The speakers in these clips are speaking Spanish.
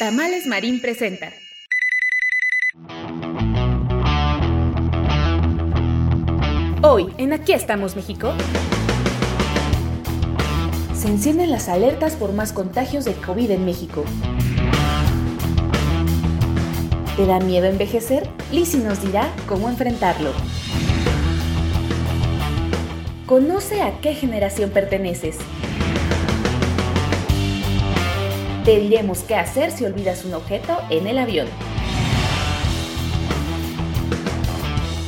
Tamales Marín presenta. Hoy, en Aquí estamos, México. Se encienden las alertas por más contagios de COVID en México. ¿Te da miedo envejecer? Lizzie nos dirá cómo enfrentarlo. Conoce a qué generación perteneces. Te diremos qué hacer si olvidas un objeto en el avión.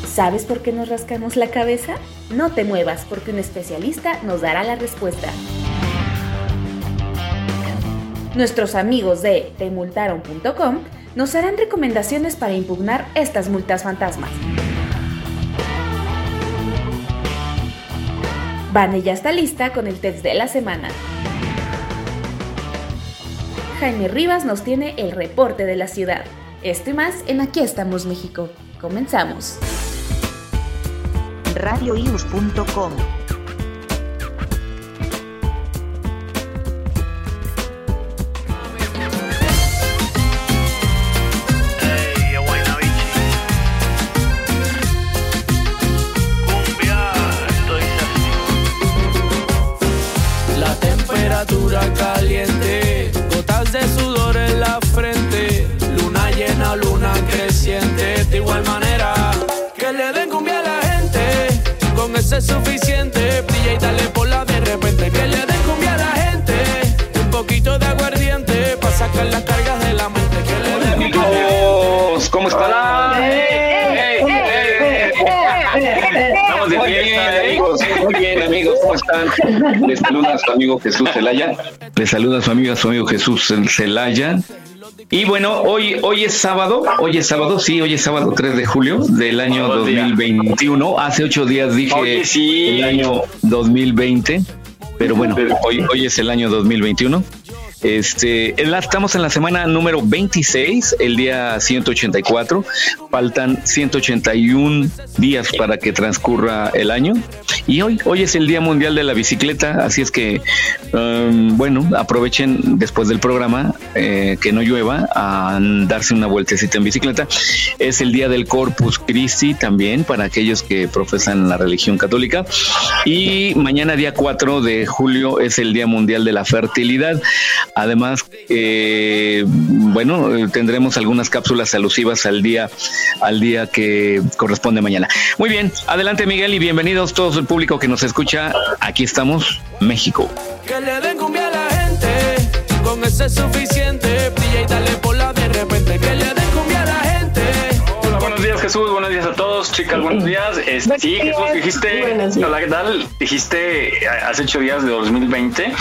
¿Sabes por qué nos rascamos la cabeza? No te muevas porque un especialista nos dará la respuesta. Nuestros amigos de temultaron.com nos harán recomendaciones para impugnar estas multas fantasmas. Vane ya está lista con el test de la semana. Jaime Rivas nos tiene el reporte de la ciudad. Esto y más en Aquí estamos México. Comenzamos. radioius.com es suficiente, brilla y dale por la de repente, que le den cumbia a la gente, un poquito de aguardiente, para sacar las cargas de la mente, que le den cumbia a la gente. Amigos, ¿cómo están? Estamos de fiesta, amigos. Muy bien, amigos, ¿cómo están? Les saluda su amigo Jesús Celaya. Les saluda su amigo, su amigo Jesús Celaya. Y bueno, hoy, hoy es sábado, hoy es sábado, sí, hoy es sábado 3 de julio del año Sábado día. 2021. Hace ocho días dije Oye, sí. el año 2020, pero bueno, hoy, hoy es el año 2021. Este, estamos en la semana número 26, el día 184. Faltan 181 días para que transcurra el año. Y hoy, hoy es el Día Mundial de la Bicicleta, así es que, um, bueno, aprovechen después del programa eh, que no llueva a darse una vueltecita en bicicleta. Es el Día del Corpus Christi también para aquellos que profesan la religión católica. Y mañana, día 4 de julio, es el Día Mundial de la Fertilidad. Además, eh, bueno, eh, tendremos algunas cápsulas alusivas al día, al día que corresponde mañana. Muy bien, adelante Miguel y bienvenidos todos el público que nos escucha. Aquí estamos, México. Que le den cumbia a la gente, con ese es suficiente, brilla y dale por la de repente, que le den cumbia a la gente. Hola, buenos días Jesús, buenos días a todos, chicas, buenos días. Este, sí, Jesús, dijiste, hola, ¿qué tal? Dijiste eh, hace ocho días de 2020.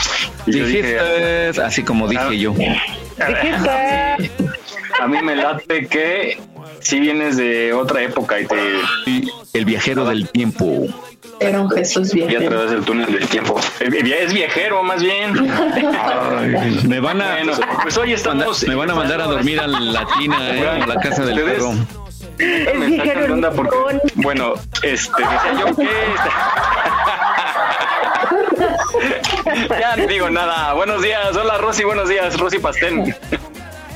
Y yo dije, Dijiste, así como dije yo. a mí me late que si vienes de otra época y te El viajero del tiempo. Era un Jesús y a través del túnel del tiempo. Eh, eh, Es viajero, más bien. Me van a, Bueno, pues hoy estamos. me van a mandar a dormir a la tina, eh, a la casa del perro. Me sacan de onda porque, bueno, este, decía yo que. ya no digo nada. Buenos días. Hola, Rosy. Buenos días, Rosy Pastén.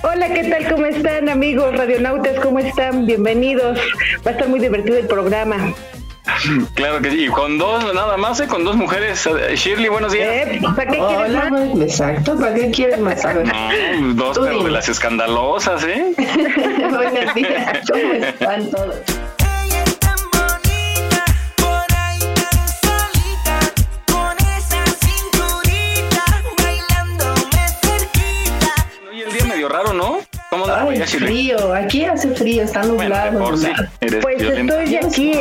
Hola, ¿qué tal? ¿Cómo están, amigos radionautas? ¿Cómo están? Bienvenidos. Va a estar muy divertido el programa. Claro que sí. Y con dos, nada más, ¿eh? Con dos mujeres. Shirley, buenos días. ¿Eh? ¿Para qué quieres Hola, más? exacto, ¿para qué quieres más? No, dos, pero de las escandalosas, ¿eh? buenos días, ¿cómo están todos? ¿Cómo Ay, frío, aquí hace frío, está nublado. sí, Pues estoy aquí,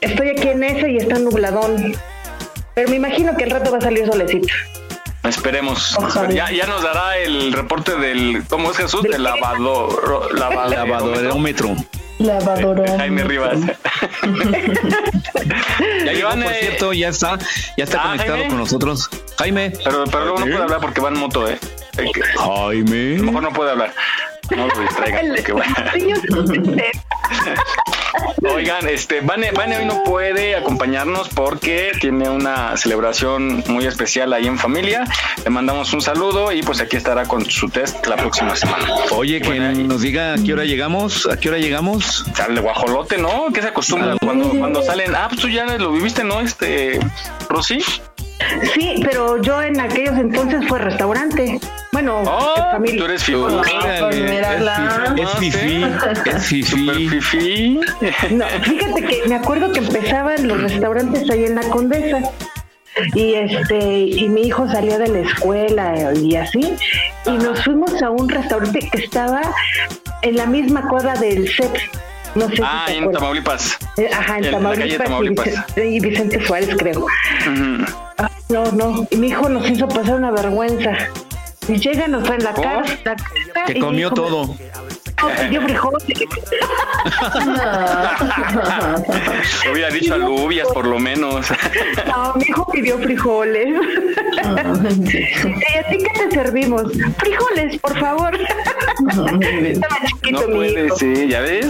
estoy aquí en ese y está nubladón. Pero me imagino que el rato va a salir solecito. Esperemos. Ya, ya nos dará el reporte del, ¿cómo es Jesús? Del lavador, Lavadorómetro. Lavadorón. Jaime Rivas. Ya Iván, por eh, cierto, ya está, ya está Ah, conectado Jaime. con nosotros. Jaime. Pero, pero luego no puede hablar porque va en moto, ¿eh? Que- A lo Jaime. mejor no puede hablar. No lo distraigan. porque bueno. Oigan, este, Vane, Vane hoy no puede acompañarnos porque tiene una celebración muy especial ahí en familia. Le mandamos un saludo y pues aquí estará con su test la próxima semana. Oye, que Bueno, nos diga a qué hora llegamos, a qué hora llegamos. Sale guajolote, ¿no? ¿Qué se acostumbra cuando, cuando salen? Ah, pues tú ya lo viviste, ¿no? Este, Rosy. Sí, pero yo en aquellos entonces fue restaurante. Bueno, Oh, de tú familia. eres figura. pues es fifí, es fifí. Super fifí. No, fíjate que me acuerdo que empezaban los restaurantes ahí en la Condesa. Y este y mi hijo salía de la escuela y así y nos fuimos a un restaurante que estaba en la misma cuadra del CEP. No sé Ah, si te en acuerdas. Tamaulipas. Eh, Ajá, en en la calle Tamaulipas, Tamaulipas. Y, Vicente, y Vicente Suárez, creo. Ah, no, no. Y mi hijo nos hizo pasar una vergüenza. Y llega, nos trae la ¿Por? cara. la cara, Que y comió dijo, todo. "No, pidió frijoles". Te hubiera dicho alubias, por lo menos. No, mi hijo pidió frijoles. ¿Y a ti qué te servimos? Frijoles, por favor. Estaba chiquito No mi puede hijo. ser, ¿ya ves?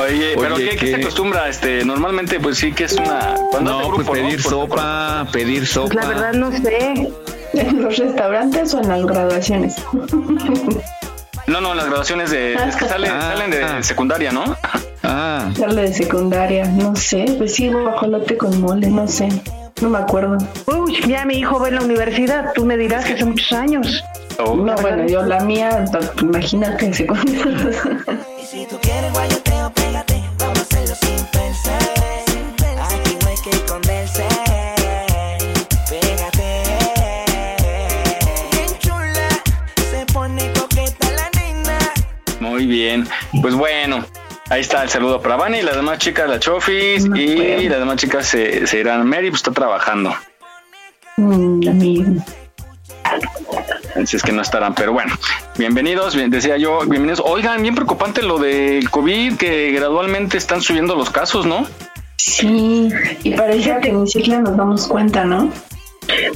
Oye, pero Oye, ¿qué, qué se acostumbra? Este, normalmente, pues sí que es una. Cuando No, hace pues grupo, pedir por- sopa, pedir sopa. la verdad no sé. ¿En los restaurantes o en las graduaciones? No, no, las graduaciones de. Es que salen, Ah. salen de secundaria, ¿no? Ah, Darle de secundaria, no sé. Pues sí, guajolote con mole, no sé. No me acuerdo. Uy, ya mi hijo va en la universidad. Tú me dirás que hace muchos años. Oh, No, bueno, yo la mía, imagínate, secundaria. Y si tú quieres Muy bien. Pues bueno. Ahí está el saludo para Vani y las demás chicas, la Chofis No y las demás chicas se, se irán. Mary pues está trabajando, Mm, así es que no estarán, pero bueno, bienvenidos, bien, decía yo, bienvenidos. Oigan, bien preocupante lo del COVID, que gradualmente están subiendo los casos, ¿no? Sí, y parecía que ni siquiera nos damos cuenta, ¿no?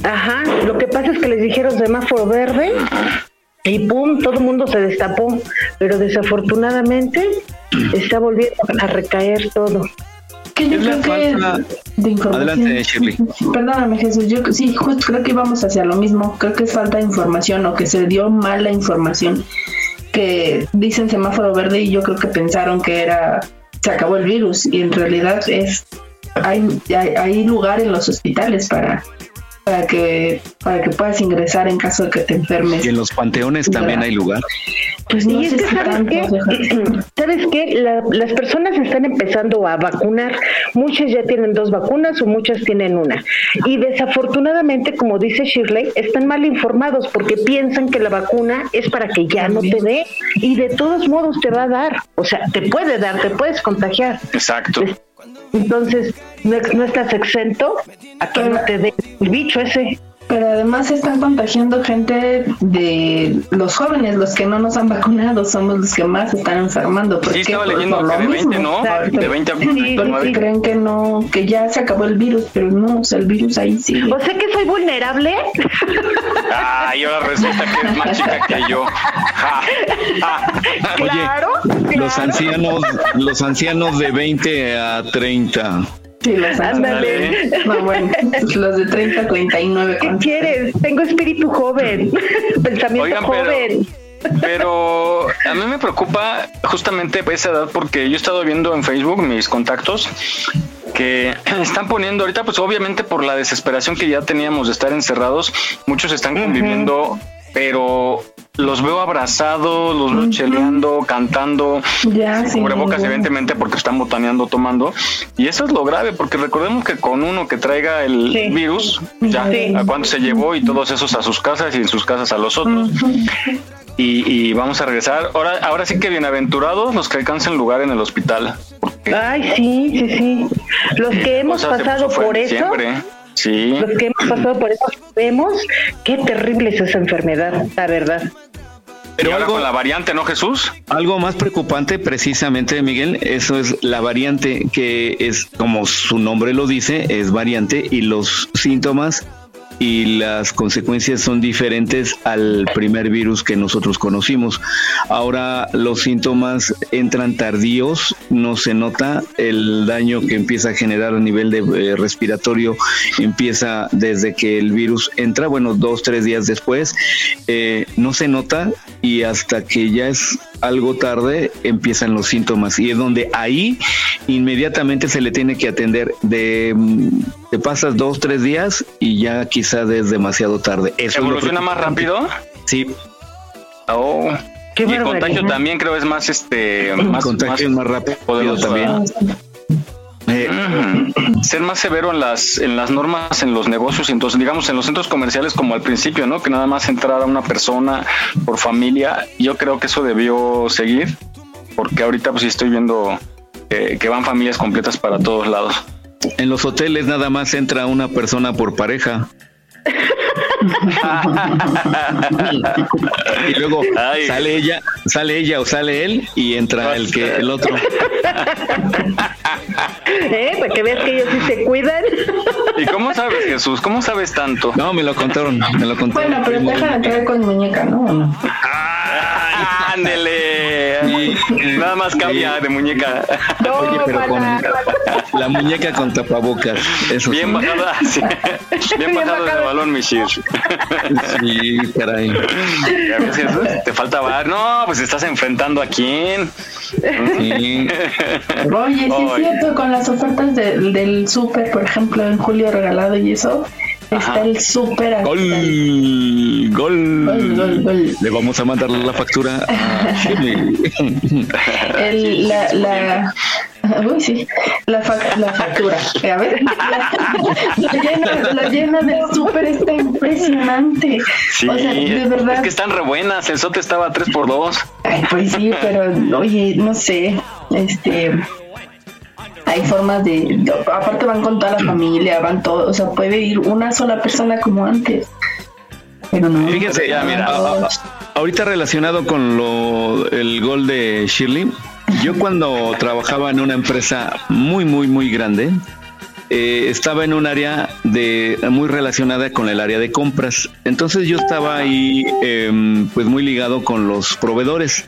Ajá, lo que pasa es que les dijeron semáforo verde y pum, todo el mundo se destapó, pero desafortunadamente está volviendo a recaer todo. Que yo Es creo que falta- de información. Adelante, Shirley. Perdóname, Jesús. Yo sí, justo creo que íbamos hacia lo mismo. Creo que es falta de información o que se dio mala información. Que dicen semáforo verde y yo creo que pensaron que era se acabó el virus y en realidad es hay, hay, hay lugar en los hospitales para para que para que puedas ingresar en caso de que te enfermes. y en los panteones también hay lugar. Pues no y es que, ¿sabes tanto, qué? ¿Sabes qué? La- las personas están empezando a vacunar. Muchas ya tienen dos vacunas o muchas tienen una. Y desafortunadamente, como dice Shirley, están mal informados porque piensan que la vacuna es para que ya no te dé. Y de todos modos te va a dar. O sea, te puede dar, te puedes contagiar. Exacto. Entonces, no, no estás exento a que no te dé el bicho ese. Pero además están contagiando gente de los jóvenes, los que no nos han vacunado, somos los que más están enfermando. ¿Por Sí, qué? estaba Por- leyendo por que lo de 20, mismo. ¿no? Exacto. De 20 a Sí, 29. Porque creen que no, que ya se acabó el virus, pero no, o sea, el virus ahí sigue. O sea que soy vulnerable. Ah, y ahora resulta que es más chica que yo. Ja, ja. Oye, Claro, los ancianos, los ancianos de 20 a 30. Sí, los Ándale. No, bueno, los de 30 a 39. ¿Qué quieres? Tengo espíritu joven, pensamiento Oigan, joven. Pero a mí me preocupa justamente esa edad porque yo he estado viendo en Facebook mis contactos que están poniendo ahorita, pues obviamente por la desesperación que ya teníamos de estar encerrados, muchos están conviviendo, pero los veo abrazados, los veo cheleando, cantando, Ya, sí, cubrebocas evidentemente porque están botaneando, tomando, y eso es lo grave, porque recordemos que con uno que traiga el Sí. virus, ya Sí. a cuánto se llevó y todos esos a sus casas y en sus casas a los otros y, y vamos a regresar. Ahora, ahora sí que bienaventurados los que alcancen lugar en el hospital. Ay, sí, sí, sí. Los que hemos o sea, se pasado por eso, diciembre. Sí. Los que hemos pasado por eso vemos qué terrible es esa enfermedad, la verdad. Pero algo con la variante, ¿no, Jesús? Algo más preocupante, precisamente, Miguel, eso es la variante que es, como su nombre lo dice, es variante y los síntomas y las consecuencias son diferentes al primer virus que nosotros conocimos. Ahora los síntomas entran tardíos, no se nota el daño que empieza a generar a nivel de eh, respiratorio, empieza desde que el virus entra, bueno, dos, tres días después, eh, no se nota y hasta que ya es algo tarde empiezan los síntomas y es donde ahí inmediatamente se le tiene que atender de mm, te pasas dos tres días y ya quizás es demasiado tarde. Eso evoluciona más rápido sí. Oh. Y el contagio también creo es más este más, contagio más, rápido también. Eh, ser más severo en las en las normas en los negocios entonces digamos en los centros comerciales como al principio no que nada más entrara una persona por familia yo creo que eso debió seguir porque ahorita pues sí estoy viendo que van familias completas para todos lados en los hoteles nada más entra una persona por pareja y luego sale ella, sale ella o sale él y entra el que el otro. ¿Eh? Para que veas que ellos sí se cuidan. ¿Y cómo sabes, Jesús? ¿Cómo sabes tanto? No, me lo contaron, me lo contaron. Bueno, pero dejan entrar con muñeca, ¿no? ándele. Nada más cambia de muñeca. Oye, pero con la muñeca con tapabocas. Eso bien bajada, sí. Bien, bajado de balón, Michir. Sí, caray. Te falta bar. No, pues estás enfrentando a quién. Sí. Oye, sí es cierto, con las ofertas del súper, por ejemplo, en julio regalado y eso, Está el súper gol, gol, gol, gol, Le vamos a mandar la factura a el, la, la, uy, sí, la, la factura. A ver, la, llena, la llena del súper está impresionante. Sí, o sea, de verdad. Es que están re buenas. El sote estaba a 3 por 2 Ay, pues sí, pero oye, no sé. Este hay formas de, aparte van con toda la familia, van todos, o sea, puede ir una sola persona como antes. Pero no. Fíjense, ya, mira, ahorita relacionado con lo, el gol de Shirley, yo cuando trabajaba en una empresa muy, muy, muy grande, eh, estaba en un área de muy relacionada con el área de compras. Entonces yo estaba ahí, em, pues muy ligado con los proveedores.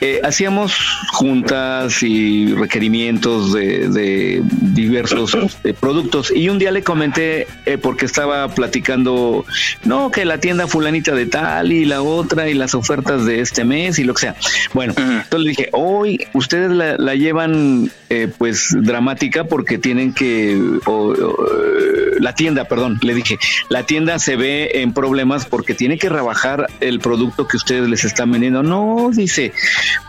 Eh, hacíamos juntas y requerimientos de, diversos eh, productos. Y un día le comenté eh, porque estaba platicando no que la tienda fulanita de tal y la otra y las ofertas de este mes y lo que sea. Bueno entonces le dije hoy ustedes la, llevan pues dramática porque tienen que la tienda perdón le dije la tienda se ve en problemas porque tiene que rebajar el producto que ustedes les están vendiendo no dice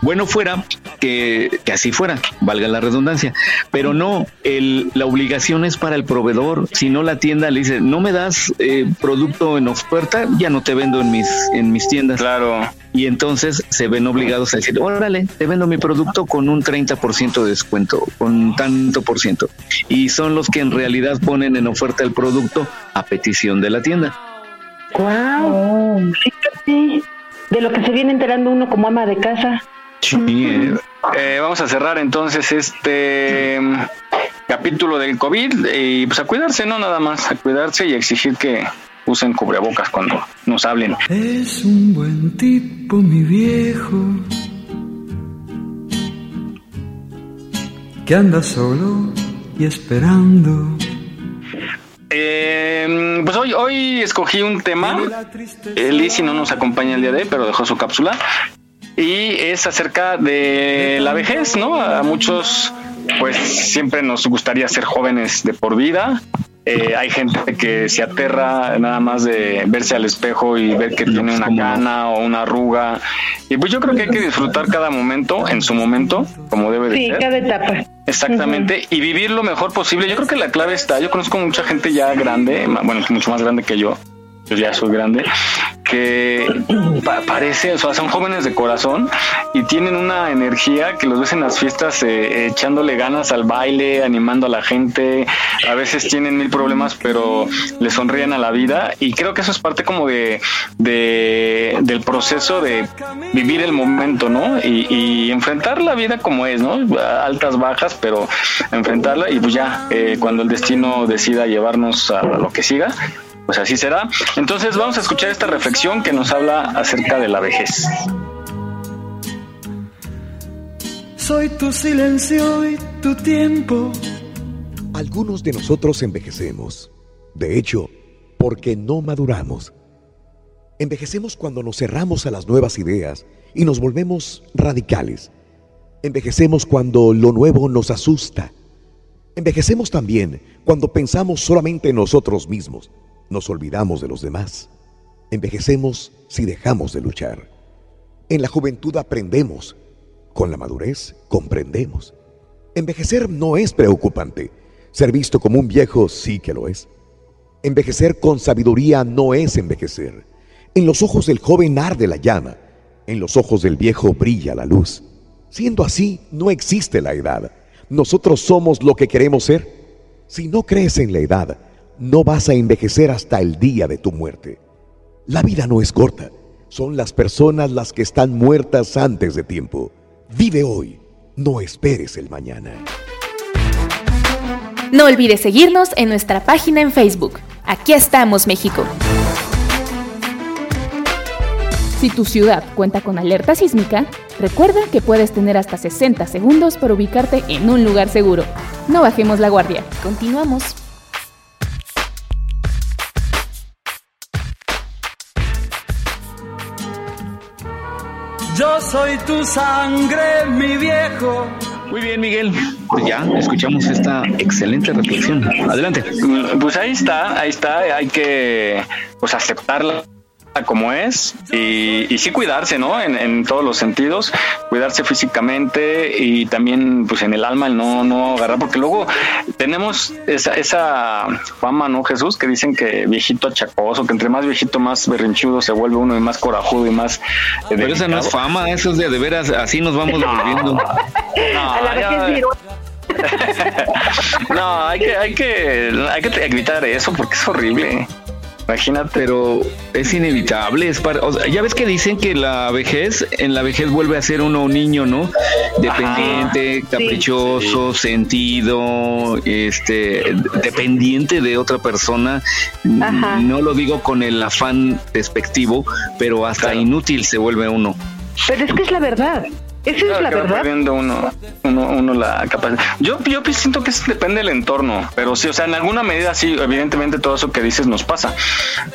bueno fuera que, así fuera, valga la redundancia, pero no, el, la obligación es para el proveedor, si no la tienda le dice, no me das eh, producto en oferta, ya no te vendo en mis, en mis tiendas. Claro. Y entonces se ven obligados a decir, órale, te vendo mi producto con un 30% de descuento, con tanto por ciento. Y son los que en realidad ponen en oferta el producto a petición de la tienda. ¡Wow! Sí, de lo que se viene enterando uno como ama de casa. Eh, vamos a cerrar entonces este mm, capítulo del COVID y pues a cuidarse, no nada más, a cuidarse y exigir que usen cubrebocas cuando nos hablen. Es un buen tipo, mi viejo, que anda solo y esperando. Eh, pues hoy, hoy escogí un tema. Lizzie no nos acompaña el día de hoy, pero dejó su cápsula y es acerca de la vejez, ¿no? A muchos, pues siempre nos gustaría ser jóvenes de por vida. Eh, hay gente que se aterra nada más de verse al espejo y ver que tiene una cana o una arruga. Y pues yo creo que hay que disfrutar cada momento en su momento, como debe de ser. Sí, cada etapa. Exactamente, y vivir lo mejor posible. Yo creo que la clave está, yo conozco mucha gente ya grande, bueno, mucho más grande que yo, yo ya soy grande, que pa- parece, o sea, son jóvenes de corazón y tienen una energía que los ves en las fiestas eh, echándole ganas al baile, animando a la gente. A veces tienen mil problemas, pero le sonríen a la vida y creo que eso es parte como de, de del proceso de vivir el momento, ¿no? Y, y enfrentar la vida como es, ¿no? Altas, bajas, pero enfrentarla y pues ya, eh, cuando el destino decida llevarnos a lo que siga, pues así será. Entonces vamos a escuchar esta reflexión que nos habla acerca de la vejez. Soy tu silencio y tu tiempo. Algunos de nosotros envejecemos. De hecho, porque no maduramos. Envejecemos cuando nos cerramos a las nuevas ideas y nos volvemos radicales. Envejecemos cuando lo nuevo nos asusta. Envejecemos también cuando pensamos solamente en nosotros mismos. Nos olvidamos de los demás. Envejecemos si dejamos de luchar. En la juventud aprendemos. Con la madurez comprendemos. Envejecer no es preocupante. Ser visto como un viejo sí que lo es. Envejecer con sabiduría no es envejecer. En los ojos del joven arde la llama. En los ojos del viejo brilla la luz. Siendo así, no existe la edad. Nosotros somos lo que queremos ser. Si no crees en la edad, no vas a envejecer hasta el día de tu muerte. La vida no es corta. Son las personas las que están muertas antes de tiempo. Vive hoy. No esperes el mañana. No olvides seguirnos en nuestra página en Facebook. Aquí estamos, México. Si tu ciudad cuenta con alerta sísmica, recuerda que puedes tener hasta 60 segundos para ubicarte en un lugar seguro. No bajemos la guardia. Continuamos. Yo soy tu sangre, mi viejo. Muy bien, Miguel. Pues ya escuchamos esta excelente reflexión. Adelante. Pues ahí está, ahí está. Hay que pues aceptarla como es y, y sí cuidarse, ¿no? En, en todos los sentidos, cuidarse físicamente y también pues en el alma el no, no agarrar, porque luego tenemos esa, esa fama, ¿no, Jesús? Que dicen que viejito achacoso, que entre más viejito más berrinchudo se vuelve uno y más corajudo y más... eh, Pero esa no es fama, eso es de, de veras, así nos vamos volviendo. No, A la no, hay que, hay que, hay que evitar eso porque es horrible. Imagínate. Pero es inevitable, es para, o sea, ya ves que dicen que la vejez, en la vejez vuelve a ser uno un niño, ¿no? Dependiente, caprichoso, sentido, este, dependiente de otra persona. Ajá. No lo digo con el afán despectivo, pero hasta Claro. inútil se vuelve uno. Pero es que es la verdad. Esa es Claro la que va verdad. perdiendo uno, uno, uno la capacidad. Yo, yo siento que eso depende del entorno, pero sí, o sea, en alguna medida sí, evidentemente todo eso que dices nos pasa,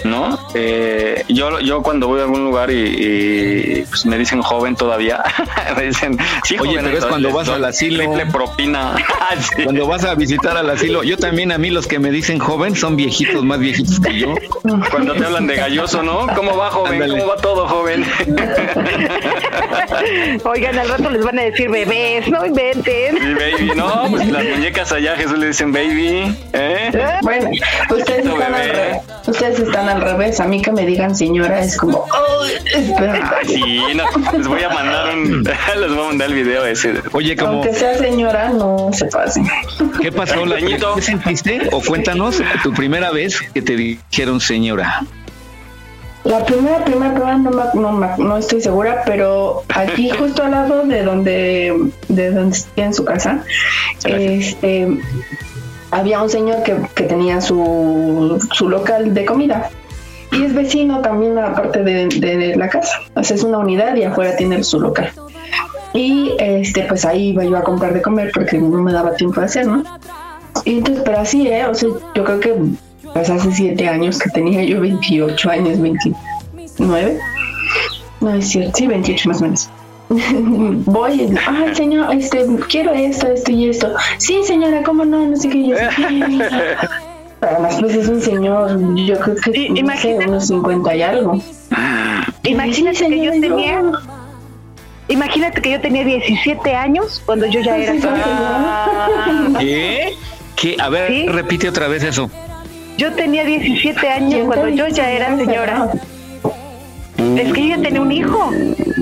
¿no? Eh, yo, yo cuando voy a algún lugar y, y, pues me dicen joven todavía, me dicen, sí, Oye, joven, pero es cuando vas al asilo. triple propina. Ah, Sí. Cuando vas a visitar al asilo, yo también a mí los que me dicen joven son viejitos, más viejitos que yo. Cuando te hablan de galloso, ¿no? ¿Cómo va, joven? Ándale. ¿Cómo va todo, joven? Oigan, al rato les van a decir bebés, no inventen. Sí, baby, no, pues las muñecas allá Jesús le dicen baby, ¿eh? Bueno, ustedes están, al revés. ustedes están al revés. A mí que me digan señora es como, "Ay, espera". Ah, sí, no, les voy a mandar un, les voy a mandar el video ese. Oye, como, Aunque sea señora, no se pasen. ¿qué pasó? La- Pequeñito. ¿Qué sentiste? O cuéntanos tu primera vez que te dijeron señora. La primera, primera prueba no, no, no estoy segura, pero aquí justo al lado de donde, de donde estoy en su casa, este, había un señor que, que tenía su, su local de comida. Y es vecino también aparte de, de la casa. O sea, es una unidad y afuera tiene su local. Y este, pues ahí iba yo a comprar de comer porque no me daba tiempo de hacer, ¿no? Y entonces, pero así, ¿eh? O sea, yo creo que pues hace siete años que tenía yo 28 años, 29. No es cierto, sí, 28 más o menos. Voy y, ay señor, este, quiero esto, esto y esto. Sí, señora, ¿cómo no? No sé qué. Yo. Además, pues es un señor, yo creo que Sí, no sé, imagínate. unos 50 y algo. Imagínate Sí, que yo tenía, imagínate que yo tenía 17 años cuando yo ya era sí, señora. ¿Qué? ¿Qué? A ver, Sí. repite otra vez eso. Yo tenía 17 años ¿Quién cuando yo ya era señora. Es que ella tenía un hijo.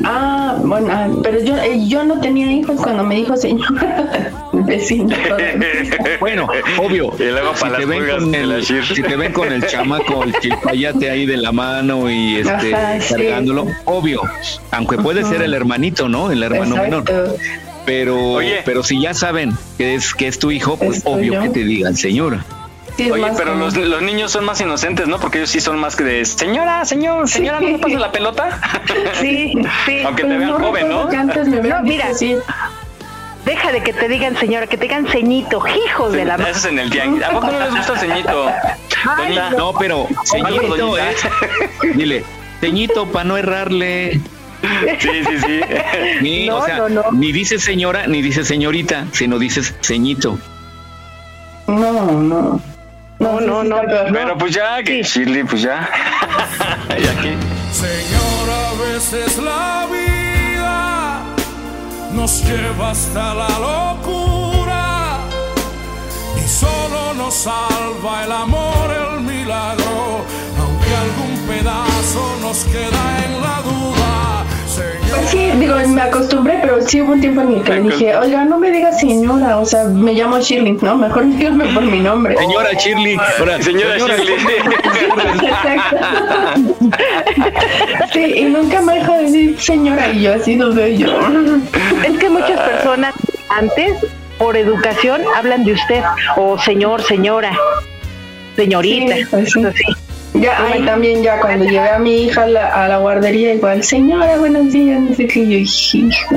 Ah, bueno, ah, pero yo, eh, yo no tenía hijos cuando me dijo señora vecino. bueno, obvio. Y luego si para te, ven con el, si te ven con el chamaco, el chilpayate ahí de la mano y este Ajá, sí. cargándolo, obvio. Aunque puede ser el hermanito, ¿no? El hermano menor. Pero, Oye. pero si ya saben que es que es tu hijo, pues Es obvio tuyo. que te digan señora. Sí, es Oye, más pero los, los niños son más inocentes, ¿no? Porque ellos sí son más que de señora, señor, señora, ¿no me pasa la pelota? Sí, sí. Aunque te vean no joven, ¿no? recuerdo que antes me hubieran No, mira. así. Deja de que te digan señora, que te digan ceñito, hijos de la Eso madre. es en el tianguis. ¿A poco no les gusta ceñito? Doña- No, pero ceñito, doñita. ¿eh? Dile, ceñito para no errarle. Sí, sí, sí. Ni, No, o sea, no, no. ni dices señora, ni dices señorita, sino dices ceñito. No, no. No, no, no. Pero pues ya, que Shirley, pues ya. y aquí. Señor, a veces la vida nos lleva hasta la locura y solo nos salva el amor, el milagro, aunque algún pedazo nos queda en la duda. Sí, digo, me acostumbré, pero sí hubo un tiempo en el que le dije, oiga, no me digas señora, o sea, me llamo Shirley, ¿no? Mejor dígame por mi nombre. Señora Shirley. ahora, Señora Shirley. Exacto. Sí, y nunca me dejó decir señora, y yo así lo veo yo. Es que muchas personas antes, por educación, hablan de usted, o señor, señora, señorita. Sí, pues así. Ya, ahí también, ya cuando llevé a mi hija a la, a la guardería, igual, señora, buenos días, no sé qué, yo dije, "Hijo".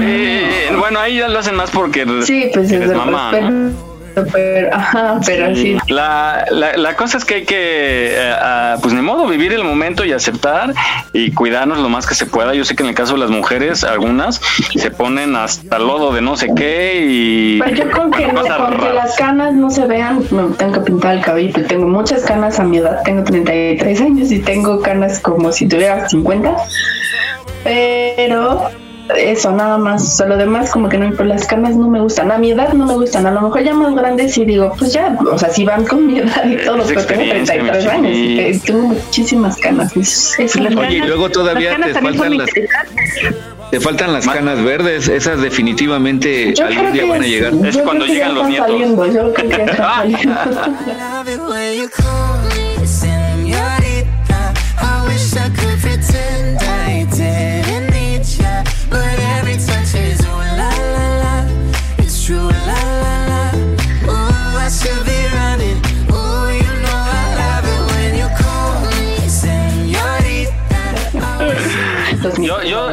Eh, bueno, ahí ya lo hacen más porque Sí, pues es mamá, respeto, ¿no? Pero, ajá, pero sí. La, la, la cosa es que hay que, eh, pues ni modo, vivir el momento y aceptar y cuidarnos lo más que se pueda. Yo sé que en el caso de las mujeres, algunas se ponen hasta lodo de no sé qué y... Pues yo con que, no, con que las canas no se vean, me tengo que pintar el cabello. Tengo muchas canas a mi edad, tengo 33 años y tengo canas como si tuviera 50. Pero eso nada más, o sea, lo demás como que no, pero las canas no me gustan. A mi edad no me gustan, a lo mejor ya más grandes sí digo, pues ya, o sea, si van con mi edad y todo, pero tengo experiencia, 33 mi años y tengo muchísimas canas. Es, es Las Oye, y canas- luego todavía te faltan las, te faltan las canas verdes. Esas definitivamente Yo algún creo día que van a es- llegar. Es cuando llegan los nietos. Saliendo, yo creo que ya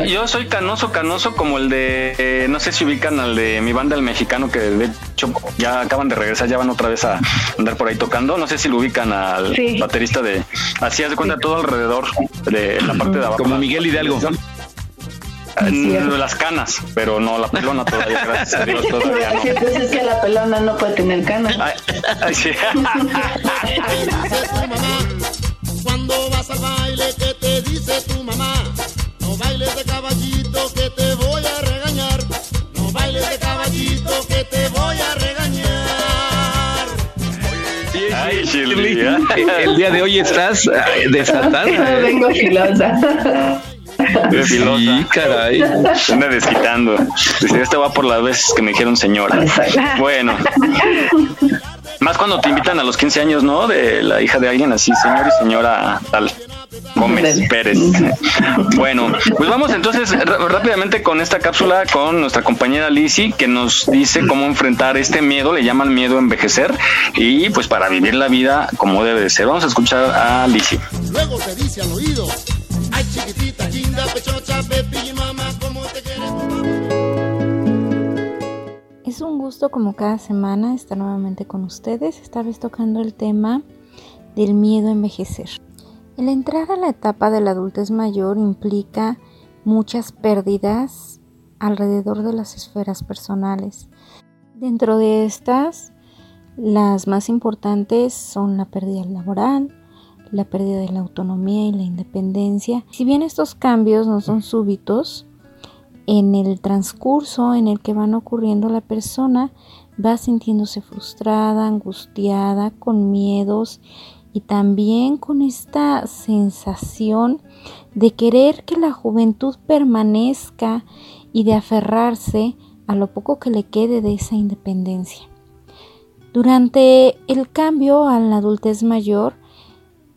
Yo, soy canoso, canoso como el de, eh, no sé si ubican al de mi banda el mexicano que de hecho ya acaban de regresar, ya van otra vez a andar por ahí tocando. No sé si lo ubican al Sí. baterista de, así haz de cuenta todo alrededor de la parte de abajo. Como Miguel Hidalgo. Las canas, pero no la pelona todavía, gracias a Dios todavía no. Sí, pues es que la pelona no puede tener canas. Ay, ay, sí. Shirley. El día de hoy estás ay, desatada. Vengo filosa. De filosa. Sí, caray. Anda desquitando. Dice, este va por las veces que me dijeron señora. Bueno. Más cuando te invitan a los 15 años, ¿no? De la hija de alguien así, señor y señora tal. Gómez. Pérez. Bueno, pues vamos entonces rápidamente con esta cápsula con nuestra compañera Lizzy que nos dice cómo enfrentar este miedo, le llaman miedo a envejecer y pues para vivir la vida como debe de ser. Vamos a escuchar a Lizzy. Luego te dice al oído. Ay, chiquitita, linda, pechocha, baby, mamá, ¿cómo te quieres? Es un gusto como cada semana estar nuevamente con ustedes, esta vez tocando el tema del miedo a envejecer. El entrar a la etapa de la adultez mayor implica muchas pérdidas alrededor de las esferas personales. Dentro de estas, las más importantes son la pérdida laboral, la pérdida de la autonomía y la independencia. Si bien estos cambios no son súbitos, en el transcurso en el que van ocurriendo la persona va sintiéndose frustrada, angustiada, con miedos y también con esta sensación de querer que la juventud permanezca y de aferrarse a lo poco que le quede de esa independencia. Durante el cambio a la adultez mayor,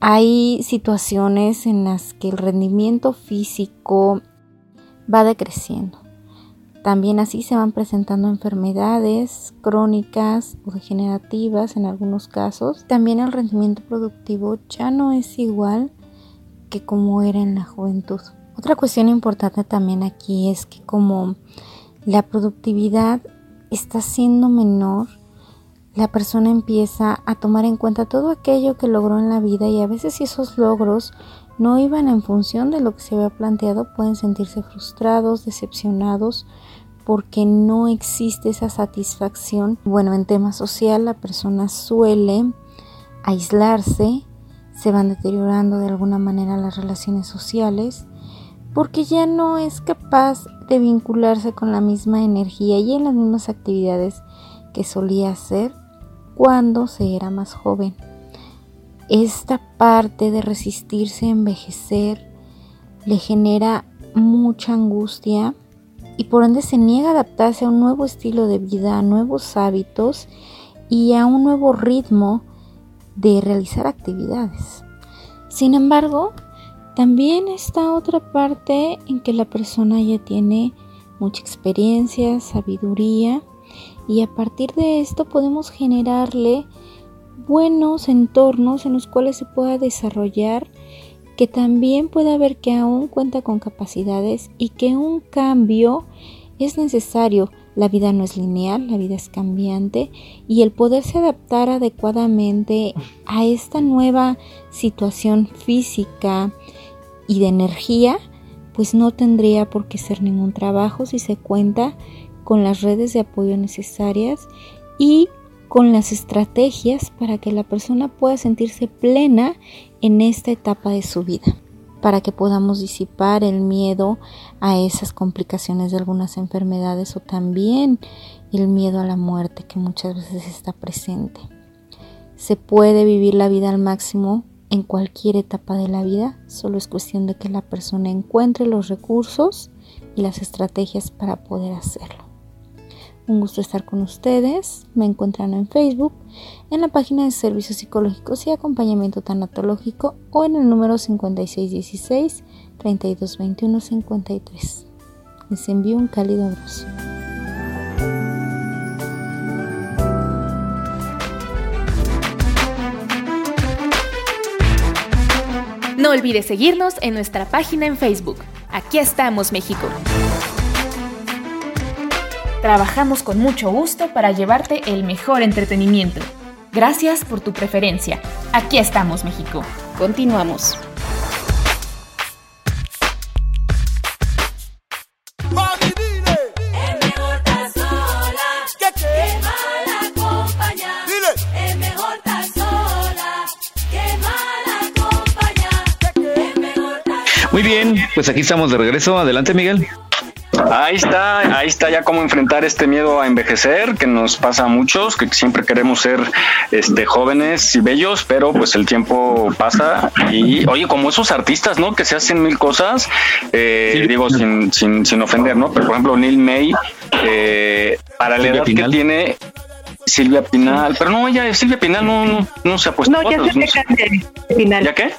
hay situaciones en las que el rendimiento físico va decreciendo. También así se van presentando enfermedades crónicas o degenerativas en algunos casos. También el rendimiento productivo ya no es igual que como era en la juventud. Otra cuestión importante también aquí es que como la productividad está siendo menor, la persona empieza a tomar en cuenta todo aquello que logró en la vida y a veces si esos logros no iban en función de lo que se había planteado, pueden sentirse frustrados, decepcionados, porque no existe esa satisfacción. Bueno, en tema social la persona suele aislarse, se van deteriorando de alguna manera las relaciones sociales, porque ya no es capaz de vincularse con la misma energía y en las mismas actividades que solía hacer cuando se era más joven esta parte de resistirse a envejecer le genera mucha angustia y por ende se niega a adaptarse a un nuevo estilo de vida, a nuevos hábitos y a un nuevo ritmo de realizar actividades. Sin embargo, también está otra parte en que la persona ya tiene mucha experiencia, sabiduría y a partir de esto podemos generarle buenos entornos en los cuales se pueda desarrollar, que también pueda ver que aún cuenta con capacidades y que un cambio es necesario. La vida no es lineal, la vida es cambiante y el poderse adaptar adecuadamente a esta nueva situación física y de energía, pues no tendría por qué ser ningún trabajo si se cuenta con las redes de apoyo necesarias y con las estrategias para que la persona pueda sentirse plena en esta etapa de su vida, para que podamos disipar el miedo a esas complicaciones de algunas enfermedades o también el miedo a la muerte que muchas veces está presente. Se puede vivir la vida al máximo en cualquier etapa de la vida, solo es cuestión de que la persona encuentre los recursos y las estrategias para poder hacerlo. Un gusto estar con ustedes. Me encuentran en Facebook, en la página de Servicios Psicológicos y Acompañamiento Tanatológico o en el número 5616 322153. Les envío un cálido abrazo. No olvides seguirnos en nuestra página en Facebook. Aquí estamos, México. Trabajamos con mucho gusto para llevarte el mejor entretenimiento. Gracias por tu preferencia. Aquí estamos, México. Continuamos. Muy bien, pues aquí estamos de regreso. Adelante, Miguel. Ahí está, ahí está ya cómo enfrentar este miedo a envejecer que nos pasa a muchos, que siempre queremos ser este jóvenes y bellos, pero pues el tiempo pasa y oye, como esos artistas, ¿no? Que se hacen mil cosas, eh, digo sin, sin, sin ofender, ¿no? Pero por ejemplo Neil May, eh, para la edad que Pinal. tiene Silvia Pinal, pero no, ella Silvia Pinal no, no, no se ha puesto No, ya fotos, se ve no grande. Final. ¿Ya qué?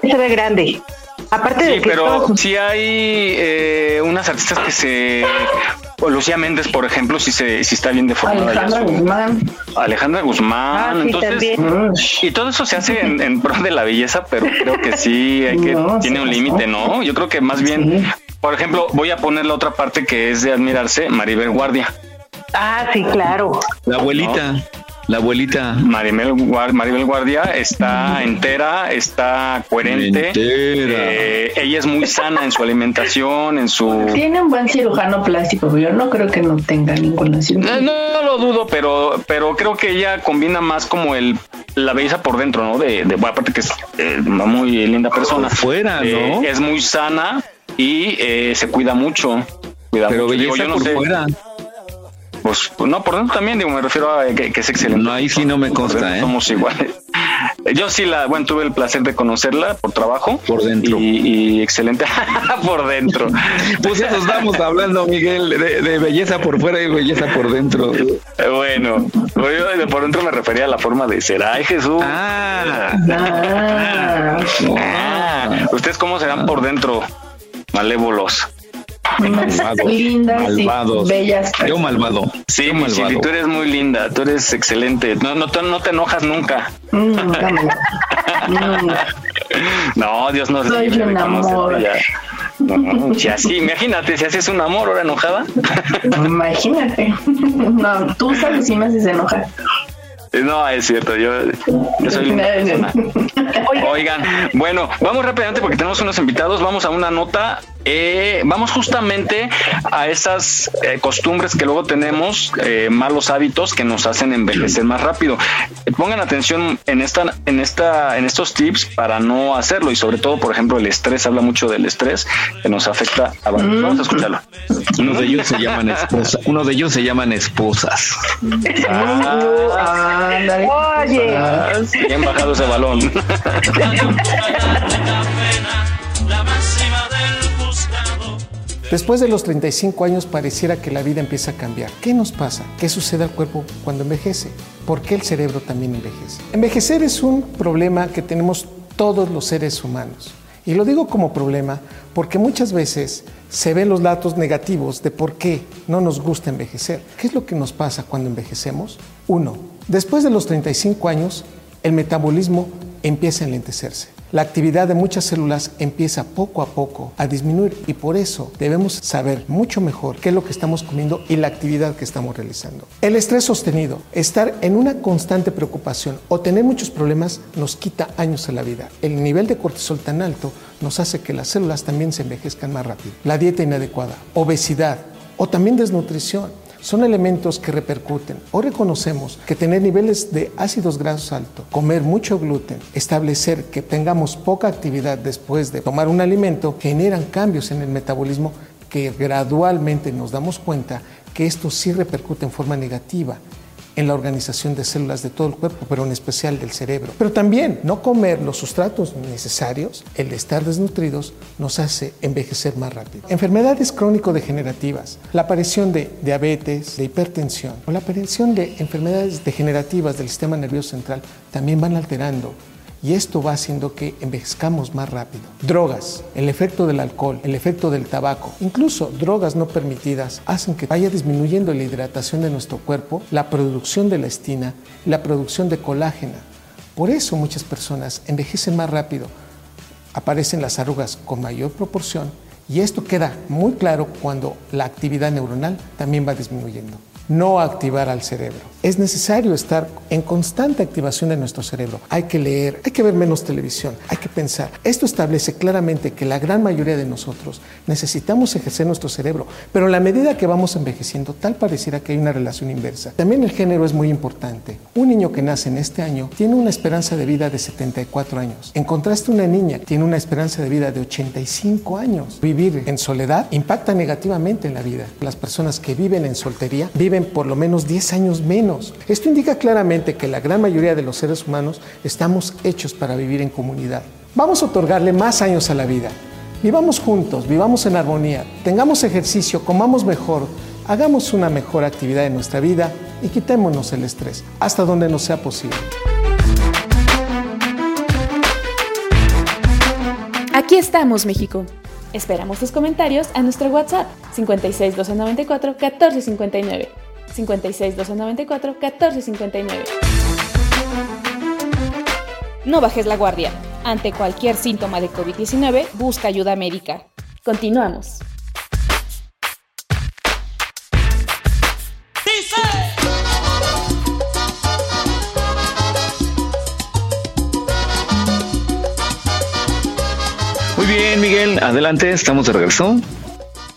Se ve grande. Aparte de Sí, que pero sí hay eh, unas artistas que se. o Lucía Méndez, por ejemplo, sí, se, sí está bien deformada. Alejandra su- Guzmán. Alejandra Guzmán. Ah, sí, entonces, también. y todo eso se hace en, en pro de la belleza, pero creo que sí hay que No, tiene un límite, ¿no? Yo creo que más bien, por ejemplo, voy a poner la otra parte que es de admirarse, Maribel Guardia. Ah, sí, claro. La abuelita, la abuelita. Maribel, Maribel Guardia está entera, está coherente. Entera. Eh, ella es muy sana en su alimentación, en su Tiene un buen cirujano plástico, pero yo no creo que no tenga ninguna cirugía. Eh, No, no lo dudo, pero, pero creo que ella combina más como el la belleza por dentro, ¿no? De, de bueno, aparte que es eh, una muy linda persona. Fuera, ¿no? Eh, es muy sana y eh, se cuida mucho. Cuida Pero mucho. Digo, belleza yo no por sé. fuera. Pues, pues, no, por dentro también, digo, me refiero a que, que es excelente. No, ahí sí no me consta, ¿eh? Somos iguales. Yo sí la, bueno, tuve el placer de conocerla por trabajo. Por dentro. Y, y excelente por dentro. Pues eso estamos hablando, Miguel, de, de belleza por fuera y belleza por dentro. Bueno, yo de por dentro me refería a la forma de ser. Ay, Jesús. Ah, Ah, ¿Ustedes cómo serán por dentro? Malévolos. Malvados. Lindas y malvados. bellas. Yo malvado. Sí, Yo malvado. Chili, tú eres muy linda, tú eres excelente. No, no, te- no te enojas nunca. Mm, dámela. Mm. No, Dios no Soy libre de un amor. ya. No, si así, imagínate, si haces un amor ahora enojada. Imagínate. No, tú sabes si me haces enojar. No, es cierto, yo, yo soy linda persona. Oigan, bueno, vamos rápidamente porque tenemos unos invitados, vamos a una nota, eh, vamos justamente a esas eh, costumbres que luego tenemos, eh, malos hábitos que nos hacen envejecer más rápido. Eh, Pongan atención en esta, en esta, en estos tips para no hacerlo y sobre todo, por ejemplo, el estrés, habla mucho del estrés que nos afecta a. Vamos a escucharlo. Uno de ellos se llaman esposas. Uno de ellos se llaman esposas. Ah. Oye, ah, bien bajado ese balón. Después de los 35 años pareciera que la vida empieza a cambiar. ¿Qué nos pasa? ¿Qué sucede al cuerpo cuando envejece? ¿Por qué el cerebro también envejece? Envejecer es un problema que tenemos todos los seres humanos. Y lo digo como problema porque muchas veces se ven los datos negativos de por qué no nos gusta envejecer. ¿Qué es lo que nos pasa cuando envejecemos? Uno, después de los 35 años, el metabolismo empieza a enlentecerse. La actividad de muchas células empieza poco a poco a disminuir y por eso debemos saber mucho mejor qué es lo que estamos comiendo y la actividad que estamos realizando. El estrés sostenido, estar en una constante preocupación o tener muchos problemas nos quita años a la vida. El nivel de cortisol tan alto nos hace que las células también se envejezcan más rápido. La dieta inadecuada, obesidad o también desnutrición son elementos que repercuten. Hoy reconocemos que tener niveles de ácidos grasos altos, comer mucho gluten, establecer que tengamos poca actividad después de tomar un alimento, generan cambios en el metabolismo que gradualmente nos damos cuenta que esto sí repercute en forma negativa en la organización de células de todo el cuerpo, pero en especial del cerebro. Pero también no comer los sustratos necesarios, el estar desnutridos, nos hace envejecer más rápido. Enfermedades crónico-degenerativas, la aparición de diabetes, de hipertensión o la aparición de enfermedades degenerativas del sistema nervioso central también van alterando y esto va haciendo que envejezcamos más rápido. Drogas, el efecto del alcohol, el efecto del tabaco, incluso drogas no permitidas hacen que vaya disminuyendo la hidratación de nuestro cuerpo, la producción de la estina, la producción de colágena. Por eso muchas personas envejecen más rápido, aparecen las arrugas con mayor proporción y esto queda muy claro cuando la actividad neuronal también va disminuyendo. No activar al cerebro. Es necesario estar en constante activación de nuestro cerebro. Hay que leer, hay que ver menos televisión, hay que pensar. Esto establece claramente que la gran mayoría de nosotros necesitamos ejercer nuestro cerebro, pero en la medida que vamos envejeciendo, tal pareciera que hay una relación inversa. También el género es muy importante. Un niño que nace en este año tiene una esperanza de vida de 74 años. En contraste, una niña tiene una esperanza de vida de 85 años. Vivir en soledad impacta negativamente en la vida. Las personas que viven en soltería viven por lo menos 10 años menos. Esto indica claramente que la gran mayoría de los seres humanos estamos hechos para vivir en comunidad. Vamos a otorgarle más años a la vida. Vivamos juntos, vivamos en armonía, tengamos ejercicio, comamos mejor, hagamos una mejor actividad en nuestra vida y quitémonos el estrés hasta donde nos sea posible. Aquí estamos, México. Esperamos tus comentarios a nuestro WhatsApp 56 294 1459. 56 294 1459. No bajes la guardia. Ante cualquier síntoma de COVID-19, busca ayuda médica. Continuamos. Muy bien, Miguel, adelante, estamos de regreso.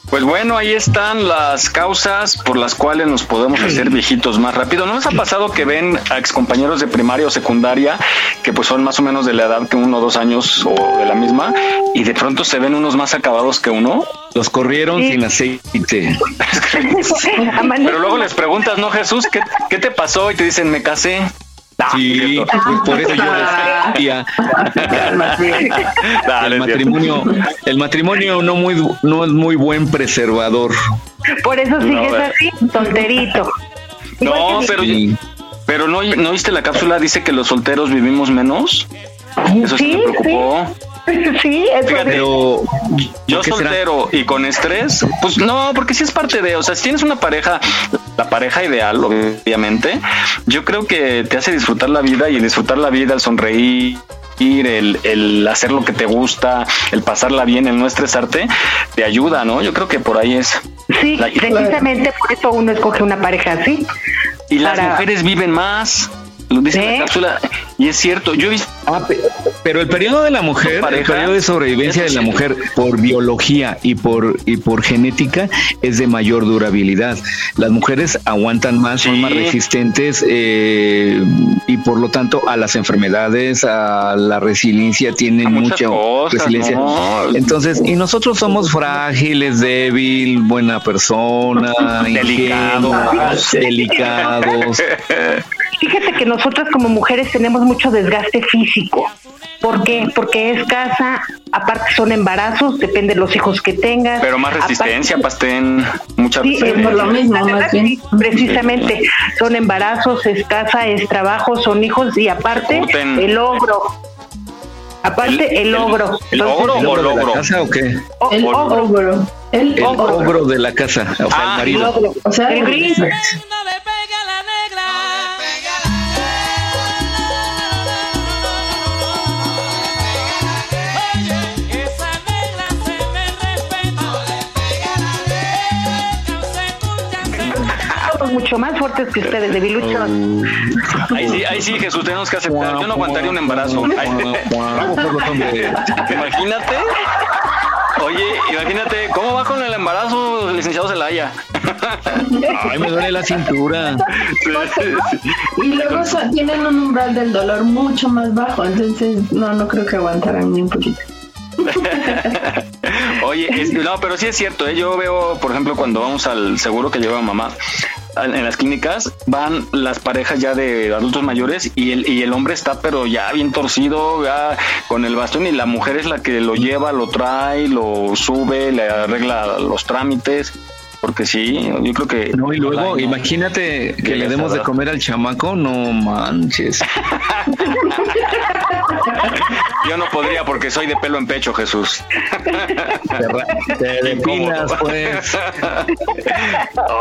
Pues bueno, ahí están las causas por las cuales nos podemos hacer viejitos más rápido. ¿No les ha pasado que ven a excompañeros de primaria o secundaria que pues son más o menos de la edad que uno o dos años o de la misma y de pronto se ven unos más acabados que uno? Los corrieron sin aceite. Pero luego les preguntas, ¿no, Jesús? ¿Qué, qué te pasó? Y te dicen, me casé. Sí, por eso yo decía el matrimonio, el matrimonio no muy no es muy buen preservador. Por eso sigues así, tonterito. No, pero, pero no, no viste la cápsula, dice que los solteros vivimos menos. Eso sí, me preocupó. Sí, eso Fíjate, Pero yo soltero y con estrés, pues no, porque sí es parte de, o sea, si tienes una pareja, la pareja ideal, obviamente, yo creo que te hace disfrutar la vida y disfrutar la vida, el sonreír, el, el hacer lo que te gusta, el pasarla bien, el no estresarte, te ayuda, ¿no? Yo creo que por ahí es. Sí, La- precisamente por eso uno escoge una pareja así. Y las mujeres viven más, lo dice la cápsula, y es cierto, yo he visto... Pero el periodo de la mujer, el Pareja, periodo de sobrevivencia de la mujer por biología y por y por genética es de mayor durabilidad. Las mujeres aguantan más, son más resistentes eh, y por lo tanto a las enfermedades, a la resiliencia tienen mucha cosas, resiliencia. ¿no? Entonces, y nosotros somos frágiles, débil, buena persona, ingenuos, delicados. Fíjate que nosotras como mujeres tenemos mucho desgaste físico. ¿Por qué? Porque es casa, aparte son embarazos, depende de los hijos que tengas. Pero más aparte- resistencia, pastén, mucha Sí, es resistencia. por lo mismo, más bien. Precisamente, son embarazos, es casa, es trabajo, son hijos y aparte Curten. el logro. Aparte el, logro. ¿El ogro o logro? ¿De la casa o qué? El ogro. El El ogro. ogro de la casa, o sea, Ah, el marido. O sea, El gris. Mucho más fuertes que ustedes, de biluchos. Ahí sí, ahí sí, Jesús, tenemos que aceptar. Yo no aguantaría un embarazo. Imagínate. Oye, imagínate, ¿cómo va con el embarazo, licenciado Zelaya? Ay, me duele la cintura. Y luego tienen un umbral del dolor mucho más bajo, entonces no, no creo que aguantaran ni un poquito. Oye, es- no, pero sí es cierto, ¿eh? yo veo, por ejemplo, cuando vamos al seguro que lleva mamá, en las clínicas van las parejas ya de adultos mayores y el, y el hombre está pero ya bien torcido, ya con el bastón y la mujer es la que lo lleva, lo trae, lo sube, le arregla los trámites, porque sí, yo creo que... No, y luego, no. imagínate que le demos de comer al chamaco, no manches. Yo no podría porque soy de pelo en pecho, Jesús. Te, pues.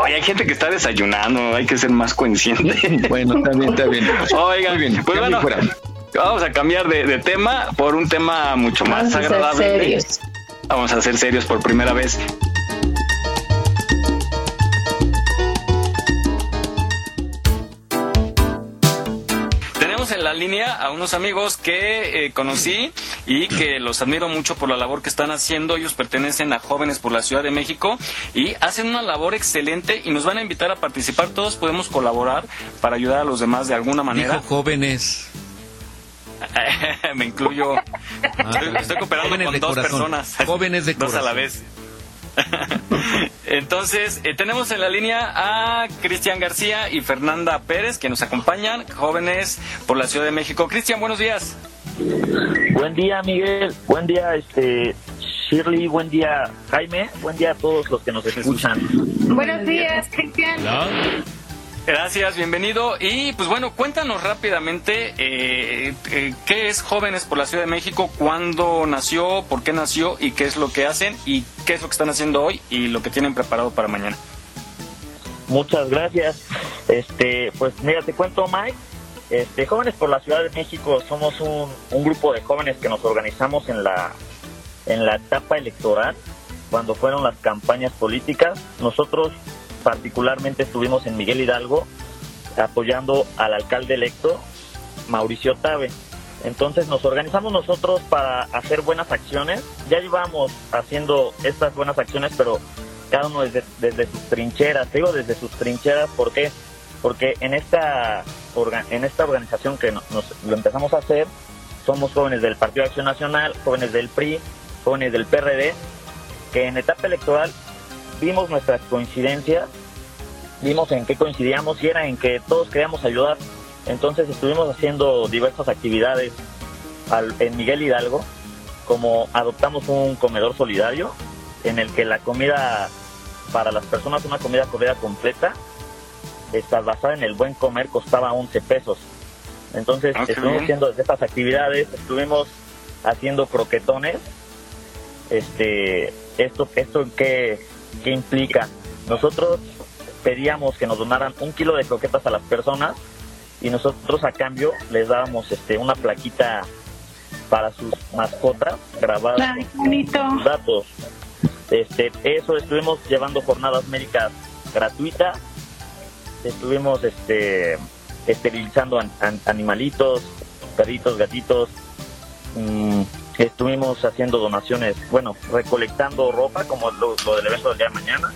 Oye, hay gente que está desayunando, hay que ser más consciente. Bueno, está bien, está bien. Oigan, bien, pues bueno, fuera. vamos a cambiar de, de tema por un tema mucho más Vamos a ser agradable. serios. Vamos a ser serios por primera vez. Línea a unos amigos que eh, conocí y que los admiro mucho por la labor que están haciendo. Ellos pertenecen a Jóvenes por la Ciudad de México y hacen una labor excelente y nos van a invitar a participar. Todos podemos colaborar para ayudar a los demás de alguna manera. Dijo jóvenes. Me incluyo. Estoy, estoy cooperando con dos corazón. personas. Jóvenes de Dos a la vez. Entonces, eh, tenemos en la línea a Cristian García y Fernanda Pérez que nos acompañan, jóvenes por la Ciudad de México. Cristian, buenos días. Buen día, Miguel. Buen día, este Shirley. Buen día, Jaime. Buen día a todos los que nos escuchan. Buenos días, Cristian. Gracias, bienvenido. Y pues bueno, cuéntanos rápidamente eh, eh, qué es Jóvenes por la Ciudad de México, cuándo nació, por qué nació y qué es lo que hacen y qué es lo que están haciendo hoy y lo que tienen preparado para mañana. Muchas gracias. Este, pues mira, te cuento, Mike. Este, Jóvenes por la Ciudad de México somos un, un grupo de jóvenes que nos organizamos en la en la etapa electoral, cuando fueron las campañas políticas. Nosotros particularmente estuvimos en Miguel Hidalgo apoyando al alcalde electo, Mauricio Tabe. Entonces nos organizamos nosotros para hacer buenas acciones. Ya llevamos haciendo estas buenas acciones, pero cada uno desde, desde sus trincheras. Te digo desde sus trincheras, ¿por qué? Porque en esta, en esta organización que no- nos, lo empezamos a hacer, somos jóvenes del Partido Acción Nacional, jóvenes del PRI, jóvenes del PRD, que en etapa electoral vimos nuestras coincidencias, vimos en qué coincidíamos y era en que todos queríamos ayudar Entonces estuvimos haciendo diversas actividades al- en Miguel Hidalgo, como adoptamos un comedor solidario en el que la comida para las personas, una comida corrida completa, está basada en el buen comer, costaba 11 pesos. Entonces Ah, estuvimos haciendo estas actividades, estuvimos haciendo croquetones. Este, esto, esto qué, qué implica? Nosotros pedíamos que nos donaran un kilo de croquetas a las personas y nosotros a cambio les dábamos este una plaquita para sus mascotas grabadas Ay, con sus datos. Este, eso estuvimos llevando jornadas médicas gratuitas, estuvimos este esterilizando an- an- animalitos, perritos, gatitos, mm, estuvimos haciendo donaciones, bueno, recolectando ropa como lo, lo del evento del día de mañana,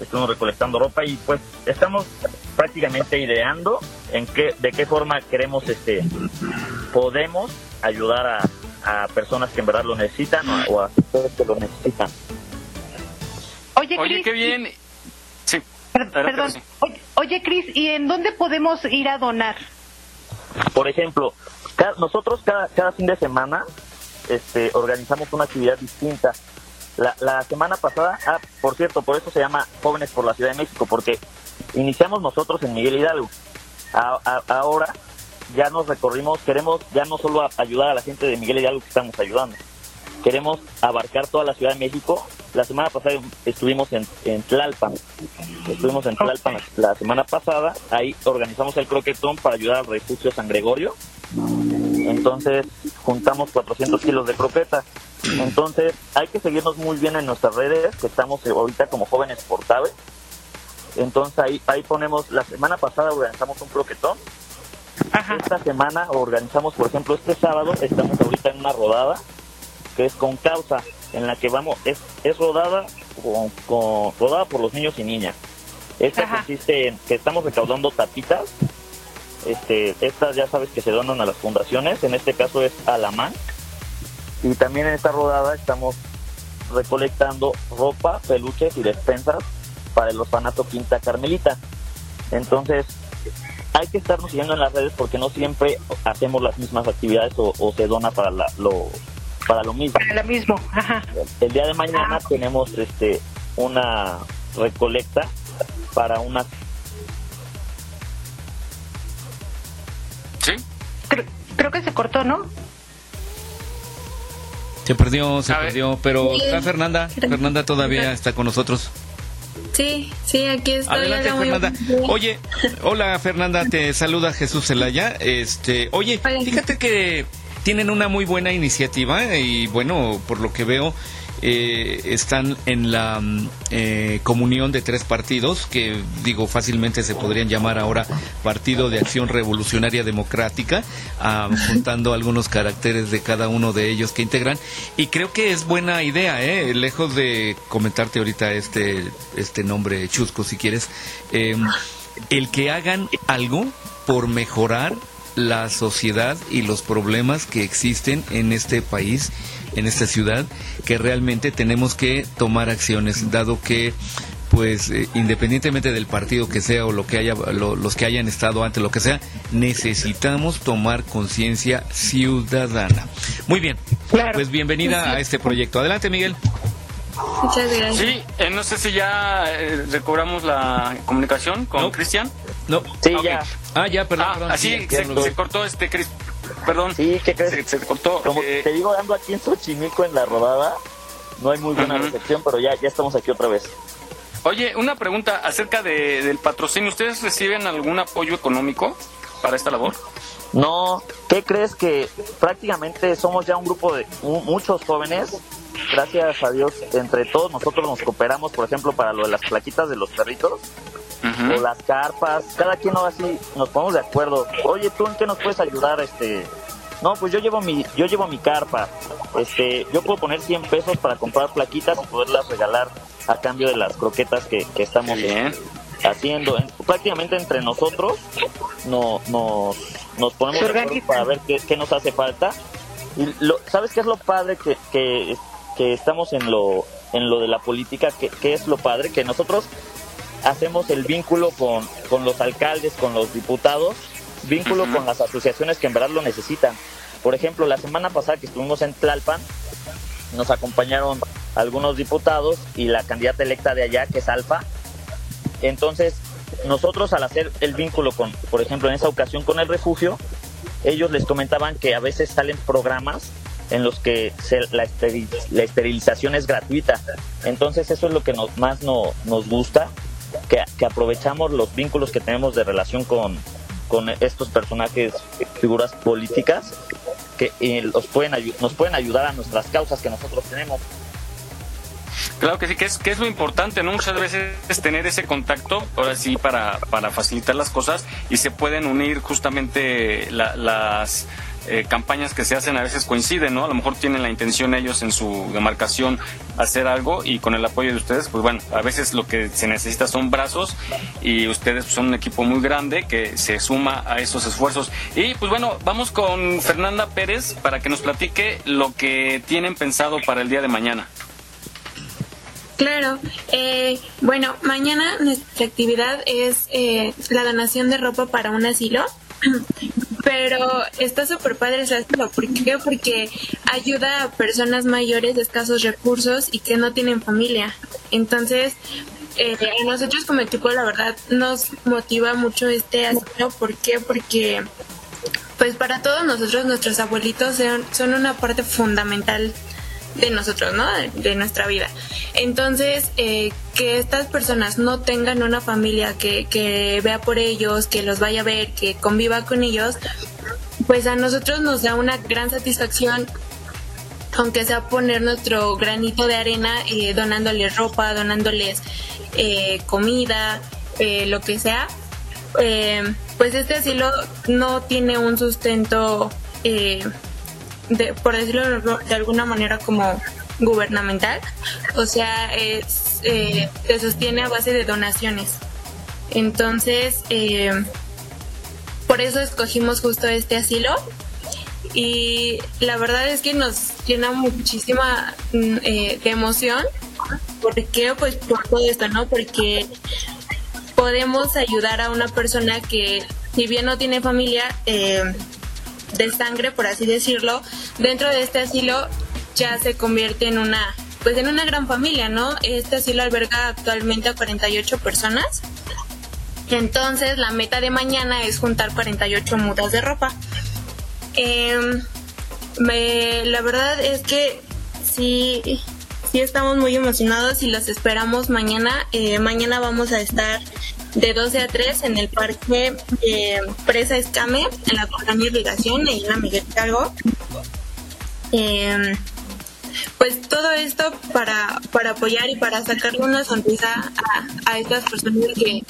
estuvimos recolectando ropa y pues estamos prácticamente ideando en qué, de qué forma queremos este podemos ayudar a, a personas que en verdad lo necesitan o a, o a sectores que lo necesitan. Oye, Oye, Cris, qué bien. Sí. perdón. Oye, oye, Cris, ¿y en dónde podemos ir a donar? Por ejemplo, nosotros cada, cada fin de semana este, organizamos una actividad distinta. La, la semana pasada, ah, por cierto, por eso se llama Jóvenes por la Ciudad de México, porque iniciamos nosotros en Miguel Hidalgo. A- ahora ya nos recorrimos, queremos ya no solo ayudar a la gente de Miguel Hidalgo que estamos ayudando, queremos abarcar toda la Ciudad de México. La semana pasada estuvimos en, en Tlalpan, estuvimos en Tlalpan la semana pasada, ahí organizamos el croquetón para ayudar al refugio San Gregorio. Entonces juntamos 400 kilos de croquetas. Entonces hay que seguirnos muy bien en nuestras redes, que estamos ahorita como jóvenes portables. Entonces ahí, ahí ponemos, la semana pasada organizamos un croquetón. Esta semana organizamos, por ejemplo, este sábado estamos ahorita en una rodada que es con causa, en la que vamos, es, es rodada con, con- rodada por los niños y niñas. Esta consiste en que estamos recaudando tapitas. Este, estas ya sabes que se donan a las fundaciones, en este caso es a la MAN. Y también en esta rodada estamos recolectando ropa, peluches y despensas para el orfanato Quinta Carmelita. Entonces, hay que estarnos siguiendo en las redes porque no siempre hacemos las mismas actividades o, o se dona para la- lo para lo mismo. Para lo mismo, ajá. El día de mañana tenemos este una recolecta para una Sí. Creo que se cortó, ¿no? Se perdió, se perdió, pero Sí. está Fernanda. Fernanda todavía está con nosotros. Sí, sí, aquí estoy. Adelante, Fernanda. Oye, hola Fernanda, te saluda Jesús Zelaya. Este, oye, fíjate que tienen una muy buena iniciativa y bueno, por lo que veo, eh, están en la mm, eh, comunión de tres partidos que digo fácilmente se podrían llamar ahora Partido de Acción Revolucionaria Democrática, ah, juntando algunos caracteres de cada uno de ellos que integran y creo que es buena idea, ¿eh? lejos de comentarte ahorita este este nombre chusco si quieres, eh, el que hagan algo por mejorar la sociedad y los problemas que existen en este país, en esta ciudad, que realmente tenemos que tomar acciones, dado que pues eh, independientemente del partido que sea o lo que haya lo- los que hayan estado antes lo que sea necesitamos tomar conciencia ciudadana muy bien pues bienvenida a este proyecto adelante Miguel Muchas gracias. Sí, eh, no sé si ya eh, recobramos la comunicación con Cristian. No. Sí, ya. Ah, ya, perdón. Ah, perdón, así sí, se, cortó este Cris. Perdón. Sí, ¿qué crees? Se, se cortó. Como eh, te digo, ando aquí en Xochimilco en la rodada. No hay muy buena Ujú. recepción, pero ya, ya estamos aquí otra vez. Oye, una pregunta acerca de, del patrocinio. ¿Ustedes reciben algún apoyo económico para esta labor? No, ¿qué crees que prácticamente somos ya un grupo de mu- muchos jóvenes? Gracias a Dios, entre todos nosotros nos cooperamos, por ejemplo, para lo de las plaquitas de los perritos o las carpas. Cada quien no así nos ponemos de acuerdo. Oye, ¿tú en qué nos puedes ayudar? Este, no, pues yo llevo mi yo llevo mi carpa. Este, yo puedo poner 100 pesos para comprar plaquitas y poderlas regalar a cambio de las croquetas que, que estamos haciendo. En- prácticamente entre nosotros no, nos, nos ponemos de acuerdo para ver qué, qué nos hace falta. Y lo, ¿Sabes qué es lo padre que, que, que estamos en lo, en lo de la política? ¿Qué, qué es lo padre? Que nosotros hacemos el vínculo con, con los alcaldes, con los diputados, vínculo con las asociaciones que en verdad lo necesitan. Por ejemplo, la semana pasada que estuvimos en Tlalpan, nos acompañaron algunos diputados y la candidata electa de allá, que es Alfa. Entonces, nosotros al hacer el vínculo con, por ejemplo, en esa ocasión con el refugio, ellos les comentaban que a veces salen programas en los que se- la, la esterilización es gratuita. Entonces eso es lo que nos, más no- nos gusta, que, que aprovechamos los vínculos que tenemos de relación con, con estos personajes, figuras políticas, que eh, los pueden nos pueden ayudar a nuestras causas que nosotros tenemos. Claro que sí, que es, que es lo importante, ¿no? Muchas veces es tener ese contacto, ahora sí, para, facilitar las cosas y se pueden unir justamente la- las eh, campañas que se hacen a veces coinciden, ¿no? A lo mejor tienen la intención ellos en su demarcación hacer algo y con el apoyo de ustedes, pues bueno, a veces lo que se necesita son brazos y ustedes son un equipo muy grande que se suma a esos esfuerzos. Y pues bueno, vamos con Fernanda Pérez para que nos platique lo que tienen pensado para el día de mañana. Claro, eh, bueno, mañana nuestra actividad es eh, la donación de ropa para un asilo, pero está súper padre ese asilo. ¿Por qué? Porque ayuda a personas mayores de escasos recursos y que no tienen familia. Entonces, eh, a nosotros como equipo, la verdad, nos motiva mucho este asilo. ¿Por qué? Porque pues para todos nosotros nuestros abuelitos son, son una parte fundamental de nosotros, ¿no? De, nuestra vida. Entonces, eh, que estas personas no tengan una familia que, que vea por ellos, que los vaya a ver, que conviva con ellos, pues a nosotros nos da una gran satisfacción, aunque sea poner nuestro granito de arena, eh, donándoles ropa, donándoles eh, comida, eh, lo que sea. Eh, pues este asilo no tiene un sustento eh, de, por decirlo de alguna manera como gubernamental, o sea, es, eh, se sostiene a base de donaciones. Entonces, eh, por eso escogimos justo este asilo y la verdad es que nos llena muchísima mm, eh, de emoción. ¿Por qué? Pues por todo esto, ¿no? Porque podemos ayudar a una persona que, si bien no tiene familia, eh, de sangre, por así decirlo, dentro de este asilo ya se convierte en una, pues en una gran familia, ¿no? Este asilo alberga actualmente a 48 personas. Entonces la meta de mañana es juntar 48 mudas de ropa. Em, la verdad es que sí, sí estamos muy emocionados y los esperamos mañana. Eh, mañana vamos a estar de 12 a 3 en el parque eh, Presa Escame, en la colonia Irrigación, en la Miguel Hidalgo. Em, pues todo esto para, para apoyar y para sacarle una sonrisa a, a estas personas que,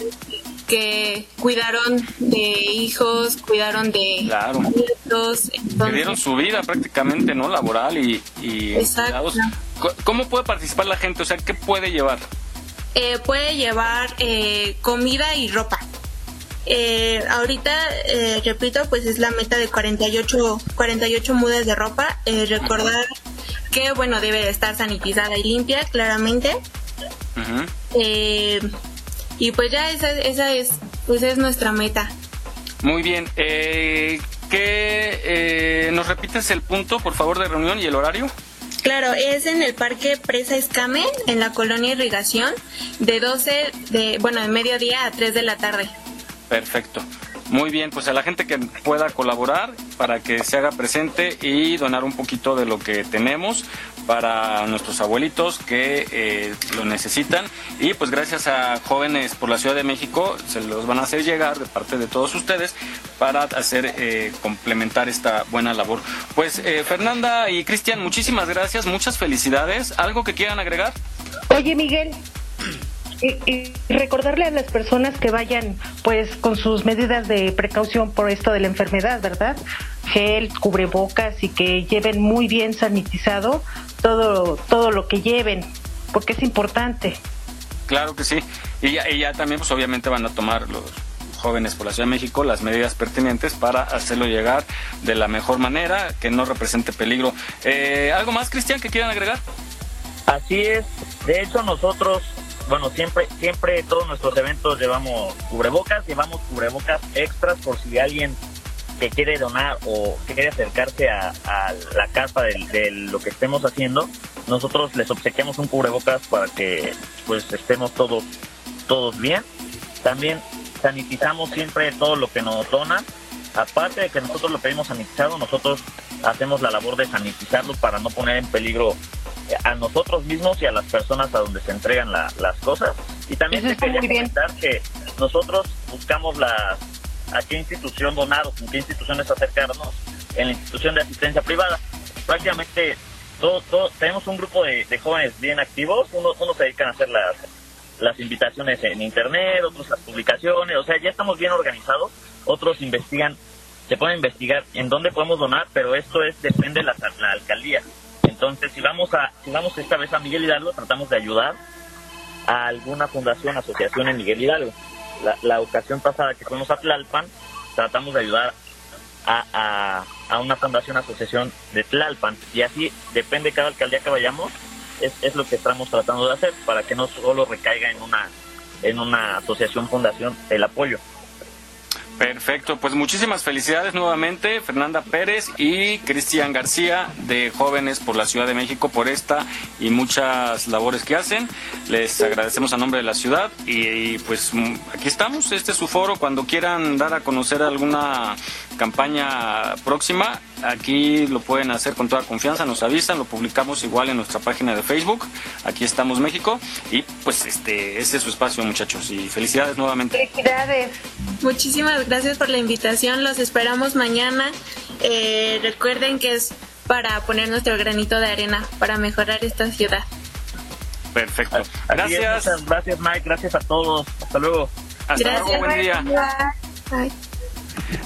que cuidaron de hijos, cuidaron de Claro. nietos. que dieron su vida prácticamente, ¿no? Laboral y, y Exacto. ¿Cómo puede participar la gente? O sea, ¿qué puede llevar? Eh, puede llevar eh, comida y ropa. Eh, ahorita, eh, repito, pues es la meta de 48, 48 mudas de ropa. Eh, recordar que, bueno, debe de estar sanitizada y limpia, claramente. Eh, y pues ya esa, esa es, pues es nuestra meta. Muy bien. Eh, ¿qué, eh, ¿Nos repites el punto, por favor, de reunión y el horario? Claro, es en el Parque Presa Escame, en la colonia Irrigación, de 12 de, bueno, de mediodía a 3 de la tarde. Perfecto. Muy bien, pues a la gente que pueda colaborar para que se haga presente y donar un poquito de lo que tenemos para nuestros abuelitos que eh, lo necesitan. Y pues gracias a jóvenes por la Ciudad de México se los van a hacer llegar de parte de todos ustedes para hacer eh, complementar esta buena labor. Pues eh, Fernanda y Cristian, muchísimas gracias, muchas felicidades. ¿Algo que quieran agregar? Oye, Miguel, y, y recordarle a las personas que vayan pues con sus medidas de precaución por esto de la enfermedad, ¿verdad? Gel, cubrebocas y que lleven muy bien sanitizado todo todo lo que lleven, porque es importante. Claro que sí. Y ya, y ya también, pues obviamente van a tomar los jóvenes por la Ciudad de México las medidas pertinentes para hacerlo llegar de la mejor manera, que no represente peligro. Eh, ¿Algo más, Cristian, que quieran agregar? Así es. De hecho, nosotros bueno, siempre, siempre todos nuestros eventos llevamos cubrebocas, llevamos cubrebocas extras por si alguien que quiere donar o que quiere acercarse a, la carpa de, de lo que estemos haciendo, nosotros les obsequiamos un cubrebocas para que pues estemos todos, todos bien. También sanitizamos siempre todo lo que nos donan. Aparte de que nosotros lo pedimos sanitizado, nosotros hacemos la labor de sanitizarlo para no poner en peligro a nosotros mismos y a las personas a donde se entregan la- las cosas. Y también Eso te quería comentar que nosotros buscamos la, a qué institución donar o con qué instituciones acercarnos en la institución de asistencia privada. Prácticamente todo, todo- tenemos un grupo de, de jóvenes bien activos, unos, unos se dedican a hacer las, las invitaciones en internet, otros las publicaciones, o sea, ya estamos bien organizados, otros investigan, se puede investigar en dónde podemos donar, pero esto es depende de la, la alcaldía. Entonces, si vamos a si vamos esta vez a Miguel Hidalgo, tratamos de ayudar a alguna fundación, asociación en Miguel Hidalgo. La, ocasión pasada que fuimos a Tlalpan, tratamos de ayudar a, una fundación, asociación de Tlalpan. Y así, depende de cada alcaldía que vayamos, es, es lo que estamos tratando de hacer, para que no solo recaiga en una, en una asociación, fundación, el apoyo. Perfecto, pues muchísimas felicidades nuevamente Fernanda Pérez y Cristian García de Jóvenes por la Ciudad de México por esta y muchas labores que hacen. Les agradecemos a nombre de la ciudad y, y, pues mm, aquí estamos, este es su foro, cuando quieran dar a conocer alguna campaña próxima, aquí lo pueden hacer con toda confianza, nos avisan, lo publicamos igual en nuestra página de Facebook, aquí estamos México y pues este, este es su espacio muchachos y felicidades nuevamente. Felicidades. Muchísimas gracias por la invitación. Los esperamos mañana. Eh, recuerden que es para poner nuestro granito de arena para mejorar esta ciudad. Perfecto. Gracias. gracias Mike, gracias a todos. Hasta luego. Hasta luego, buen día. Bye.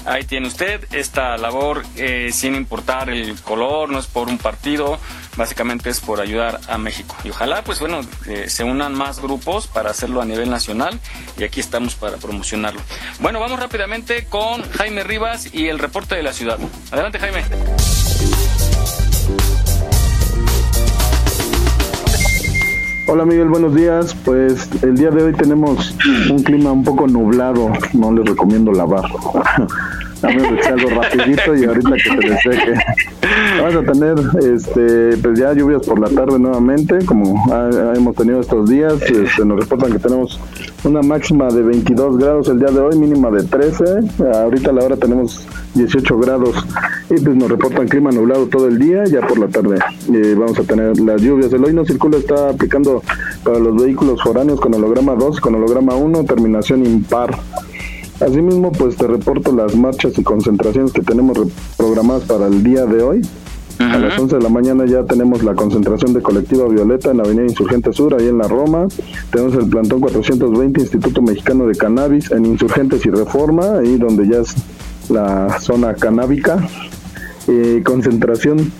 Ahí tiene usted esta labor eh, sin importar el color, no es por un partido, básicamente es por ayudar a México. Y ojalá, pues bueno, eh, se unan más grupos para hacerlo a nivel nacional y aquí estamos para promocionarlo. Bueno, vamos rápidamente con Jaime Rivas y el reporte de la ciudad. Adelante, Jaime. Hola Miguel, buenos días. Pues el día de hoy tenemos un clima un poco nublado, no les recomiendo lavar. Sea algo rapidito y ahorita que se deseque. Vamos a tener este, pues ya lluvias por la tarde nuevamente, como ha- hemos tenido estos días. Este, nos reportan que tenemos una máxima de 22 grados el día de hoy, mínima de 13. Ahorita a la hora tenemos 18 grados y pues nos reportan clima nublado todo el día. Ya por la tarde eh, vamos a tener las lluvias. El hoy no circula está aplicando para los vehículos foráneos con holograma 2, con holograma 1, terminación impar. Asimismo, pues te reporto las marchas y concentraciones que tenemos programadas para el día de hoy. A las 11 de la mañana ya tenemos la concentración de Colectiva Violeta en la Avenida Insurgente Sur, ahí en la Roma. Tenemos el plantón 420 Instituto Mexicano de Cannabis en Insurgentes y Reforma, ahí donde ya es la zona canábica. Eh, concentración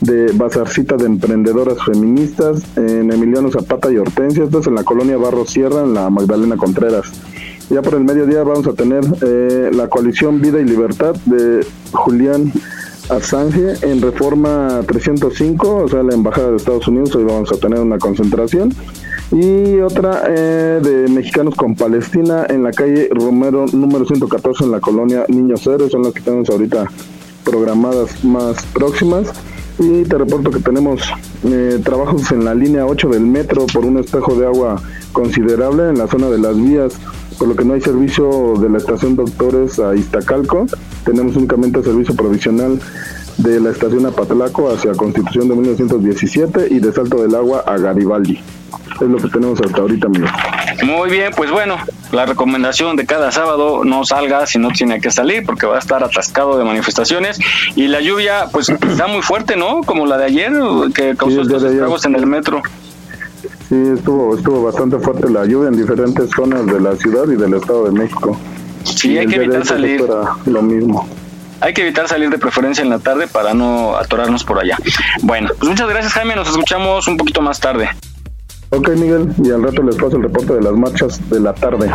de Bazarcita de Emprendedoras Feministas en Emiliano Zapata y Hortensia, esto es en la colonia Barro Sierra, en la Magdalena Contreras. Ya por el mediodía vamos a tener eh, la coalición Vida y Libertad de Julián Assange en Reforma 305, o sea, la Embajada de Estados Unidos, hoy vamos a tener una concentración. Y otra eh, de Mexicanos con Palestina en la calle Romero número 114 en la colonia Niños Héroes, son las que tenemos ahorita programadas más próximas. Y te reporto que tenemos eh, trabajos en la línea 8 del metro por un espejo de agua considerable en la zona de las vías, por lo que no hay servicio de la estación Doctores a Iztacalco. Tenemos únicamente servicio provisional de la estación Apatlaco hacia Constitución de 1917 y de Salto del Agua a Garibaldi. Es lo que tenemos hasta ahorita, amigo. Muy bien, pues bueno, la recomendación de cada sábado no salga si no tiene que salir porque va a estar atascado de manifestaciones y la lluvia pues está muy fuerte, ¿no? Como la de ayer que causó estos estragos en el metro. Sí, estuvo, estuvo bastante fuerte la lluvia en diferentes zonas de la ciudad y del Estado de México. Sí, Y hay que evitar se salir. Lo mismo. Hay que evitar salir de preferencia en la tarde para no atorarnos por allá. Bueno, pues muchas gracias Jaime, nos escuchamos un poquito más tarde. Ok, Miguel, y al rato les paso el reporte de las marchas de la tarde.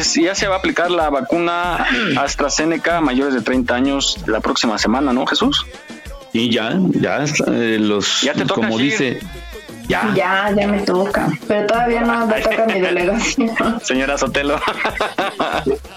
Pues ya se va a aplicar la vacuna AstraZeneca a mayores de 30 años la próxima semana, ¿no, Jesús? Y ya, ya, eh, los, Ya te toca, como dice, ya. Ya, ya me toca. Pero todavía no me toca mi delegación. Señora Sotelo.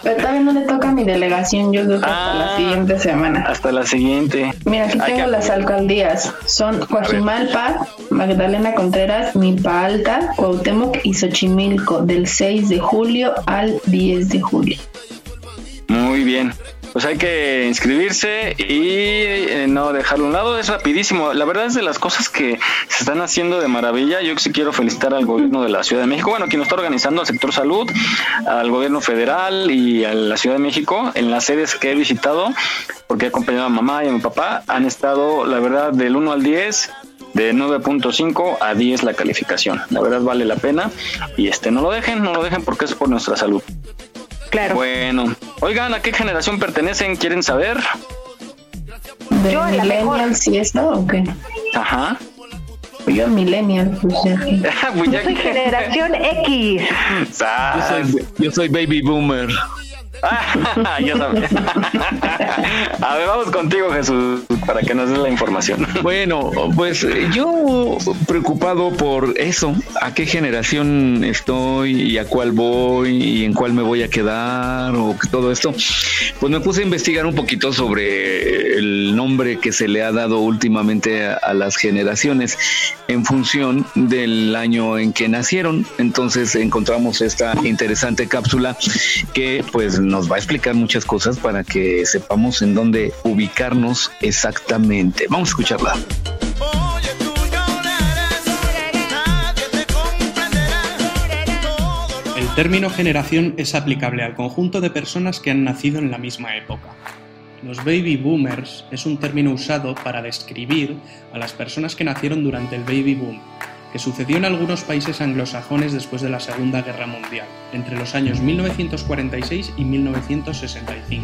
Pero todavía no le toca mi delegación. Yo creo que hasta la siguiente semana. Hasta la siguiente. Mira, aquí Hay tengo que- las alcaldías. Son Coajimalpa, Magdalena Contreras, Milpa Alta, Cuauhtémoc y Xochimilco, del 6 de julio al 10 de julio. Muy bien. Pues hay que inscribirse y eh, no dejarlo a un lado. Es rapidísimo. La verdad es de las cosas que se están haciendo de maravilla. Yo sí quiero felicitar al gobierno de la Ciudad de México. Bueno, quien lo está organizando, al sector salud, al gobierno federal y a la Ciudad de México. En las sedes que he visitado, porque he acompañado a mamá y a mi papá, han estado, la verdad, del 1 al 10 de 9.5 a 10 la calificación. La verdad vale la pena y este no lo dejen, no lo dejen porque es por nuestra salud. Claro. Bueno, oigan, ¿a qué generación pertenecen? ¿Quieren saber? ¿De Yo a la y esto o qué? Ajá. Yo millennial, pues ya Yo soy generación X. Yo Sas. soy, yo soy baby boomer. Ah, ya sabes. A ver, vamos contigo, Jesús, para que nos des la información. Bueno, pues yo preocupado por eso, a qué generación estoy y a cuál voy y en cuál me voy a quedar o todo esto, pues me puse a investigar un poquito sobre el nombre que se le ha dado últimamente a las generaciones en función del año en que nacieron. Entonces encontramos esta interesante cápsula que pues nos va a explicar muchas cosas para que sepamos en dónde ubicarnos exactamente. Vamos a escucharla. El término generación es aplicable al conjunto de personas que han nacido en la misma época. Los baby boomers es un término usado para describir a las personas que nacieron durante el baby boom, que sucedió en algunos países anglosajones después de la Segunda Guerra Mundial, entre los años 1946 y 1965.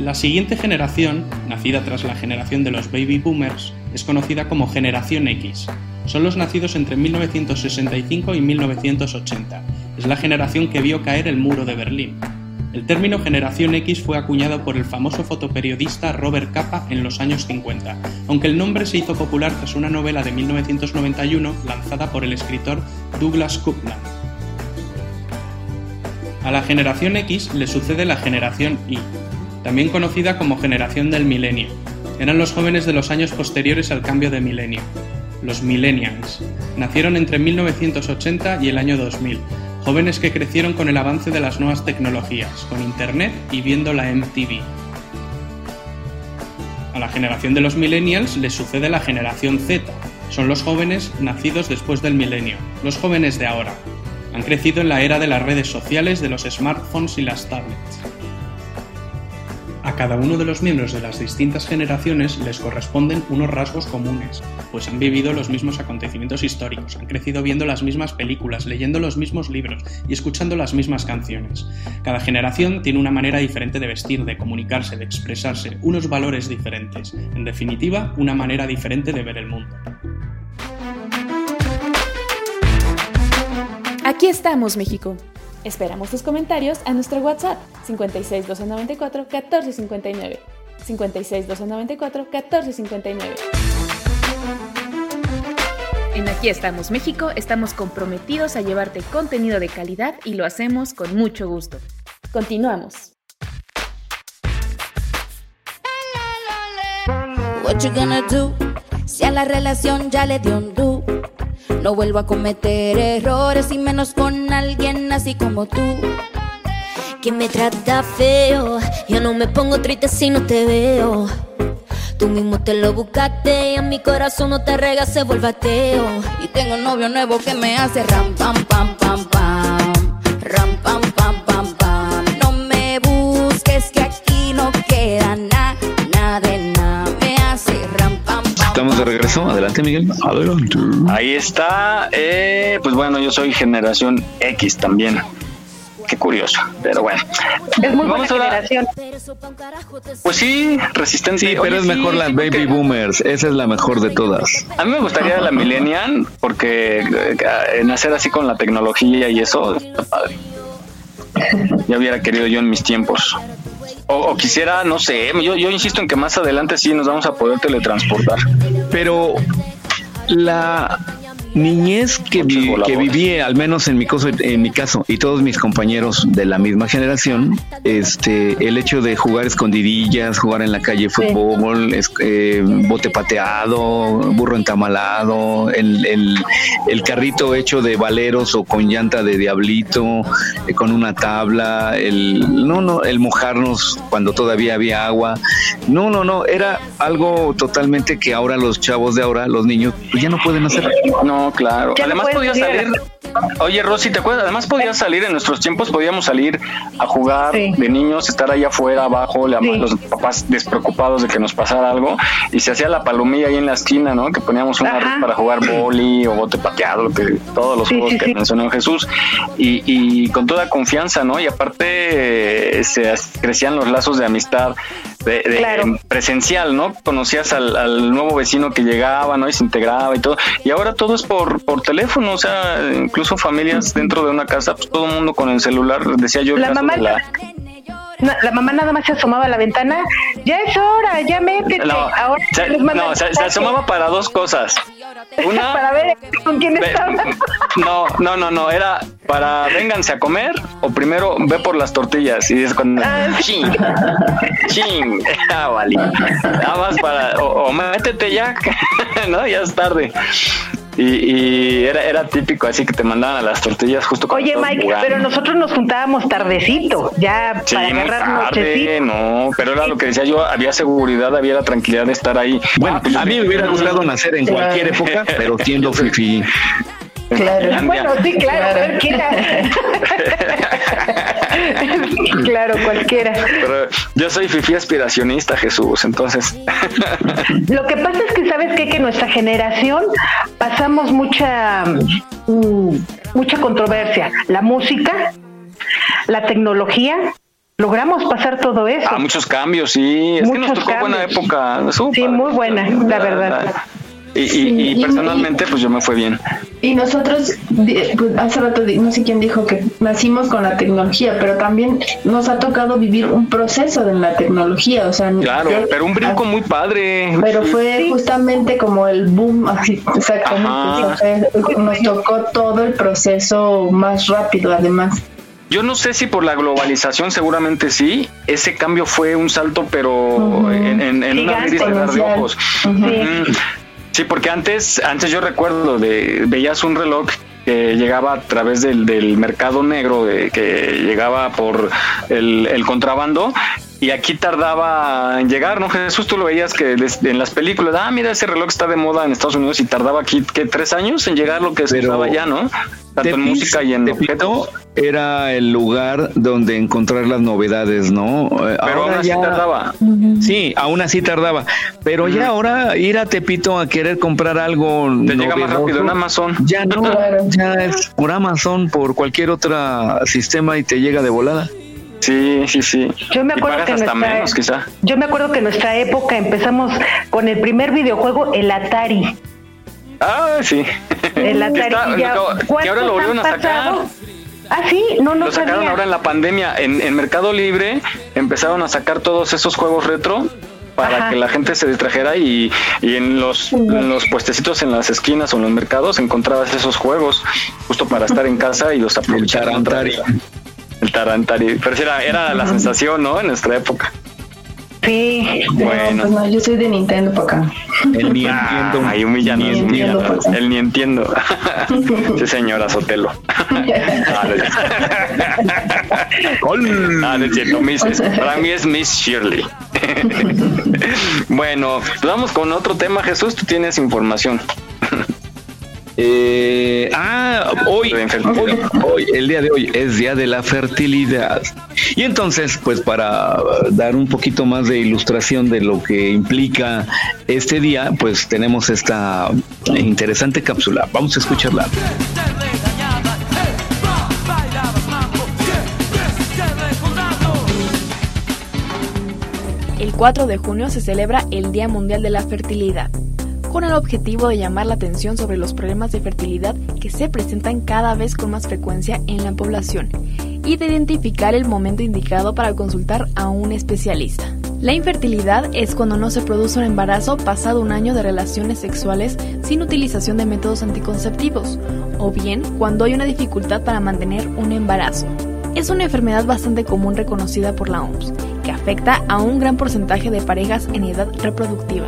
La siguiente generación, nacida tras la generación de los baby boomers, es conocida como generación X. Son los nacidos entre 1965 y 1980. Es la generación que vio caer el muro de Berlín. El término generación X fue acuñado por el famoso fotoperiodista Robert Capa en los años 50, aunque el nombre se hizo popular tras una novela de 1991 lanzada por el escritor Douglas Coupland. A la generación X le sucede la generación Y, también conocida como generación del milenio. Eran los jóvenes de los años posteriores al cambio de milenio. Los millennials. Nacieron entre 1980 y el año 2000, jóvenes que crecieron con el avance de las nuevas tecnologías, con Internet y viendo la MTV. A la generación de los millennials les sucede la generación Z. Son los jóvenes nacidos después del milenio, los jóvenes de ahora. Han crecido en la era de las redes sociales, de los smartphones y las tablets. A cada uno de los miembros de las distintas generaciones les corresponden unos rasgos comunes, pues han vivido los mismos acontecimientos históricos, han crecido viendo las mismas películas, leyendo los mismos libros y escuchando las mismas canciones. Cada generación tiene una manera diferente de vestir, de comunicarse, de expresarse, unos valores diferentes, en definitiva, una manera diferente de ver el mundo. Aquí estamos, México. Esperamos tus comentarios a nuestro WhatsApp 56 294 1459. 56 294 1459. En Aquí estamos, México, estamos comprometidos a llevarte contenido de calidad y lo hacemos con mucho gusto. Continuamos. What you gonna do? Si a la relación ya le dio un do. No vuelvo a cometer errores y menos con alguien así como tú. que me trata feo. Yo no me pongo triste si no te veo. Tú mismo te lo buscaste y en mi corazón no te rega, se vuelve ateo. Y tengo un novio nuevo que me hace ram pam pam pam pam. Estamos de regreso. Adelante, Miguel. Adelante. Ahí está. Eh, pues bueno, yo soy generación X también. Qué curioso, pero bueno. Es muy buena Vamos a la- generación. Pues sí, resistente. Sí, pero Oye, es sí, mejor las sí, porque- baby boomers. Esa es la mejor de todas. A mí me gustaría la millennial porque eh, nacer así con la tecnología y eso está padre. ya hubiera querido yo en mis tiempos. O, o quisiera, no sé, yo, yo insisto en que más adelante sí nos vamos a poder teletransportar. Pero la niñez que, vi- que viví, al menos en mi, caso, en mi caso, y todos mis compañeros de la misma generación, este, el hecho de jugar escondidillas, jugar en la calle fútbol, es- eh, bote pateado, burro entamalado, el, el- el carrito hecho de valeros o con llanta de diablito, eh, con una tabla, el, no, no, el mojarnos cuando todavía había agua. No, no, no, era algo totalmente que ahora los chavos de ahora, los niños, pues ya no pueden hacer. No, claro. Además podía salir. Oye, Rosy, ¿te acuerdas? Además podía salir en nuestros tiempos, podíamos salir a jugar de niños, estar ahí afuera, abajo, la- los papás despreocupados de que nos pasara algo, y se hacía la palomilla ahí en la esquina, ¿no? Que poníamos una red para jugar boli o bote pateado, lo que, todos los juegos que mencionó Jesús, y, y con toda confianza, ¿no? Y aparte eh, se crecían los lazos de amistad de, de- presencial, ¿no? Conocías al, al nuevo vecino que llegaba, ¿no? Y se integraba y todo. Y ahora todo es por, por teléfono, o sea, incluso familias dentro de una casa, pues todo el mundo con el celular, decía yo. el La caso mamá de la- Na- la mamá nada más se asomaba a la ventana. Ya es hora, ya métete. No, Ahora se, no, asomaba para dos cosas. Una, para ver con quién Ve- estaba. no, no, no, no, era para vénganse a comer o primero ve por las tortillas y es cuando ching, ching, ah, vale. Nada más para o, o métete ya, no, ya es tarde. Y, y era, era típico así que te mandaban a las tortillas justo cuando Oye, Mike, jugando. pero nosotros nos juntábamos tardecito, ya Sí, para muy agarrar tarde, nochecito. no, pero era lo que decía yo, había seguridad, había la tranquilidad de estar ahí. Bueno, a mí me hubiera gustado nacer en cualquier época, pero siendo fifi. Claro. Bueno, sí, claro, cualquiera. claro, cualquiera. Pero yo soy fifi aspiracionista, Jesús, entonces. Lo que pasa es que, ¿sabes qué? Que nuestra generación pasamos mucha, mm, mucha controversia. La música, la tecnología, logramos pasar todo eso. Ah, muchos cambios, sí. Es que nos Muchos tocó buena cambios. época. Sí, muy buena, la verdad. Y, y- y personalmente, pues yo me fue bien. Y nosotros, pues, hace rato no sé quién dijo que nacimos con la tecnología, pero también nos ha tocado vivir un proceso de la tecnología, o sea, Claro, pero un brinco muy padre. pero fue justamente como el boom, así, exactamente, o sea, nos tocó todo el proceso más rápido, además. Yo no sé si por la globalización, seguramente sí. Ese cambio fue un salto, pero en, en, en un abrir y cerrar de ojos. Sí, porque antes, antes yo recuerdo de veías un reloj que llegaba a través del, del mercado negro, que llegaba por el, el contrabando. Y aquí tardaba en llegar, ¿no? Jesús, tú lo veías que en las películas, ah, mira, ese reloj está de moda en Estados Unidos y tardaba aquí, ¿qué? Tres años en llegar lo que se Pero usaba ya, ¿no? Tanto en música y en objetos. era el lugar donde encontrar las novedades, ¿no? Eh, Pero aún ahora así ya- tardaba. Sí, aún así tardaba. Pero ya ahora ir a Tepito a querer comprar algo Te llega más rápido en Amazon. Ya no, ya es por Amazon, por cualquier otro sistema y te llega de volada. Sí, sí, sí. Yo me Y acuerdo pagas que hasta nuestra- menos, quizá. Yo me acuerdo que en nuestra época empezamos con el primer videojuego, el Atari. Ah, sí. El Atari. está- que ahora ¿cuántos lo volvieron han a sacar. pasado? Ah, sí, no, no Lo sacaron sabía. ahora en la pandemia. En, en Mercado Libre empezaron a sacar todos esos juegos retro para Ajá. que la gente se distrajera y, y en los en los puestecitos en las esquinas o en los mercados encontrabas esos juegos justo para estar en casa y los aprovechar. El Tarantari. Pero sí era, era la sensación, ¿no? En nuestra época. Sí. Bueno. Pues no, yo soy de Nintendo para acá. El ni entiendo. Ay, humillanos, Ni entiendo, humillanos. papá. El ni entiendo. sí, señora Sotelo. Ah, no- Ah, no es cierto, Miss- para mí es Miss Shirley. bueno, pues vamos con otro tema, Jesús. Tú tienes información. Eh, ah, hoy, hoy, hoy, el día de hoy es día de la fertilidad. Y entonces, pues para dar un poquito más de ilustración de lo que implica este día, pues tenemos esta interesante cápsula. Vamos a escucharla. El 4 de junio se celebra el Día Mundial de la Fertilidad, con el objetivo de llamar la atención sobre los problemas de fertilidad que se presentan cada vez con más frecuencia en la población y de identificar el momento indicado para consultar a un especialista. La infertilidad es cuando no se produce un embarazo pasado un año de relaciones sexuales sin utilización de métodos anticonceptivos, o bien cuando hay una dificultad para mantener un embarazo. Es una enfermedad bastante común reconocida por la OMS, que afecta a un gran porcentaje de parejas en edad reproductiva.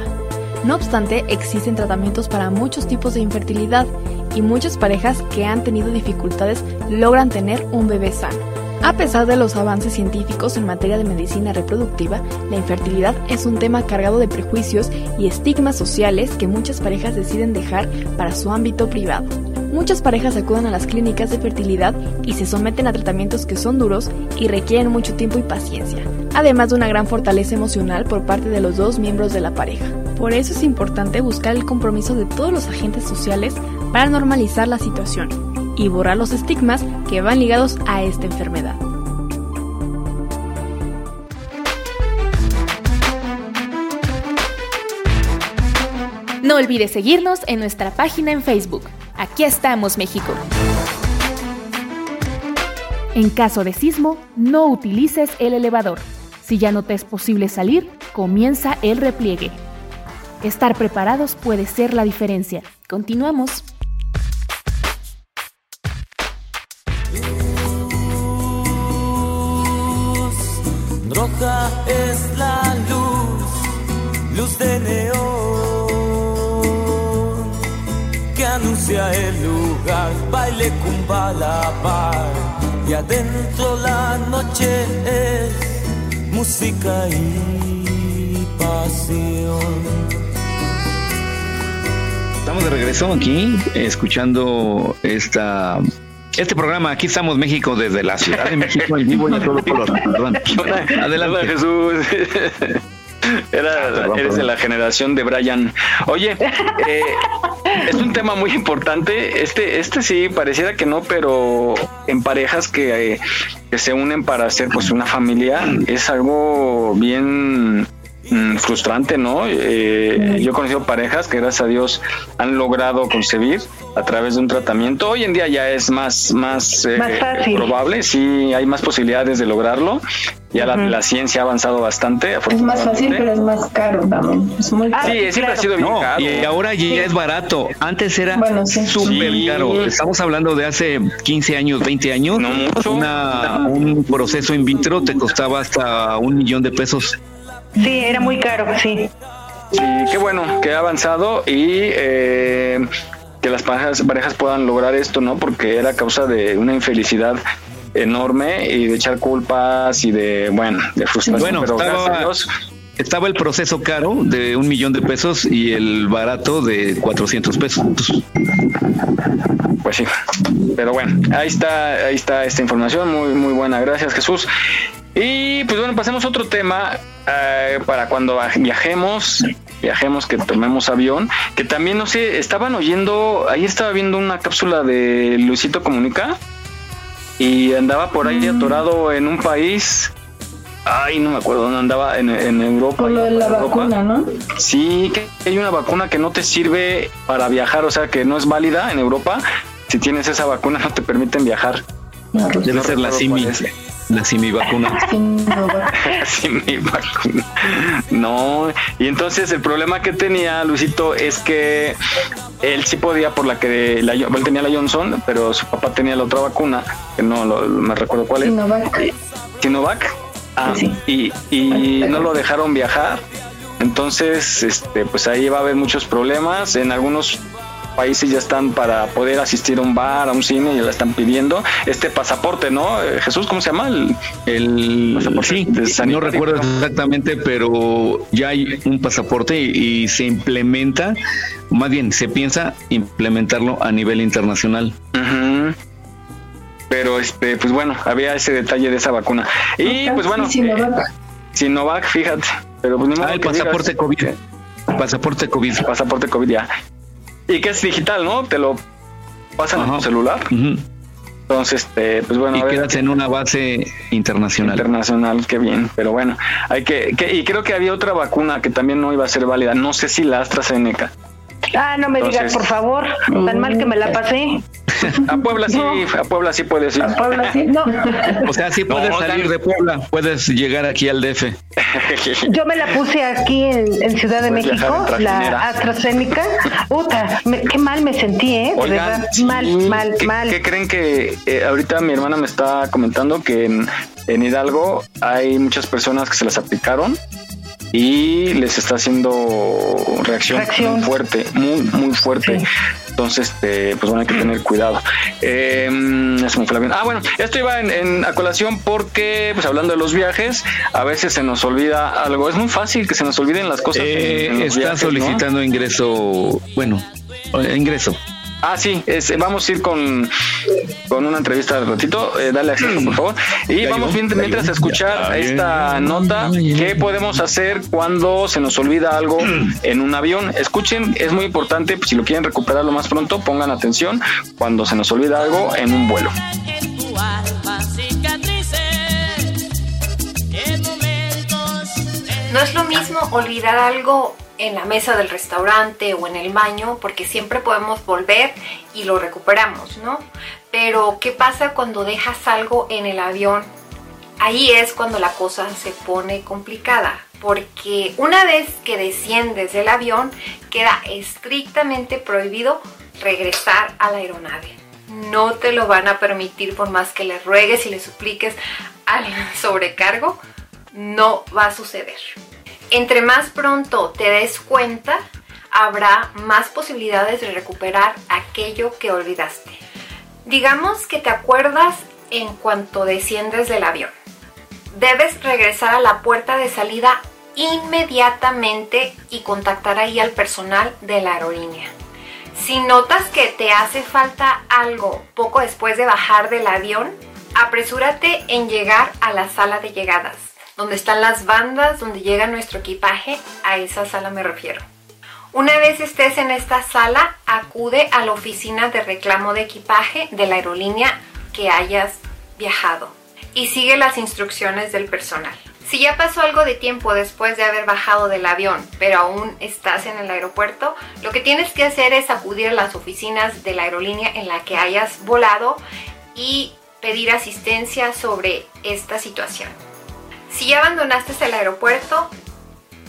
No obstante, existen tratamientos para muchos tipos de infertilidad y muchas parejas que han tenido dificultades logran tener un bebé sano. A pesar de los avances científicos en materia de medicina reproductiva, la infertilidad es un tema cargado de prejuicios y estigmas sociales que muchas parejas deciden dejar para su ámbito privado. Muchas parejas acuden a las clínicas de fertilidad y se someten a tratamientos que son duros y requieren mucho tiempo y paciencia, además de una gran fortaleza emocional por parte de los dos miembros de la pareja. Por eso es importante buscar el compromiso de todos los agentes sociales para normalizar la situación y borrar los estigmas que van ligados a esta enfermedad. No olvides seguirnos en nuestra página en Facebook. Aquí estamos, México. En caso de sismo, no utilices el elevador. Si ya no te es posible salir, comienza el repliegue. Estar preparados puede ser la diferencia. Continuamos. Roja es la luz, luz de neón, que anuncia el lugar, baile cumba la par, y adentro la noche es música y pasión. Estamos de regreso aquí, escuchando esta este programa, aquí estamos México desde la Ciudad de México en vivo y a todo color. Perdón. Adelante Jesús. Era, Ah, eres de la generación de Brian. Oye, eh, es un tema muy importante. Este, este sí, pareciera que no, pero en parejas que, eh, que se unen para hacer pues una familia es algo bien mm, frustrante, ¿no? Eh, yo he conocido parejas que gracias a Dios han logrado concebir a través de un tratamiento. Hoy en día ya es más, más, eh, Más fácil. probable, sí, hay más posibilidades de lograrlo. Ya la, la ciencia ha avanzado bastante. Es más fácil, pero es más caro también. Es muy caro. Sí, siempre ha sido bien No, caro. y ahora ya es barato. Antes era Bueno, sí. súper Sí. caro. Estamos hablando de hace 15 años, 20 años. No mucho. Una- un proceso in vitro te costaba hasta un millón de pesos. Sí, era muy caro, sí. Sí, qué bueno que ha avanzado y eh, que las parejas, parejas puedan lograr esto, ¿no? Porque era causa de una infelicidad enorme y de echar culpas y de, bueno, de frustración. Bueno, pero gracias a Dios, estaba el proceso caro de un millón de pesos y el barato de 400 pesos. pues sí. Pero bueno, ahí está, ahí está esta información, muy, muy buena. Gracias, Jesús. Y pues bueno, pasemos a otro tema eh, para cuando viajemos, viajemos, que tomemos avión, que también, no sé, estaban oyendo, ahí estaba viendo una cápsula de Luisito Comunica y andaba por ahí atorado en un país. Ay, no me acuerdo dónde andaba, en, en Europa. Por lo de la Europa. vacuna, ¿no? Sí, que hay una vacuna que no te sirve para viajar, o sea, que no es válida en Europa. Si tienes esa vacuna no te permiten viajar. Debe No ser la simi, la simi vacuna. Sí, mi vacuna. No, y entonces el problema que tenía Luisito es que él sí podía por la que la, él tenía la Johnson, pero su papá tenía la otra vacuna, que no lo, me recuerdo cuál es. Sinovac. Sinovac. Ah, y, y no lo dejaron viajar. Entonces, este, pues ahí va a haber muchos problemas. En algunos países ya están para poder asistir a un bar, a un cine, ya la están pidiendo. Este pasaporte, ¿no? Eh, Jesús, ¿cómo se llama? El, El, sí, no recuerdo exactamente, pero ya hay un pasaporte y, y se implementa, más bien se piensa implementarlo a nivel internacional. Ujú. Pero este, pues bueno, había ese detalle de esa vacuna. Y pues bueno, Sinovac. eh, Sinovac, fíjate. Pero pues Ah, el digas- pasaporte COVID. Pasaporte COVID. Pasaporte COVID ya. Y que es digital, ¿no? Te lo pasan en tu celular. Entonces, este, pues bueno, Y a ver. quedas en una base internacional. Internacional, qué bien, pero bueno, hay que, que- y creo que había otra vacuna que también no iba a ser válida, no sé si la AstraZeneca. Ah, no me digas, por favor. Tan mal que me la pasé. A Puebla sí, a Puebla sí puedes ir. A Puebla sí, no. O sea, sí puedes No, salir de Puebla, puedes llegar aquí al DF. Yo me la puse aquí en, en Ciudad de Puedes México, la AstraZeneca. Puta, me- qué mal me sentí, ¿eh? De Oigan, verdad, sí, mal, mal, ¿qué, mal. qué creen que eh, ahorita mi hermana me está comentando que en, en Hidalgo hay muchas personas que se las aplicaron y les está haciendo reacción, Reacción. muy fuerte, muy, muy fuerte. Entonces, este, pues bueno, hay que tener cuidado. Eh, se me fue el avión. Ah, bueno, esto iba en, en a colación porque, pues hablando de los viajes, a veces se nos olvida algo. Es muy fácil que se nos olviden las cosas. Eh, en los está viajes, ¿no? solicitando ingreso, bueno, eh, ingreso. Ah, sí, es- vamos a ir con, con una entrevista al ratito. Eh, dale acceso, por favor. Y Ya vamos bien- mientras a escuchar Ya esta nota. ¿Qué podemos hacer cuando se nos olvida algo en un avión? Escuchen, es muy importante. pues, si lo quieren recuperar lo más pronto, pongan atención cuando se nos olvida algo en un vuelo. No es lo mismo olvidar algo en la mesa del restaurante o en el baño, porque siempre podemos volver y lo recuperamos, ¿no? Pero, ¿qué pasa cuando dejas algo en el avión? Ahí es cuando la cosa se pone complicada, porque una vez que desciendes del avión, queda estrictamente prohibido regresar a la aeronave. No te lo van a permitir por más que le ruegues y le supliques al sobrecargo, no va a suceder. Entre más pronto te des cuenta, habrá más posibilidades de recuperar aquello que olvidaste. Digamos que te acuerdas en cuanto desciendes del avión. Debes regresar a la puerta de salida inmediatamente y contactar ahí al personal de la aerolínea. Si notas que te hace falta algo poco después de bajar del avión, apresúrate en llegar a la sala de llegadas, donde están las bandas donde llega nuestro equipaje, a esa sala me refiero. Una vez estés en esta sala, acude a la oficina de reclamo de equipaje de la aerolínea que hayas viajado y sigue las instrucciones del personal. Si ya pasó algo de tiempo después de haber bajado del avión, pero aún estás en el aeropuerto, lo que tienes que hacer es acudir a las oficinas de la aerolínea en la que hayas volado y pedir asistencia sobre esta situación. Si ya abandonaste el aeropuerto,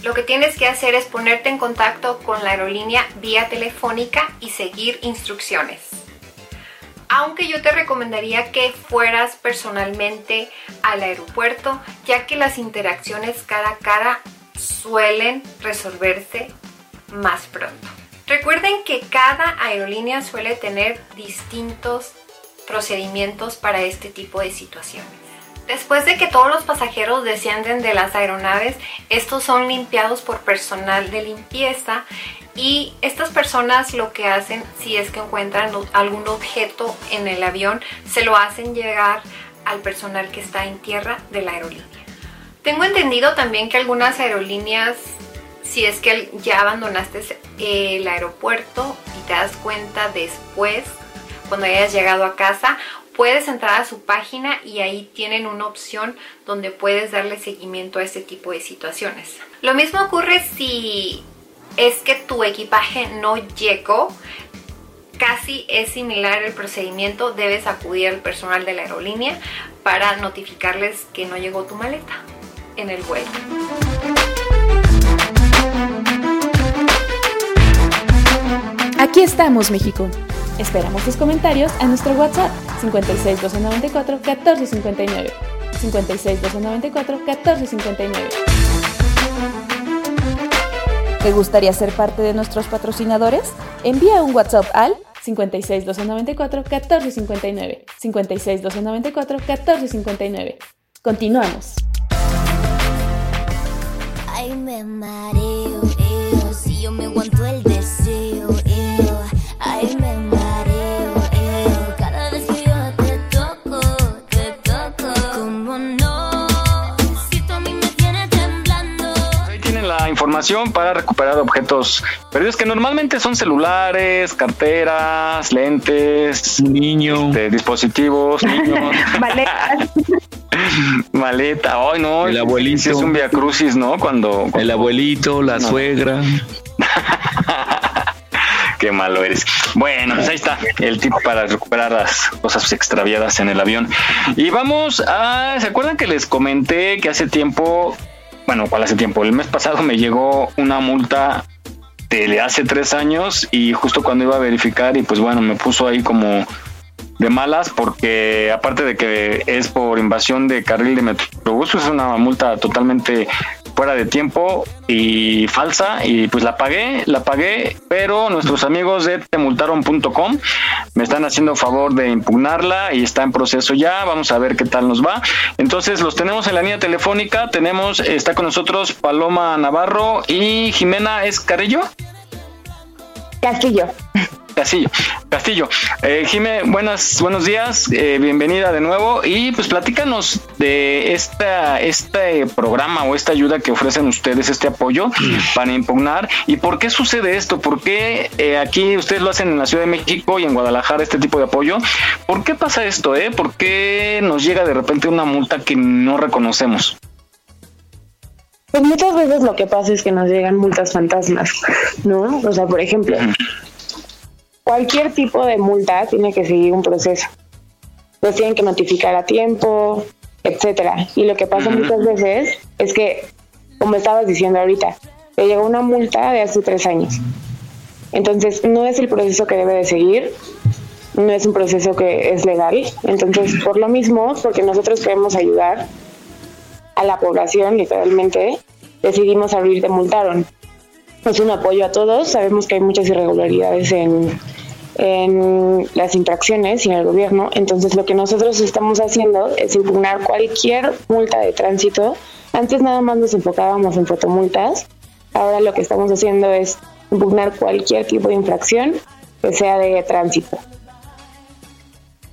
lo que tienes que hacer es ponerte en contacto con la aerolínea vía telefónica y seguir instrucciones. Aunque yo te recomendaría que fueras personalmente al aeropuerto, ya que las interacciones cara a cara suelen resolverse más pronto. Recuerden que cada aerolínea suele tener distintos procedimientos para este tipo de situaciones. Después de que todos los pasajeros descienden de las aeronaves, estos son limpiados por personal de limpieza y estas personas lo que hacen si es que encuentran algún objeto en el avión, se lo hacen llegar al personal que está en tierra de la aerolínea. Tengo entendido también que algunas aerolíneas, si es que ya abandonaste el aeropuerto y te das cuenta después, cuando hayas llegado a casa, puedes entrar a su página y ahí tienen una opción donde puedes darle seguimiento a este tipo de situaciones. Lo mismo ocurre si es que tu equipaje no llegó. Casi es similar el procedimiento, debes acudir al personal de la aerolínea para notificarles que no llegó tu maleta en el vuelo. Aquí estamos, México. Esperamos tus comentarios a nuestro WhatsApp 56 294 1459. 56 294 1459. ¿Te gustaría ser parte de nuestros patrocinadores? Envía un WhatsApp al 56 294 1459. 56 294 1459. Continuamos. Ay, me mareo, eo, si yo me aguanto información para recuperar objetos perdidos que normalmente son celulares, carteras, lentes, niño, dispositivos, niños, Maletas. maleta. Ay, no, El abuelito. sí es un via crucis, ¿no? Cuando, El abuelito, la No. suegra. Qué malo eres. Bueno, pues ahí está el tip para recuperar las cosas extraviadas en el avión. Y vamos a, ¿se acuerdan que les comenté que hace tiempo, bueno, ¿cuál hace tiempo? El mes pasado me llegó una multa de hace tres años y justo cuando iba a verificar y pues bueno, me puso ahí como de malas porque aparte de que es por invasión de carril de Metrobús, es una multa totalmente fuera de tiempo y falsa y pues la pagué, la pagué, pero nuestros amigos de temultaron.com me están haciendo favor de impugnarla y está en proceso ya, vamos a ver qué tal nos va. Entonces los tenemos en la línea telefónica, tenemos, está con nosotros Paloma Navarro y Jimena Escarello. Castillo. Castillo, Castillo. Eh, Jime, buenas, buenos días, eh, bienvenida de nuevo y pues platícanos de esta, este programa o esta ayuda que ofrecen ustedes, este apoyo para impugnar y por qué sucede esto, por qué eh, aquí ustedes lo hacen en la Ciudad de México y en Guadalajara este tipo de apoyo, ¿por qué pasa esto? Eh? ¿Por qué nos llega de repente una multa que no reconocemos? Pues muchas veces lo que pasa es que nos llegan multas fantasmas, ¿no? O sea, por ejemplo, cualquier tipo de multa tiene que seguir un proceso. Los tienen que notificar a tiempo, etcétera. Y lo que pasa muchas veces es que, como estabas diciendo ahorita, te llegó una multa de hace tres años. Entonces, no es el proceso que debe de seguir, no es un proceso que es legal. Entonces, por lo mismo, porque nosotros queremos ayudar a la población, literalmente, decidimos abrir de Multaron. Es un apoyo a todos, sabemos que hay muchas irregularidades en, en las infracciones y en el gobierno, entonces lo que nosotros estamos haciendo es impugnar cualquier multa de tránsito. Antes nada más nos enfocábamos en fotomultas, ahora lo que estamos haciendo es impugnar cualquier tipo de infracción que sea de tránsito.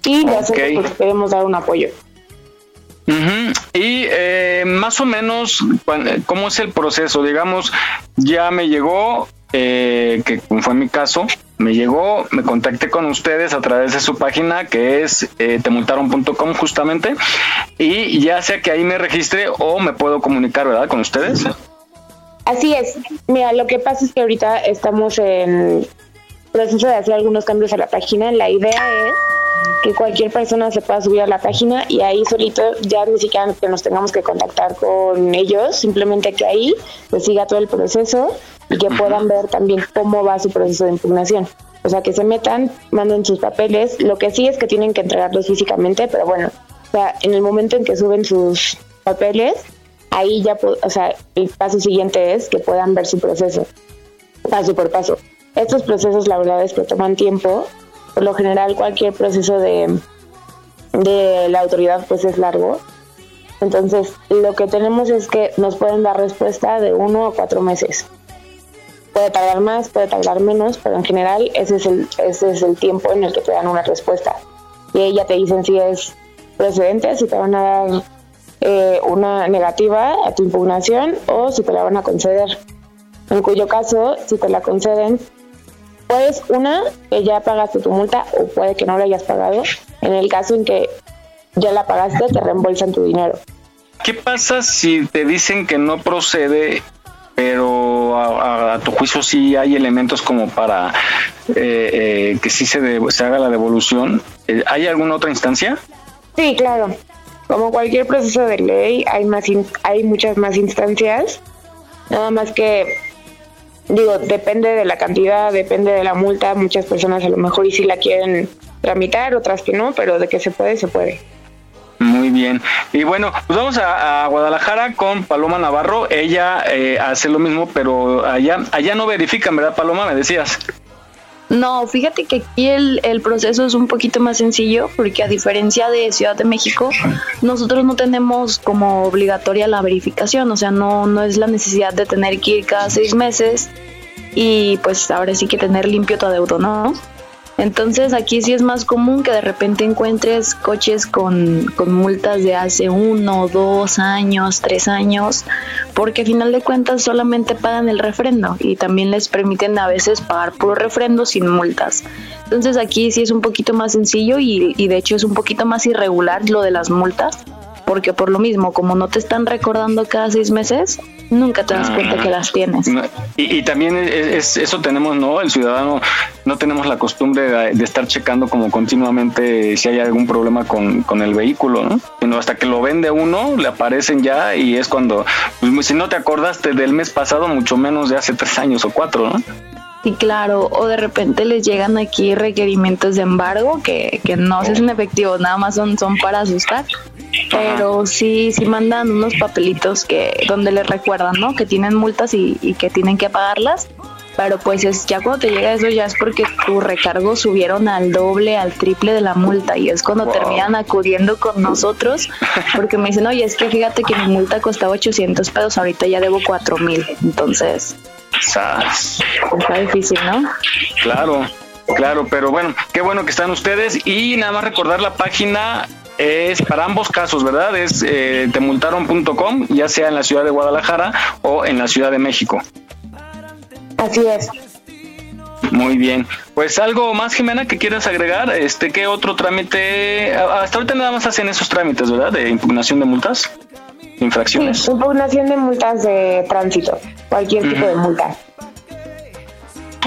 Y nosotros Ok. pues, queremos dar un apoyo. Ujú. Y eh, más o menos, ¿cómo es el proceso? Digamos, ya me llegó, eh, que fue mi caso, me llegó, me contacté con ustedes a través de su página que es eh, temultaron.com justamente, y ya sea que ahí me registre o me puedo comunicar, ¿verdad? Con ustedes. Así es. Mira, lo que pasa es que ahorita estamos en proceso de hacer algunos cambios a la página. La idea es que cualquier persona se pueda subir a la página y ahí solito ya ni siquiera que nos tengamos que contactar con ellos, simplemente que ahí se siga todo el proceso y que puedan ver también cómo va su proceso de impugnación. O sea, que se metan, manden sus papeles. Lo que sí es que tienen que entregarlos físicamente, pero bueno, o sea, en el momento en que suben sus papeles, ahí ya, o sea, el paso siguiente es que puedan ver su proceso, paso por paso. Estos procesos, la verdad es que toman tiempo. Por lo general, cualquier proceso de, de la autoridad, pues es largo. Entonces, lo que tenemos es que nos pueden dar respuesta de uno a cuatro meses. Puede tardar más, puede tardar menos, pero en general ese es el, ese es el tiempo en el que te dan una respuesta. Y ahí ya te dicen si es procedente, si te van a dar eh, una negativa a tu impugnación o si te la van a conceder. En cuyo caso, si te la conceden, pues una, que ya pagaste tu multa o puede que no la hayas pagado. En el caso en que ya la pagaste, te reembolsan tu dinero. ¿Qué pasa si te dicen que no procede, pero a, a- a tu juicio sí hay elementos como para eh, eh, que sí se, de- se haga la devolución? Eh, ¿Hay alguna otra instancia? Sí, claro. Como cualquier proceso de ley, hay más in- hay muchas más instancias. Nada más que digo, depende de la cantidad, depende de la multa. Muchas personas a lo mejor y si la quieren tramitar, otras que no, pero de que se puede, se puede. Muy bien. Y bueno, pues vamos a, a Guadalajara con Paloma Navarro. Ella eh, hace lo mismo, pero allá, allá no verifican, ¿verdad, Paloma? Me decías. No, fíjate que aquí el, el proceso es un poquito más sencillo porque a diferencia de Ciudad de México, nosotros no tenemos como obligatoria la verificación, o sea, no, no es la necesidad de tener que ir cada seis meses y pues ahora sí que tener limpio tu adeudo, ¿no? Entonces aquí sí es más común que de repente encuentres coches con, con multas de hace uno, dos años, tres años, porque a final de cuentas solamente pagan el refrendo y también les permiten a veces pagar por refrendo sin multas. Entonces aquí sí es un poquito más sencillo y, y de hecho es un poquito más irregular lo de las multas, porque por lo mismo, como no te están recordando cada seis meses, nunca te das cuenta que las tienes. Y, y también es, es- eso tenemos, ¿no? El ciudadano no tenemos la costumbre de, de estar checando como continuamente si hay algún problema con, con el vehículo, ¿no? Sino hasta que lo vende uno, le aparecen ya y es cuando, pues, si no te acordaste del mes pasado, mucho menos de hace tres años o cuatro, ¿no? Sí, claro, o de repente les llegan aquí requerimientos de embargo que, que no se hacen efectivos, nada más son, son para asustar. Pero sí, sí mandan unos papelitos que donde les recuerdan, ¿no? Que tienen multas y, y que tienen que pagarlas. Pero pues es, ya cuando te llega eso ya es porque tus recargos subieron al doble, al triple de la multa y es cuando Wow. terminan acudiendo con nosotros porque me dicen, oye, es que fíjate que mi multa costaba 800 pesos, ahorita ya debo 4 mil. Entonces, Sas. está difícil, ¿no? Claro, claro, pero bueno, qué bueno que están ustedes y nada más recordar la página es para ambos casos, ¿verdad? Es eh, temultaron.com, ya sea en la ciudad de Guadalajara o en la ciudad de México. Así es. Muy bien. Pues algo más, Jimena, que quieras agregar, este, ¿qué otro trámite? Hasta ahorita nada más hacen esos trámites, ¿verdad? De impugnación de multas, infracciones. Impugnación de multas de tránsito, cualquier tipo de multa.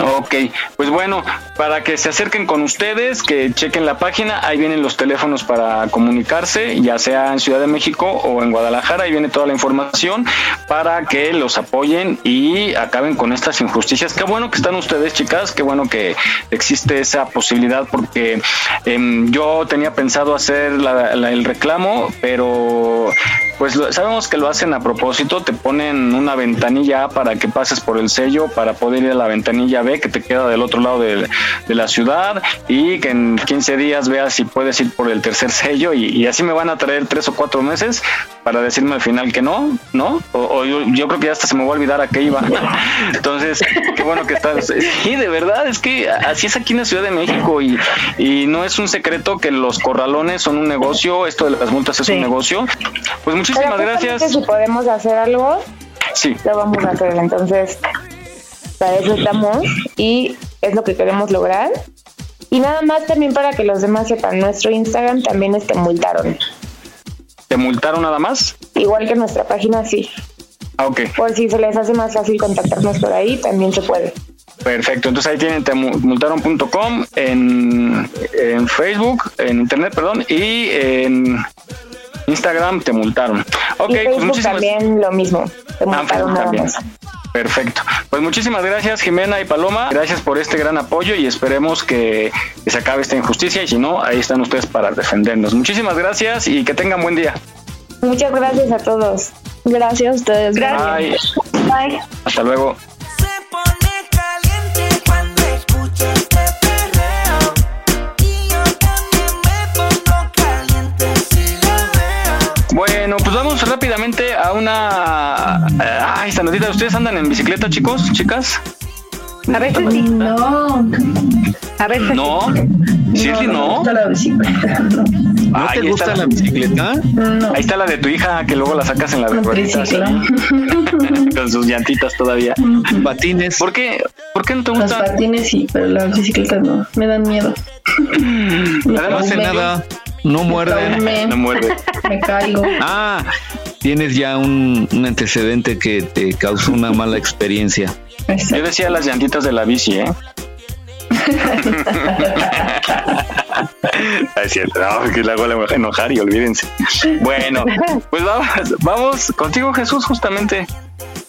Ok, pues bueno, para que se acerquen con ustedes, que chequen la página, ahí vienen los teléfonos para comunicarse, ya sea en Ciudad de México o en Guadalajara, ahí viene toda la información para que los apoyen y acaben con estas injusticias. Qué bueno que están ustedes, chicas, qué bueno que existe esa posibilidad porque em, yo tenía pensado hacer la- el reclamo, pero pues lo- sabemos que lo hacen a propósito, te ponen una ventanilla A para que pases por el sello para poder ir a la ventanilla Que te queda del otro lado de, de la ciudad y que en 15 días veas si puedes ir por el tercer sello y, y así me van a traer tres o cuatro meses para decirme al final que no, ¿no? O, o yo, yo creo que ya hasta se me va a olvidar a qué iba. Entonces, qué bueno que estás. Sí, de verdad, es que así es aquí en la Ciudad de México y, y no es un secreto que los corralones son un negocio, esto de las multas es un negocio. Pues muchísimas gracias. Si podemos hacer algo, Sí. lo vamos a hacer. Entonces, para eso estamos y es lo que queremos lograr. Y nada más también para que los demás sepan, nuestro Instagram también es te multaron. ¿Te multaron nada más? Igual que nuestra página, sí. Ah, ok. Por si se les hace más fácil contactarnos por ahí, también se puede. Perfecto, entonces ahí tienen temultaron.com en, en Facebook, en internet, perdón, y en Instagram te multaron. Ok, y pues Facebook muchísimas también lo mismo. Te Ah, multaron Facebook nada también. más. Perfecto. Pues muchísimas gracias Jimena y Paloma. Gracias por este gran apoyo y esperemos que, se acabe esta injusticia y si no, ahí están ustedes para defendernos. Muchísimas gracias y que tengan buen día. Muchas gracias a todos. Gracias a ustedes. Gracias. Bye. Hasta luego. Bueno, pues vamos rápidamente a una... eh, Ay, esta notita. ¿Ustedes andan en bicicleta, chicos, chicas? A veces sí. No. A veces No. Shirley, no. la bicicleta. ¿No Ahí te gusta la- bicicleta? No. Ahí está la de tu hija, que luego la sacas en la ruedita así, con sus llantitas todavía. Patines. ¿Por qué? ¿Por qué no te Los gusta? patines sí, pero las bicicletas no. Me dan miedo. No hace nada. No muerde. traume. No muerde. Me caigo. Ah, tienes ya un, un antecedente que te causó una mala experiencia. Yo decía las llantitas de la bici, ¿eh? Es cierto, no, que le voy a enojar y olvídense. Bueno, pues vamos, vamos contigo, Jesús, justamente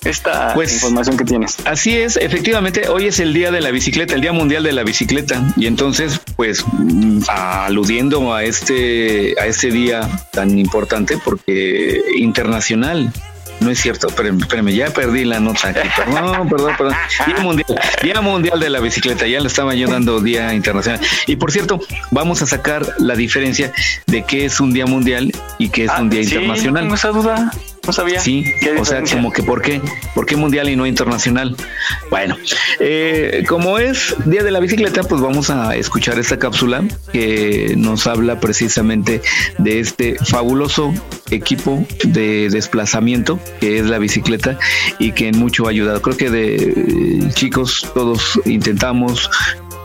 esta Pues- información que tienes. Así es, efectivamente, hoy es el día de la bicicleta, el Día Mundial de la Bicicleta. Y entonces, pues, mm, aludiendo a este, a este día tan importante, porque internacional. No es cierto, espérenme, espérenme, ya perdí la nota aquí. Perdón, perdón, perdón. Día mundial, Día Mundial de la Bicicleta, ya le estaba yo dando Día Internacional. Y por cierto, vamos a sacar la diferencia de qué es un Día Mundial y qué es Ah, un Día sí, Internacional. tengo esa duda, no sabía. Sí, ¿Qué o sea, como que ¿por qué? ¿Por qué mundial y no internacional? Bueno, eh, como es Día de la Bicicleta, pues vamos a escuchar esta cápsula que nos habla precisamente de este fabuloso equipo de desplazamiento que es la bicicleta y que en mucho ha ayudado. Creo que de eh, chicos todos intentamos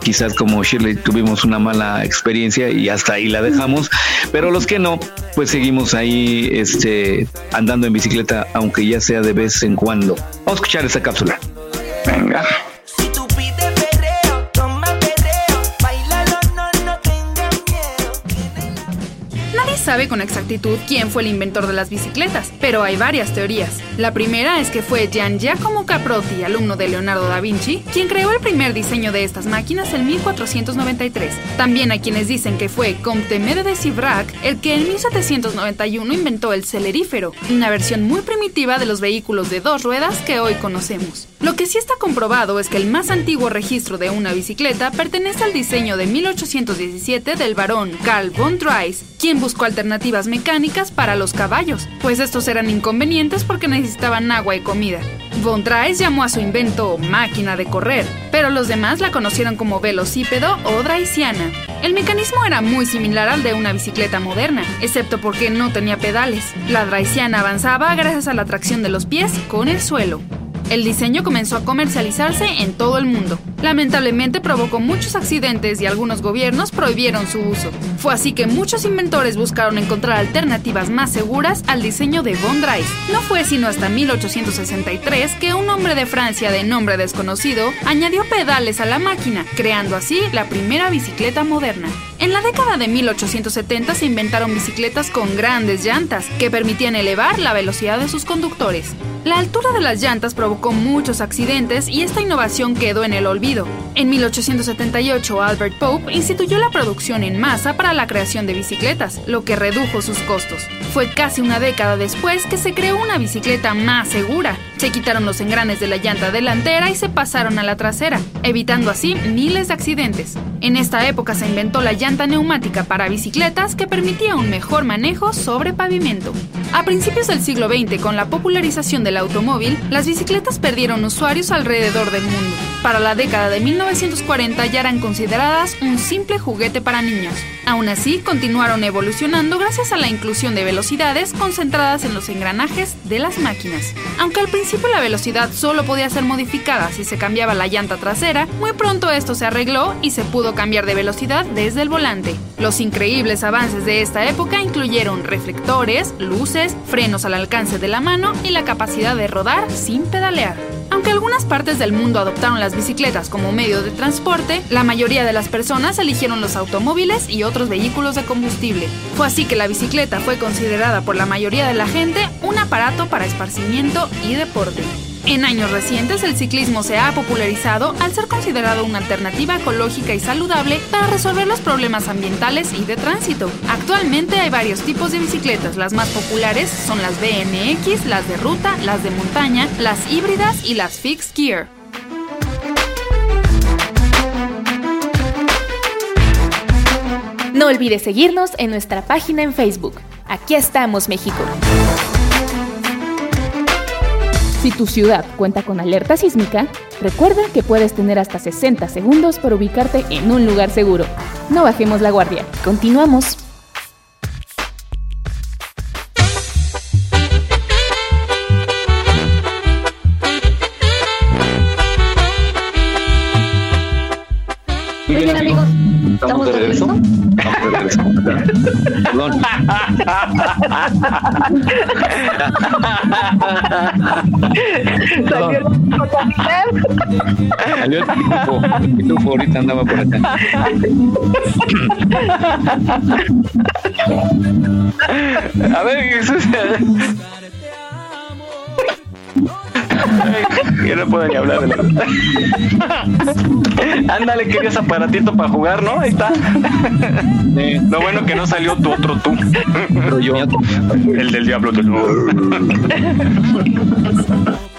quizás como Shirley tuvimos una mala experiencia y hasta ahí la dejamos, pero los que no, pues seguimos ahí este, andando en bicicleta, aunque ya sea de vez en cuando. Vamos a escuchar esta cápsula. Venga. Sabe con exactitud quién fue el inventor de las bicicletas, pero hay varias teorías. La primera es que fue Gian Giacomo Caprotti, alumno de Leonardo da Vinci, quien creó el primer diseño de estas máquinas en 1493. También hay quienes dicen que fue Comte Mede de Sivrac el que en 1791 inventó el celerífero, una versión muy primitiva de los vehículos de dos ruedas que hoy conocemos. Lo que sí está comprobado es que el más antiguo registro de una bicicleta pertenece al diseño de 1817 del barón Carl von Drais, quien buscó alternativas mecánicas para los caballos, pues estos eran inconvenientes porque necesitaban agua y comida. Von Drais llamó a su invento máquina de correr, pero los demás la conocieron como velocípedo o draisiana. El mecanismo era muy similar al de una bicicleta moderna, excepto porque no tenía pedales. La draisiana avanzaba gracias a la tracción de los pies con el suelo. El diseño comenzó a comercializarse en todo el mundo. Lamentablemente provocó muchos accidentes y algunos gobiernos prohibieron su uso. Fue así que muchos inventores buscaron encontrar alternativas más seguras al diseño de Von Drais. No fue sino hasta 1863 que un hombre de Francia de nombre desconocido añadió pedales a la máquina, creando así la primera bicicleta moderna. En la década de 1870 se inventaron bicicletas con grandes llantas que permitían elevar la velocidad de sus conductores. La altura de las llantas provocó muchos accidentes y esta innovación quedó en el olvido. En 1878 Albert Pope instituyó la producción en masa para la creación de bicicletas, lo que redujo sus costos. Fue casi una década después que se creó una bicicleta más segura. Se quitaron los engranes de la llanta delantera y se pasaron a la trasera, evitando así miles de accidentes. En esta época se inventó la llanta neumática para bicicletas que permitía un mejor manejo sobre pavimento. A principios del siglo XX, con la popularización del automóvil, las bicicletas perdieron usuarios alrededor del mundo. Para la década de 1940 ya eran consideradas un simple juguete para niños. Aún así, continuaron evolucionando gracias a la inclusión de velocidades concentradas en los engranajes de las máquinas. Aunque al principio la velocidad solo podía ser modificada si se cambiaba la llanta trasera, muy pronto esto se arregló y se pudo cambiar de velocidad desde el volante. Los increíbles avances de esta época incluyeron reflectores, luces, frenos al alcance de la mano y la capacidad de rodar sin pedalear. Aunque algunas partes del mundo adoptaron las bicicletas como medio de transporte, la mayoría de las personas eligieron los automóviles y otros vehículos de combustible. Fue así que la bicicleta fue considerada por la mayoría de la gente un aparato para esparcimiento y deporte. En años recientes el ciclismo se ha popularizado al ser considerado una alternativa ecológica y saludable para resolver los problemas ambientales y de tránsito. Actualmente hay varios tipos de bicicletas, las más populares son las BMX, las de ruta, las de montaña, las híbridas y las fixed gear. No olvides seguirnos en nuestra página en Facebook. Aquí estamos, México. Si tu ciudad cuenta con alerta sísmica, recuerda que puedes tener hasta 60 segundos para ubicarte en un lugar seguro. No bajemos la guardia. Continuamos. Muy bien, amigos. ¿Estamos de regreso? Estamos de regreso. Perdón. Salió el pitufo. El pitufo ahorita andaba por acá. A ver, ¿qué sucede? Yo no puedo ni hablar de la... Ándale, querías aparatito para jugar, ¿no? Ahí está. Lo bueno que no salió tu otro tú. El del diablo tú.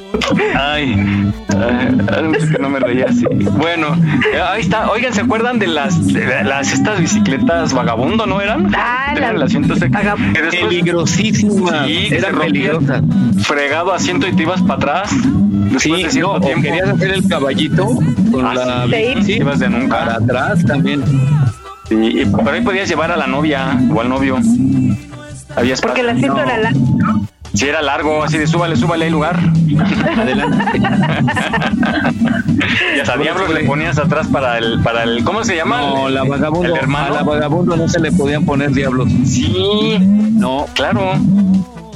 Ay, ay, que no me reía así. Bueno, eh, ahí está. Oigan, ¿se acuerdan de las, de las estas bicicletas vagabundo, no eran? Ah, Tenían el la- asiento ese- Vaga- que después- Peligrosísima. Sí, que Era se rompía peligrosa. Fregado asiento y te ibas para atrás. Después Sí, de cierto tiempo. querías hacer el caballito con Ah, la sí. bici Ibas de nunca. para atrás también. Sí, y por ahí podías llevar a la novia o al novio. Había. Porque el asiento era largo. Sí, era largo, así de súbale, súbale, hay lugar. Adelante. Y hasta diablos le ponías atrás para el, para el, ¿cómo se llama? No, El- la vagabundo. El hermano. A la vagabundo no se le podían poner diablos. Sí, No, claro.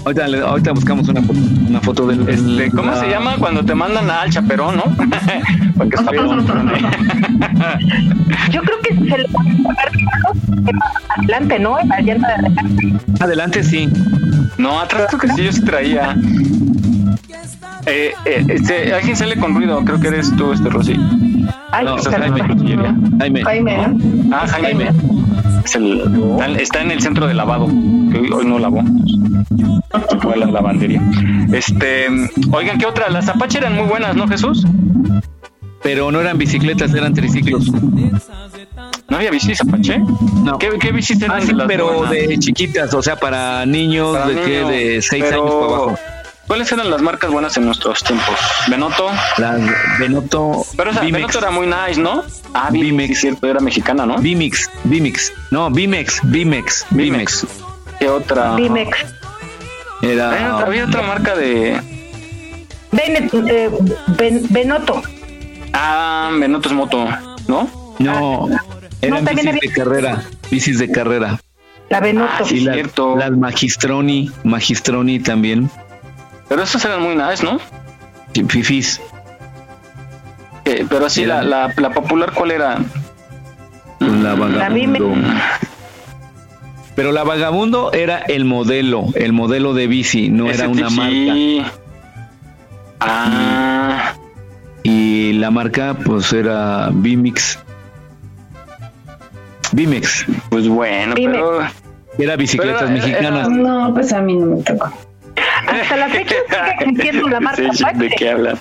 Ahorita, le- ahorita buscamos una foto, una foto del. Este, ¿Cómo la- se llama cuando te mandan al chaperón, no? Para que estuviera un- Yo creo que se le adelante, ¿no? En la llanta de adelante. Adelante sí. No, atrás creo que sí, yo sí traía. Eh, eh, este, alguien sale con ruido, creo que eres tú, este Rosy. Ay, no, estás Jaime. Jaime. Jaime, ¿no? Ah, Jaime. Es el- está, está en el centro de lavado, que hoy, hoy no lavó. Fue la lavandería. Este, oigan, ¿qué otra? Las Apache eran muy buenas, ¿no, Jesús? Pero no eran bicicletas, eran triciclos. ¿No había bicis Apache? No. ¿Qué, qué bicis eran Ah, sí, pero buenas? de chiquitas, o sea, para niños Para de qué, niños, de 6 pero- años para abajo. ¿Cuáles eran las marcas buenas en nuestros tiempos? Benoto. Las Benoto. Pero esa, Bimex. Benoto era muy nice, ¿no? Ah, Bimex, es cierto, era mexicana, ¿no? Bimix, Bimix. No, Bimex, Bimex, Bimex. ¿Qué otra? Bimex. Era. Había otra- había otra marca de. Benet- eh, Ben- Benoto. Ah, Benoto es moto, ¿no? No, eran también bicis de carrera, bicis de carrera. La Benoto. Ah, sí, Y las, cierto. las Magistroni, Magistroni también. Pero esas eran muy nice, ¿no? Sí, Fifis. Eh, pero así, la, la, la popular, ¿cuál era? La vagabundo. Pero la vagabundo era el modelo, el modelo de bici, no era una marca. sí. Ah, Y la marca, pues era Bimix. Bimex. pues bueno, Bimex. pero. Era bicicletas Pero era- mexicanas. No, pues a mí no me tocó. Hasta la fecha sigue existiendo la marca Sí, ¿De qué hablas?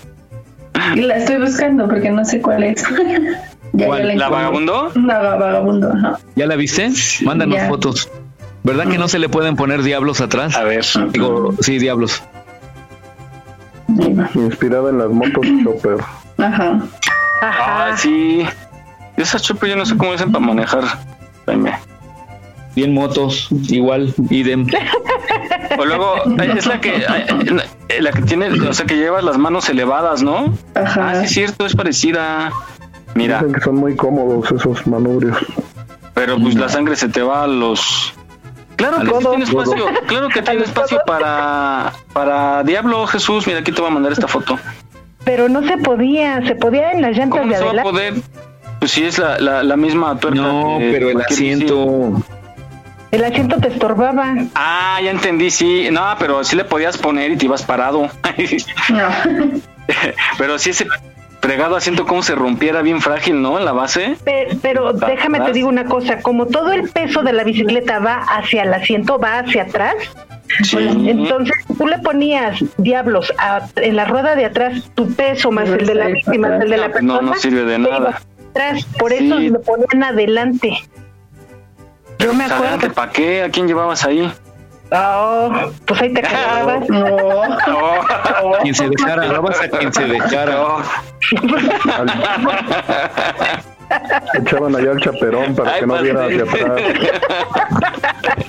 La estoy buscando porque no sé cuál es. ¿Cuál? ¿La vagabundo? La va- vagabundo, ajá. ¿Ya la viste? Mándanos Ya. fotos. ¿Verdad que no se le pueden poner diablos atrás? A ver. Digo, sí, diablos. Inspirada en las motos Chopper. Ajá. Ah, sí. Esas chopper yo no sé cómo dicen para manejar. Jaime. Bien motos, igual, idem. O luego, es la que, la que tiene, o sea, que llevas las manos elevadas, ¿no? Ajá. Ah, sí, es cierto, es parecida. Mira, Dicen que son muy cómodos esos manubrios. pero pues la sangre se te va a los. Claro A que los sí tiene espacio, claro que tiene espacio para, para Diablo Jesús. Mira, aquí te voy a mandar esta foto. Pero no se podía, se podía en las llantas ¿Cómo de no se va a adelante. poder? Pues sí, es la, la, la misma tuerca. No, que pero el asiento. El asiento te estorbaba. Ah, ya entendí, sí. No, pero sí le podías poner y te ibas parado. No. pero sí ese fregado asiento como se rompiera bien frágil, ¿no? En la base. Pe- Pero déjame te digo una cosa, como todo el peso de la bicicleta va hacia el asiento, va hacia atrás, Sí. entonces tú le ponías diablos a- en la rueda de atrás, tu peso más el de la víctima, más el de la No, persona, no sirve de nada. atrás, por Sí. eso lo ponían adelante. Yo me acuerdo. Adelante, ¿para qué? ¿A quién llevabas ahí? Oh, pues ahí te quedabas. No. Quien se dejara, no vas a quien se dejara. Oh. Echaban allá el chaperón para Ay, que no padre. viera hacia atrás.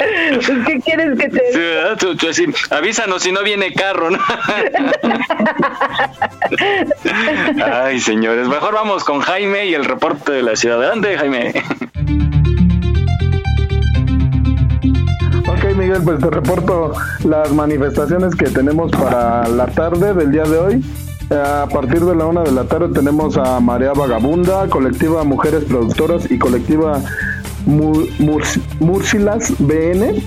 Pues, ¿Qué quieres que te Sí, ¿verdad? Tú, tú así, avísanos si no viene carro, ¿no? Ay, señores, mejor vamos con Jaime y el reporte de la ciudad. Adelante, Jaime. Miguel, pues te reporto las manifestaciones que tenemos para la tarde del día de hoy. A partir de la una de la tarde tenemos a Marea Vagabunda, colectiva Mujeres Productoras y colectiva Mu- Murs- Murcilas BN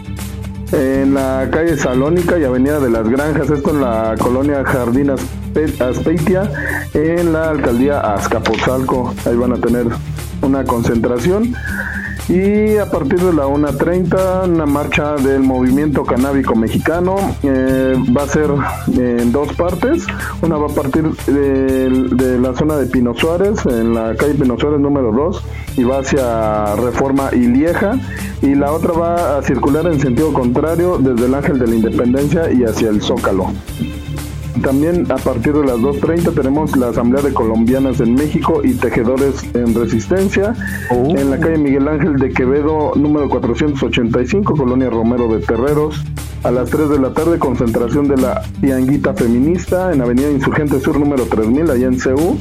en la calle Salónica y Avenida de las Granjas, esto en la colonia Jardín Aspe- Aspeitia, en la alcaldía Azcapotzalco. Ahí van a tener una concentración. Y a partir de la 1.30, una marcha del movimiento canábico mexicano. eh, va a ser en dos partes. Una va a partir de, de la zona de Pino Suárez, en la calle Pino Suárez número 2, y va hacia Reforma y Lieja. Y la otra va a circular en sentido contrario desde el Ángel de la Independencia y hacia el Zócalo. También a partir de las 2.30 tenemos la Asamblea de Colombianas en México y Tejedores en Resistencia en la calle Miguel Ángel de Quevedo número 485, Colonia Romero de Terreros. A las 3 de la tarde concentración de la Pianguita Feminista en Avenida Insurgente Sur número 3000 allá en CU.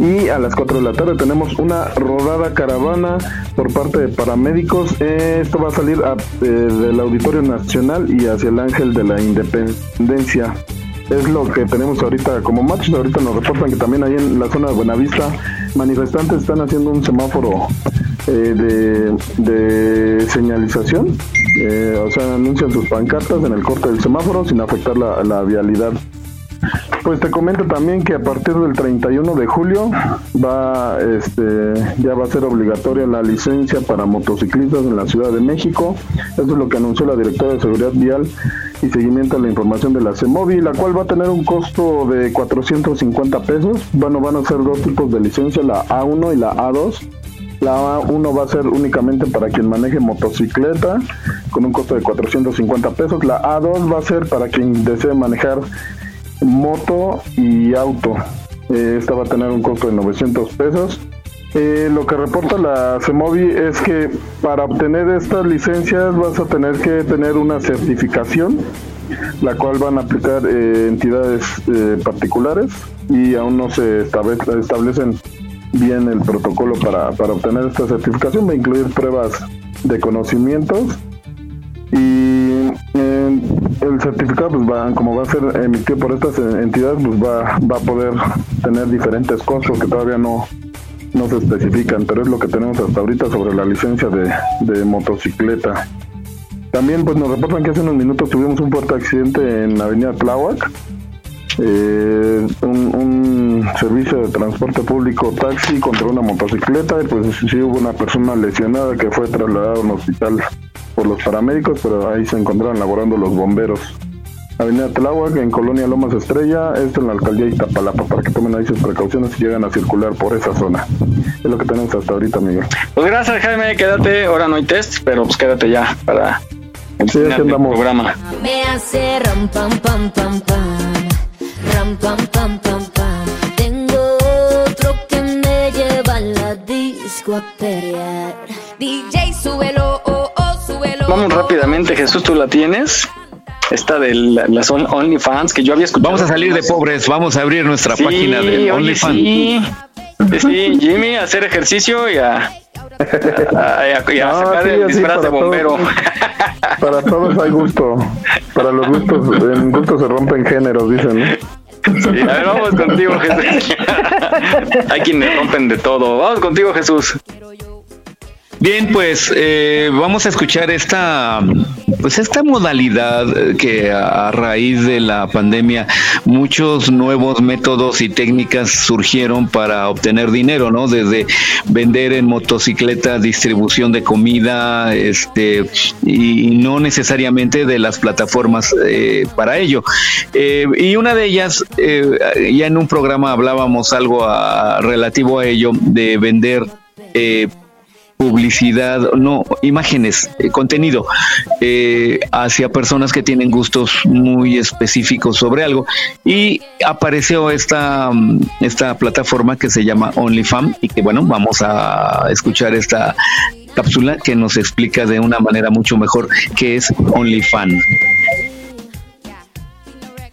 Y a las 4 de la tarde tenemos una rodada caravana por parte de paramédicos. Esto va a salir a- eh, del Auditorio Nacional y hacia el Ángel de la Independencia. Es lo que tenemos ahorita como marchas. Ahorita nos reportan que también ahí en la zona de Buenavista manifestantes están haciendo un semáforo eh, de, señalización, eh, o sea, anuncian sus pancartas en el corte del semáforo sin afectar la vialidad. Pues te comento también que a partir del 31 de julio va, este, ya va a ser obligatoria la licencia para motociclistas en la Ciudad de México. Eso es lo que anunció la directora de Seguridad Vial y Seguimiento a la Información de la CEMOVI, la cual va a tener un costo de 450 pesos. Bueno, van a ser dos tipos de licencia, la A1 y la A2. La A1 va a ser únicamente para quien maneje motocicleta con un costo de 450 pesos. La A2 va a ser para quien desee manejar moto y auto. Eh, esta va a tener un costo de 900 pesos. Eh, lo que reporta la CEMOVI es que para obtener estas licencias vas a tener que tener una certificación, la cual van a aplicar eh, entidades eh, particulares y aún no se establecen bien el protocolo para, para obtener esta certificación. Va a incluir pruebas de conocimientos y eh, el certificado pues va como va a ser emitido por estas entidades pues va, va a poder tener diferentes costos que todavía no no se especifican pero es lo que tenemos hasta ahorita sobre la licencia de, motocicleta. También pues nos reportan que hace unos minutos tuvimos un fuerte accidente en la avenida Tláhuac eh, un servicio de transporte público taxi contra una motocicleta y pues sí hubo una persona lesionada que fue trasladada a un hospital por los paramédicos, pero ahí se encontraban laborando los bomberos. Avenida Tláhuac, en Colonia Lomas Estrella, esto en la alcaldía de Iztapalapa, para que tomen ahí sus precauciones si llegan a circular por esa zona. Es lo que tenemos hasta ahorita, Miguel. Pues gracias, Jaime, quédate. Ahora no hay test, pero pues quédate ya para el Sí, final del programa. Me hace ram pam pam pam pam, ram pam pam pam pam. Tengo otro que me lleva a la disco a pelear. DJ, súbelo, súbelo. Vamos rápidamente, Jesús, ¿tú la tienes? Esta de la- las On- OnlyFans que yo había escuchado. Vamos a salir de pobres, vamos a abrir nuestra Sí, página de OnlyFans. Sí, Sí, Jimmy, hacer ejercicio y a, a- a- y a No, sacar sí, el disfraz de para bombero. todos. Para todos hay gusto. Para los gustos, en gustos se rompen géneros, dicen. ¿no? Sí, a ver, vamos contigo, Jesús. Hay quienes rompen de todo. Vamos contigo, Jesús. Bien, pues eh, vamos a escuchar esta, pues esta modalidad que a, raíz de la pandemia muchos nuevos métodos y técnicas surgieron para obtener dinero, ¿no? Desde vender en motocicleta, distribución de comida, este, y no necesariamente de las plataformas eh, para ello. Eh, y una de ellas, eh, ya en un programa hablábamos algo a- relativo a ello de vender. eh, publicidad, no, imágenes, eh, contenido eh, hacia personas que tienen gustos muy específicos sobre algo. Y apareció esta, mm, esta plataforma que se llama OnlyFans y que bueno, vamos a escuchar esta cápsula que nos explica de una manera mucho mejor qué es OnlyFans.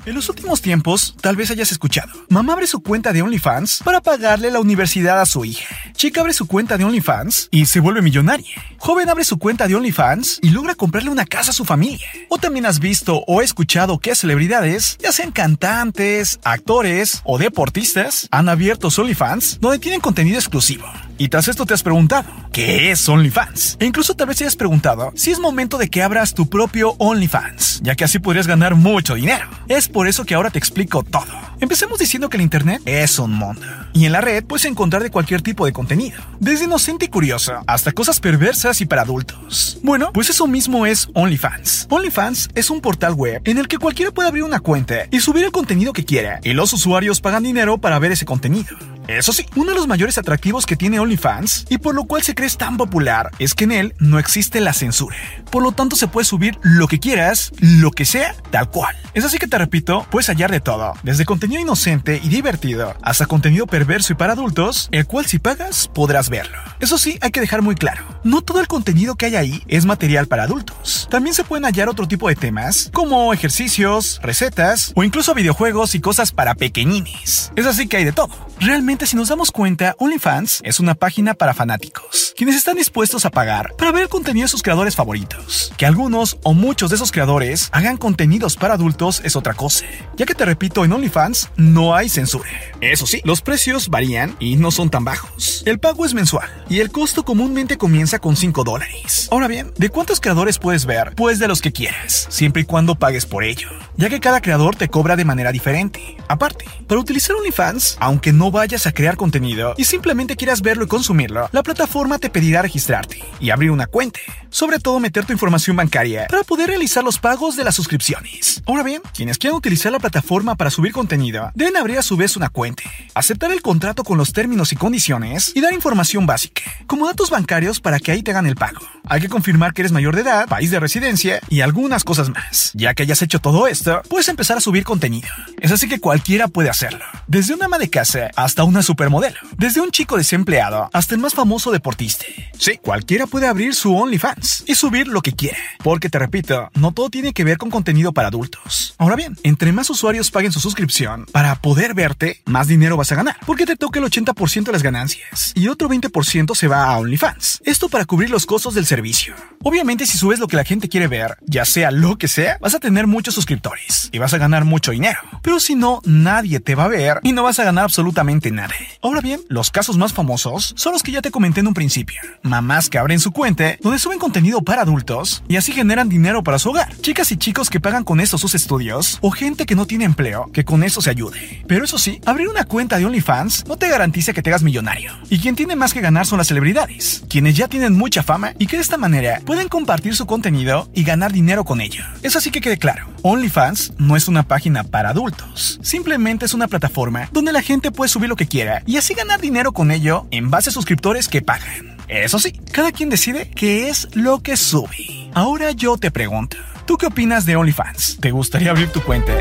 En los últimos tiempos, tal vez hayas escuchado. Mamá abre su cuenta de OnlyFans para pagarle la universidad a su hija. Chica abre su cuenta de OnlyFans y se vuelve millonaria. Joven abre su cuenta de OnlyFans y logra comprarle una casa a su familia. O también has visto o escuchado que celebridades, ya sean cantantes, actores o deportistas, han abierto su OnlyFans donde tienen contenido exclusivo. Y tras esto te has preguntado, ¿qué es OnlyFans? E incluso tal vez te hayas preguntado si es momento de que abras tu propio OnlyFans, ya que así podrías ganar mucho dinero. Es por eso que ahora te explico todo. Empecemos diciendo que el Internet es un mundo. Y en la red puedes encontrar de cualquier tipo de contenido, desde inocente y curioso hasta cosas perversas y para adultos. Bueno, pues eso mismo es OnlyFans. OnlyFans es un portal web en el que cualquiera puede abrir una cuenta y subir el contenido que quiera, y los usuarios pagan dinero para ver ese contenido. Eso sí, uno de los mayores atractivos que tiene OnlyFans y por lo cual se cree tan popular es que en él no existe la censura. Por lo tanto, se puede subir lo que quieras, lo que sea, tal cual. Es así que te repito, puedes hallar de todo, desde contenido inocente y divertido hasta contenido perverso y para adultos, el cual si pagas podrás verlo. Eso sí, hay que dejar muy claro, no todo el contenido que hay ahí es material para adultos. También se pueden hallar otro tipo de temas, como ejercicios, recetas o incluso videojuegos y cosas para pequeñines. Es así que hay de todo. Realmente, si nos damos cuenta, OnlyFans es una página para fanáticos, quienes están dispuestos a pagar para ver el contenido de sus creadores favoritos. Que algunos o muchos de esos creadores hagan contenidos para adultos es otra cosa, ya que te repito, en OnlyFans no hay censura. Eso sí, los precios varían y no son tan bajos. El pago es mensual y el costo comúnmente comienza con 5 dólares. Ahora bien, ¿de cuántos creadores puedes ver? Pues de los que quieras, siempre y cuando pagues por ello, ya que cada creador te cobra de manera diferente. Aparte, para utilizar OnlyFans, aunque no vayas a crear contenido y simplemente quieras verlo y consumirlo, la plataforma te pedirá registrarte y abrir una cuenta. Sobre todo meter tu información bancaria para poder realizar los pagos de las suscripciones. Ahora bien, quienes quieran utilizar la plataforma para subir contenido deben abrir a su vez una cuenta, aceptar el contrato con los términos y condiciones y dar información básica, como datos bancarios para que ahí te hagan el pago. Hay que confirmar que eres mayor de edad, país de residencia y algunas cosas más. Ya que hayas hecho todo esto, puedes empezar a subir contenido. Es así que cualquiera puede hacerlo. Desde una ama de casa hasta una supermodelo. Desde un chico desempleado hasta el más famoso deportista. Sí, cualquiera puede abrir su OnlyFans y subir lo que quiera. Porque te repito, no todo tiene que ver con contenido para adultos. Ahora bien, entre más usuarios paguen su suscripción para poder verte, más dinero vas a ganar. Porque te toca el 80% de las ganancias. Y otro 20% se va a OnlyFans. Esto para cubrir los costos del servicio. Obviamente si subes lo que la gente quiere ver, ya sea lo que sea, vas a tener muchos suscriptores y vas a ganar mucho dinero. Pero si no, nadie te va a ver y no vas a ganar absolutamente nada. Ahora bien, los casos más famosos son los que ya te comenté en un principio. Mamás que abren su cuenta, donde suben contenido para adultos y así generan dinero para su hogar. Chicas y chicos que pagan con esto sus estudios o gente que no tiene empleo, que con eso se ayude. Pero eso sí, abrir una cuenta de OnlyFans no te garantiza que te hagas millonario. Y quien tiene más que ganar son las celebridades, quienes ya tienen mucha fama y que de esta manera pueden compartir su contenido y ganar dinero con ello. Es así que quede claro, OnlyFans no es una página para adultos, simplemente es una plataforma donde la gente puede subir lo que quiera y así ganar dinero con ello en base a suscriptores que pagan. Eso sí, cada quien decide qué es lo que sube. Ahora yo te pregunto, ¿tú qué opinas de OnlyFans? ¿Te gustaría abrir tu cuenta?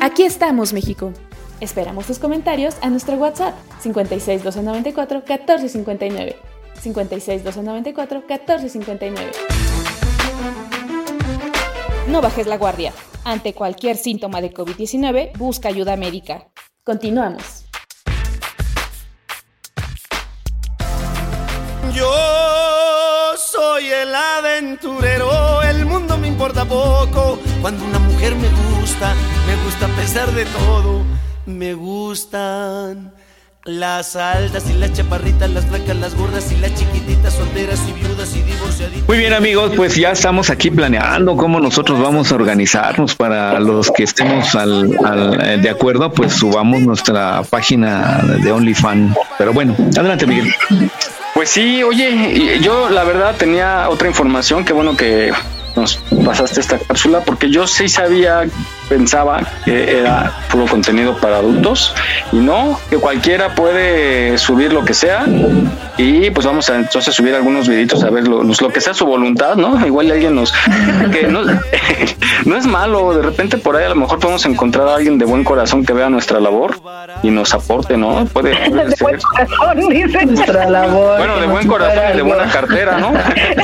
Aquí estamos, México. Esperamos tus comentarios a nuestro WhatsApp 56 294 1459. 56 294 1459. No bajes la guardia. Ante cualquier síntoma de COVID-19, busca ayuda médica. Continuamos. Yo soy el aventurero, el mundo me importa poco. Cuando una mujer me gusta, me gusta a pesar de todo. Me gustan las altas y las chaparritas, las flacas, las gordas y las chiquititas, solteras y viudas y divorciaditas. Muy bien amigos, pues ya estamos aquí planeando cómo nosotros vamos a organizarnos para los que estemos al, al- eh, de acuerdo, pues subamos nuestra página de OnlyFans. Pero bueno, adelante Miguel. Pues sí, oye, y yo la verdad tenía otra información, qué bueno que nos pasaste esta cápsula, porque yo sí sabía, pensaba que era puro contenido para adultos, y no, que cualquiera puede subir lo que sea, y pues vamos a entonces subir algunos videitos a ver lo, lo que sea su voluntad, ¿no? Igual alguien nos... que no, no es malo, de repente por ahí a lo mejor podemos encontrar a alguien de buen corazón que vea nuestra labor y nos aporte, ¿no? Puede, puede De ser. buen corazón, dice. Nuestra labor. Bueno, de buen corazón y de buena cartera, ¿no?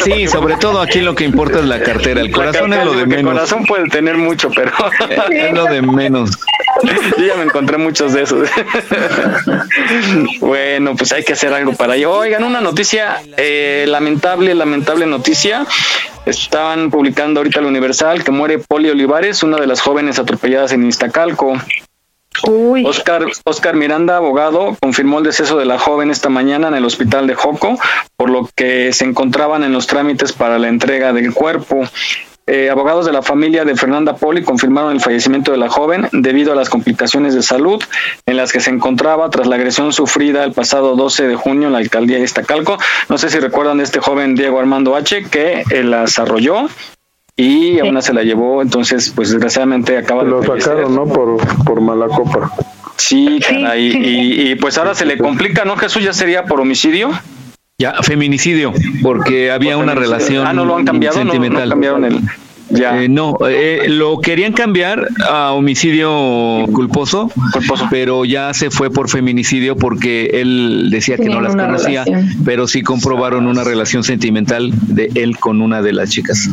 Sí, sobre todo aquí lo que importa es la cartera. El corazón es lo de menos. corazón puede tener mucho, pero Es lo de menos. yo ya me encontré muchos de esos. bueno, pues hay que hacer algo para ello. Oigan, una noticia eh, lamentable, lamentable noticia. Estaban publicando ahorita el Universal que muere Poli Olivares, una de las jóvenes atropelladas en Iztacalco. Oscar, Oscar Miranda, abogado, confirmó el deceso de la joven esta mañana en el hospital de Joco, por lo que se encontraban en los trámites para la entrega del cuerpo. Eh, abogados de la familia de Fernanda Poli confirmaron el fallecimiento de la joven debido a las complicaciones de salud en las que se encontraba tras la agresión sufrida el pasado 12 de junio en la alcaldía de Iztacalco. No sé si recuerdan de este joven Diego Armando H que eh, las arrolló y a una se la llevó, entonces pues desgraciadamente acaba de Lo fallecer. sacaron, ¿no? Por, por mala copa. Sí, caray, y, y, pues ahora se le complica, ¿no? Jesús ya sería por homicidio. Ya, feminicidio, porque había una relación Ah, no lo han cambiado, no, no sentimental. cambiaron el. Ya. Eh, no, eh, lo querían cambiar a homicidio culposo, pero ya se fue por feminicidio porque él decía que no las conocía, relación. pero sí comprobaron una relación sentimental de él con una de las chicas.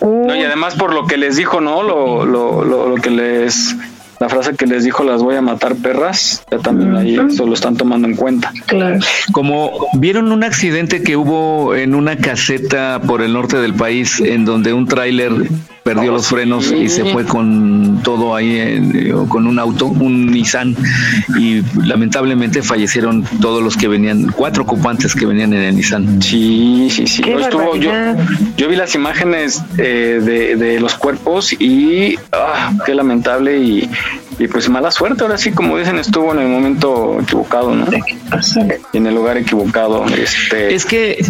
No, y además por lo que les dijo, ¿no? Lo, lo, lo, lo que les la frase que les dijo las voy a matar perras, ya también ahí eso lo están tomando en cuenta. Claro. Como vieron un accidente que hubo en una caseta por el norte del país en donde un tráiler perdió los frenos y se fue con todo ahí, en- con un auto, un Nissan, y lamentablemente fallecieron todos los que venían, cuatro ocupantes que venían en el Nissan. Sí, sí, sí. No estuvo- yo, yo vi las imágenes eh, de, de los cuerpos y ah, qué lamentable y, y pues mala suerte. Ahora sí, como dicen, estuvo en el momento equivocado, ¿no? En el lugar equivocado. Este, Es que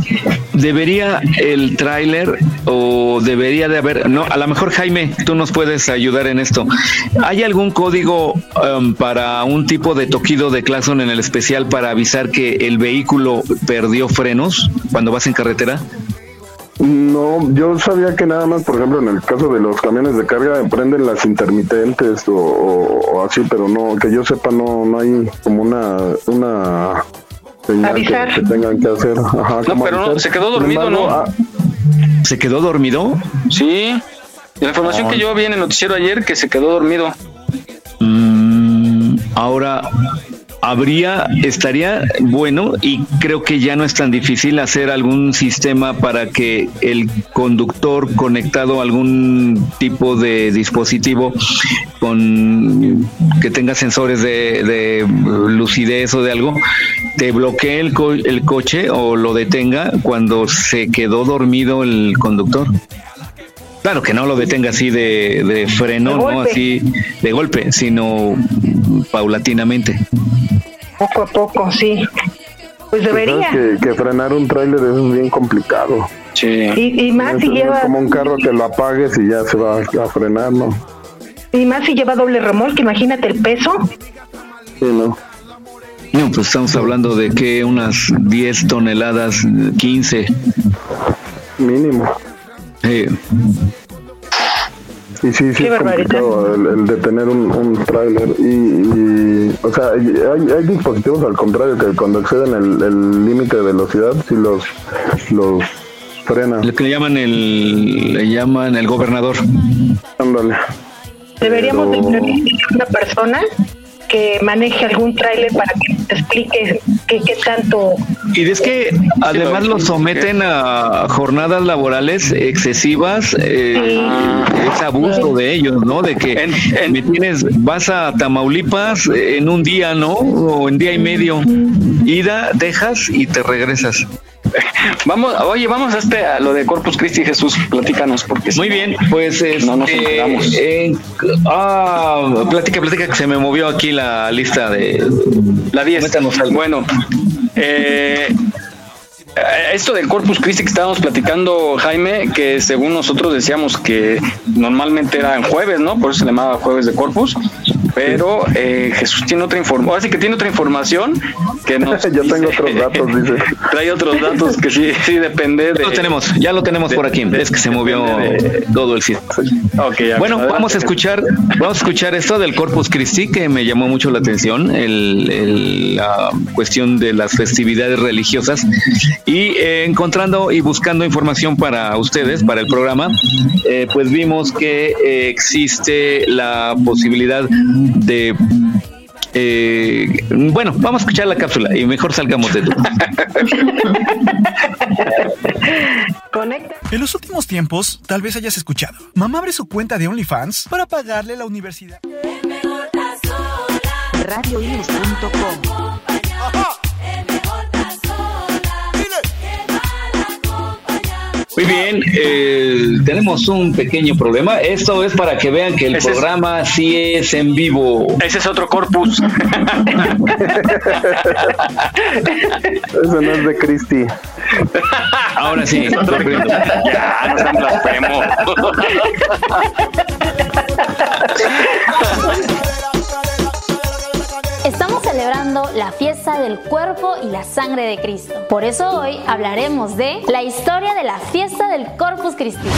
debería el tráiler o debería de haber, no, a lo mejor Jaime, tú nos puedes ayudar en esto. ¿Hay algún código um, para un tipo de toquido de claxon en el especial para avisar que el vehículo perdió frenos cuando vas en carretera? No, yo sabía que nada más, por ejemplo, en el caso de los camiones de carga, prenden las intermitentes o, así, pero no, que yo sepa, no, no hay como una, una señal que, Avisar. que tengan que hacer. Ajá, No, pero no, se quedó dormido, embargo, ¿no? ah, ¿Se quedó dormido? Sí. La información que yo vi en el noticiero ayer que se quedó dormido. Mm, ahora, habría, estaría bueno y creo que ya no es tan difícil hacer algún sistema para que el conductor conectado a algún tipo de dispositivo con que tenga sensores de, de lucidez o de algo, te bloquee el, co- el coche o lo detenga cuando se quedó dormido el conductor. Claro que no lo detenga así de, de freno, De no así de golpe, sino paulatinamente. Poco a poco, sí. Pues debería. que, que frenar un tráiler es bien complicado. Sí. Y, y más si lleva como un carro que lo apagues y ya se va a frenar, ¿no? y más si lleva doble remolque, imagínate el peso. Sí, ¿no? No, pues estamos hablando de que unas 10 toneladas, 15. Mínimo. Eh, Y sí, sí Qué es barbaridad. complicado el, el de tener un, un tráiler. Y, y, o sea, hay, hay dispositivos al contrario que cuando exceden el el límite de velocidad, si los, los frena. lo que le llaman el, le llaman el gobernador. Ándale. Deberíamos de Pero- tener una persona que maneje algún tráiler para que te explique qué, qué tanto Y es que además lo someten a jornadas laborales excesivas, eh, es abuso de ellos, ¿no? De que me tienes, vas a Tamaulipas en un día, ¿no? O en día y medio. Ida, dejas y te regresas. Vamos, oye, vamos a este a lo de Corpus Christi Jesús, platícanos porque Muy bien, pues no nos este, enteramos. en- ah, platica, platica que se me movió aquí la lista de La 10. Coméntanos algo. Bueno, eh, eh, esto del Corpus Christi que estábamos platicando, Jaime, que según nosotros decíamos que normalmente era en jueves, ¿no? Por eso se le llamaba jueves de Corpus. Pero eh, Jesús tiene otra información, ahora sí que tiene otra información que nos Yo tengo otros datos, dice. trae otros datos que sí, sí depende de. Ya lo tenemos, ya lo tenemos por aquí. Es que se movió todo el sitio. Ya, Bueno, adelante. vamos a escuchar, vamos a escuchar esto del Corpus Christi que me llamó mucho la atención, el- el- la cuestión de las festividades religiosas y eh, encontrando y buscando información para ustedes, para el programa, eh, pues vimos que eh, existe la posibilidad de eh, bueno, vamos a escuchar la cápsula y mejor salgamos de duda. conecta. En los últimos tiempos, tal vez hayas escuchado. Mamá abre su cuenta de OnlyFans para pagarle la universidad. Muy bien, eh, tenemos un pequeño problema. Esto es para que vean que el Ese es- programa sí es en vivo. Ese es otro Corpus. Eso no es de Cristi. Ahora sí, comprendo. ya, no sean blasfemos. La fiesta del cuerpo y la sangre de Cristo. Por eso hoy hablaremos de la historia de la fiesta del Corpus Christi.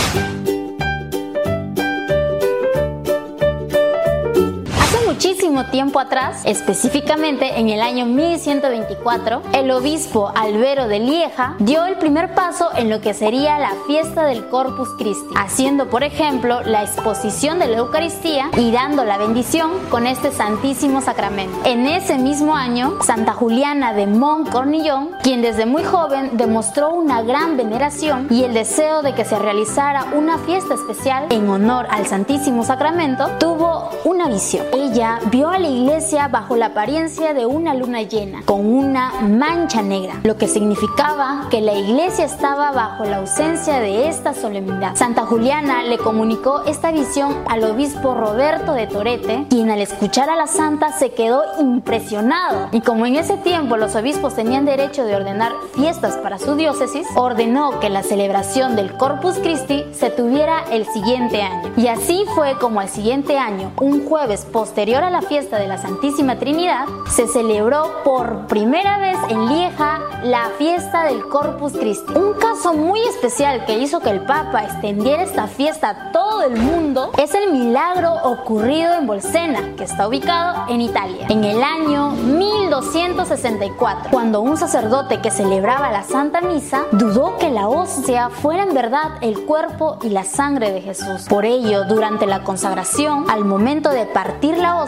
Muchísimo tiempo atrás, específicamente en el año 1124, el obispo Albero de Lieja dio el primer paso en lo que sería la fiesta del Corpus Christi, haciendo por ejemplo la exposición de la Eucaristía y dando la bendición con este santísimo sacramento. En ese mismo año, Santa Juliana de Mont Cornillon, quien desde muy joven demostró una gran veneración y el deseo de que se realizara una fiesta especial en honor al Santísimo Sacramento, tuvo una visión. Ella vio a la iglesia bajo la apariencia de una luna llena, con una mancha negra, lo que significaba que la iglesia estaba bajo la ausencia de esta solemnidad. Santa Juliana le comunicó esta visión al obispo Roberto de Torete, quien al escuchar a la santa se quedó impresionado. Y como en ese tiempo los obispos tenían derecho de ordenar fiestas para su diócesis, ordenó que la celebración del Corpus Christi se tuviera el siguiente año. Y así fue como al siguiente año, un jueves posterior a la fiesta de la Santísima Trinidad, se celebró por primera vez en Lieja la fiesta del Corpus Christi. Un caso muy especial que hizo que el Papa extendiera esta fiesta a todo el mundo es el milagro ocurrido en Bolsena, que está ubicado en Italia, en el año 1264, cuando un sacerdote que celebraba la Santa Misa dudó que la hostia fuera en verdad el cuerpo y la sangre de Jesús. Por ello, durante la consagración, al momento de partir la hostia,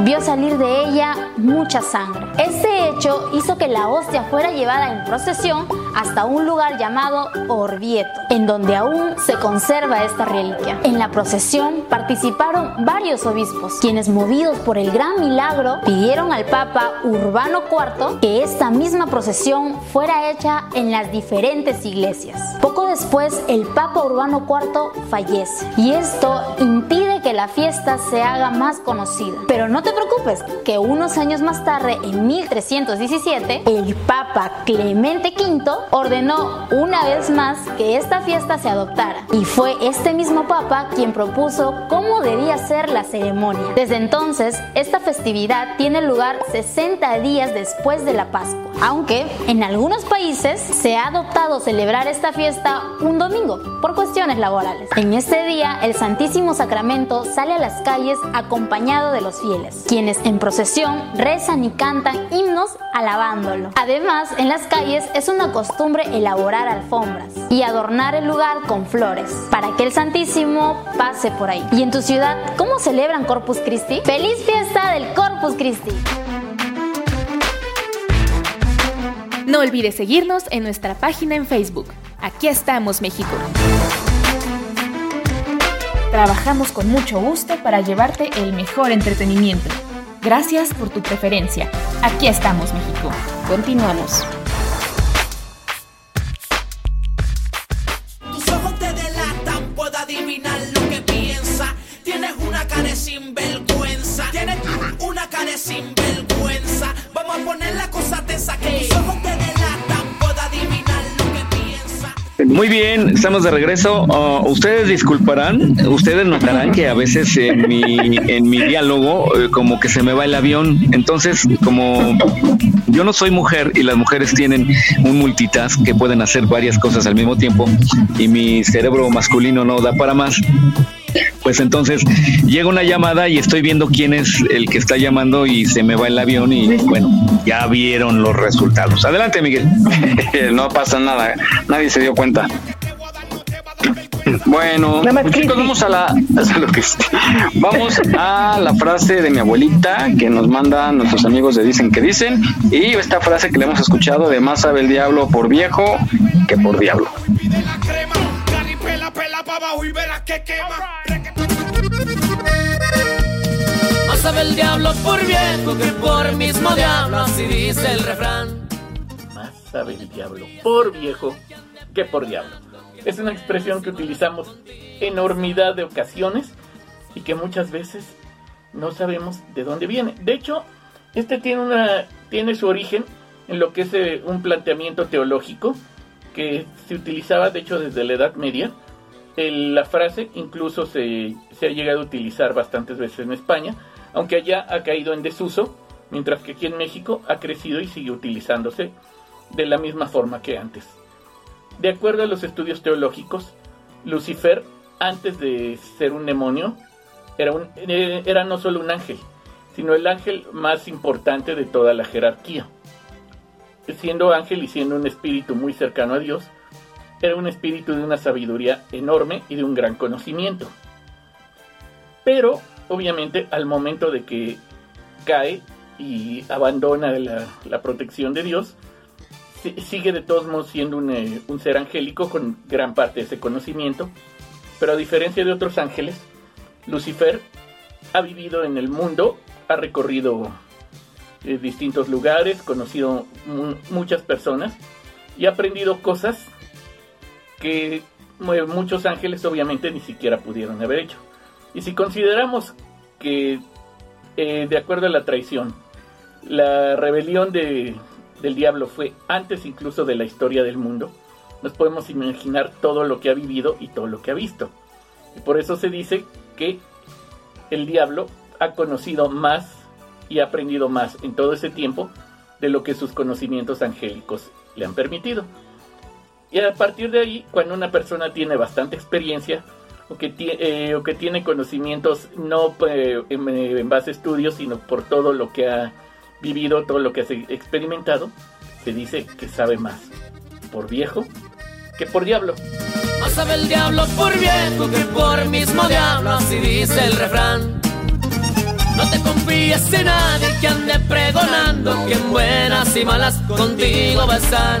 vio salir de ella mucha sangre. Este hecho hizo que la hostia fuera llevada en procesión hasta un lugar llamado Orvieto, en donde aún se conserva esta reliquia. En la procesión participaron varios obispos, quienes movidos por el gran milagro pidieron al Papa Urbano IV que esta misma procesión fuera hecha en las diferentes iglesias. Poco después, el Papa Urbano IV fallece y esto impide que la fiesta se haga más conocida. Pero no te preocupes, que unos años más tarde, en 1317, el Papa Clemente V ordenó una vez más que esta fiesta se adoptara. Y fue este mismo Papa quien propuso cómo debía ser la ceremonia. Desde entonces, esta festividad tiene lugar 60 días después de la Pascua, aunque en algunos países se ha adoptado celebrar esta fiesta un domingo por cuestiones laborales. En este día, el Santísimo Sacramento sale a las calles acompañado de los fieles, quienes en procesión rezan y cantan himnos alabándolo. Además, en las calles es una costumbre elaborar alfombras y adornar el lugar con flores para que el Santísimo pase por ahí. ¿Y en tu ciudad cómo celebran Corpus Christi? ¡Feliz fiesta del Corpus Christi! No olvides seguirnos en nuestra página en Facebook. Aquí estamos, México. Trabajamos con mucho gusto para llevarte el mejor entretenimiento. Gracias por tu preferencia. Aquí estamos, México. Continuamos. Muy bien, estamos de regreso. Uh, ustedes disculparán, ustedes notarán que a veces en mi, en mi diálogo eh, como que se me va el avión. Entonces, como yo no soy mujer y las mujeres tienen un multitask que pueden hacer varias cosas al mismo tiempo y mi cerebro masculino no da para más. Pues entonces llega una llamada y estoy viendo quién es el que está llamando y se me va el avión y bueno, ya vieron los resultados. Adelante, Miguel. no pasa nada, nadie se dio cuenta. Bueno, chicos, vamos a la vamos a la frase de mi abuelita que nos manda nuestros amigos de Dicen que Dicen y esta frase que le hemos escuchado de más sabe el diablo por viejo que por diablo. Abajo y verás que quema. Más sabe el diablo por viejo que por mismo diablo, así dice el refrán. Más sabe el diablo por viejo que por diablo. Es una expresión que utilizamos enormidad de ocasiones y que muchas veces no sabemos de dónde viene. De hecho, este tiene, una, tiene su origen en lo que es eh, un planteamiento teológico que se utilizaba, de hecho, desde la Edad Media. La frase incluso se, se ha llegado a utilizar bastantes veces en España, aunque allá ha caído en desuso, mientras que aquí en México ha crecido y sigue utilizándose de la misma forma que antes. De acuerdo a los estudios teológicos, Lucifer, antes de ser un demonio, era, un- eh, era no solo un ángel, sino el ángel más importante de toda la jerarquía. Siendo ángel y siendo un espíritu muy cercano a Dios, era un espíritu de una sabiduría enorme y de un gran conocimiento. Pero, obviamente, al momento de que cae y abandona la, protección de Dios, si- sigue de todos modos siendo un, eh, un ser angélico con gran parte de ese conocimiento, pero a diferencia de otros ángeles, Lucifer ha vivido en el mundo, ha recorrido eh, distintos lugares, conocido mu- muchas personas y ha aprendido cosas que mu- muchos ángeles obviamente ni siquiera pudieron haber hecho. Y si consideramos que, eh, de acuerdo a la traición, la rebelión de- del diablo fue antes incluso de la historia del mundo, nos podemos imaginar todo lo que ha vivido y todo lo que ha visto. Y por eso se dice que el diablo ha conocido más y ha aprendido más en todo ese tiempo de lo que sus conocimientos angélicos le han permitido. Y a partir de ahí, cuando una persona tiene bastante experiencia o que, eh, tiene conocimientos no eh, en, eh, en base a estudios, sino por todo lo que ha vivido, todo lo que ha experimentado, se dice que sabe más por viejo que por diablo. Más sabe el diablo por viejo que por mismo diablo, así dice el refrán. No te confíes en nadie que ande pregonando que en buenas y malas contigo va a estar.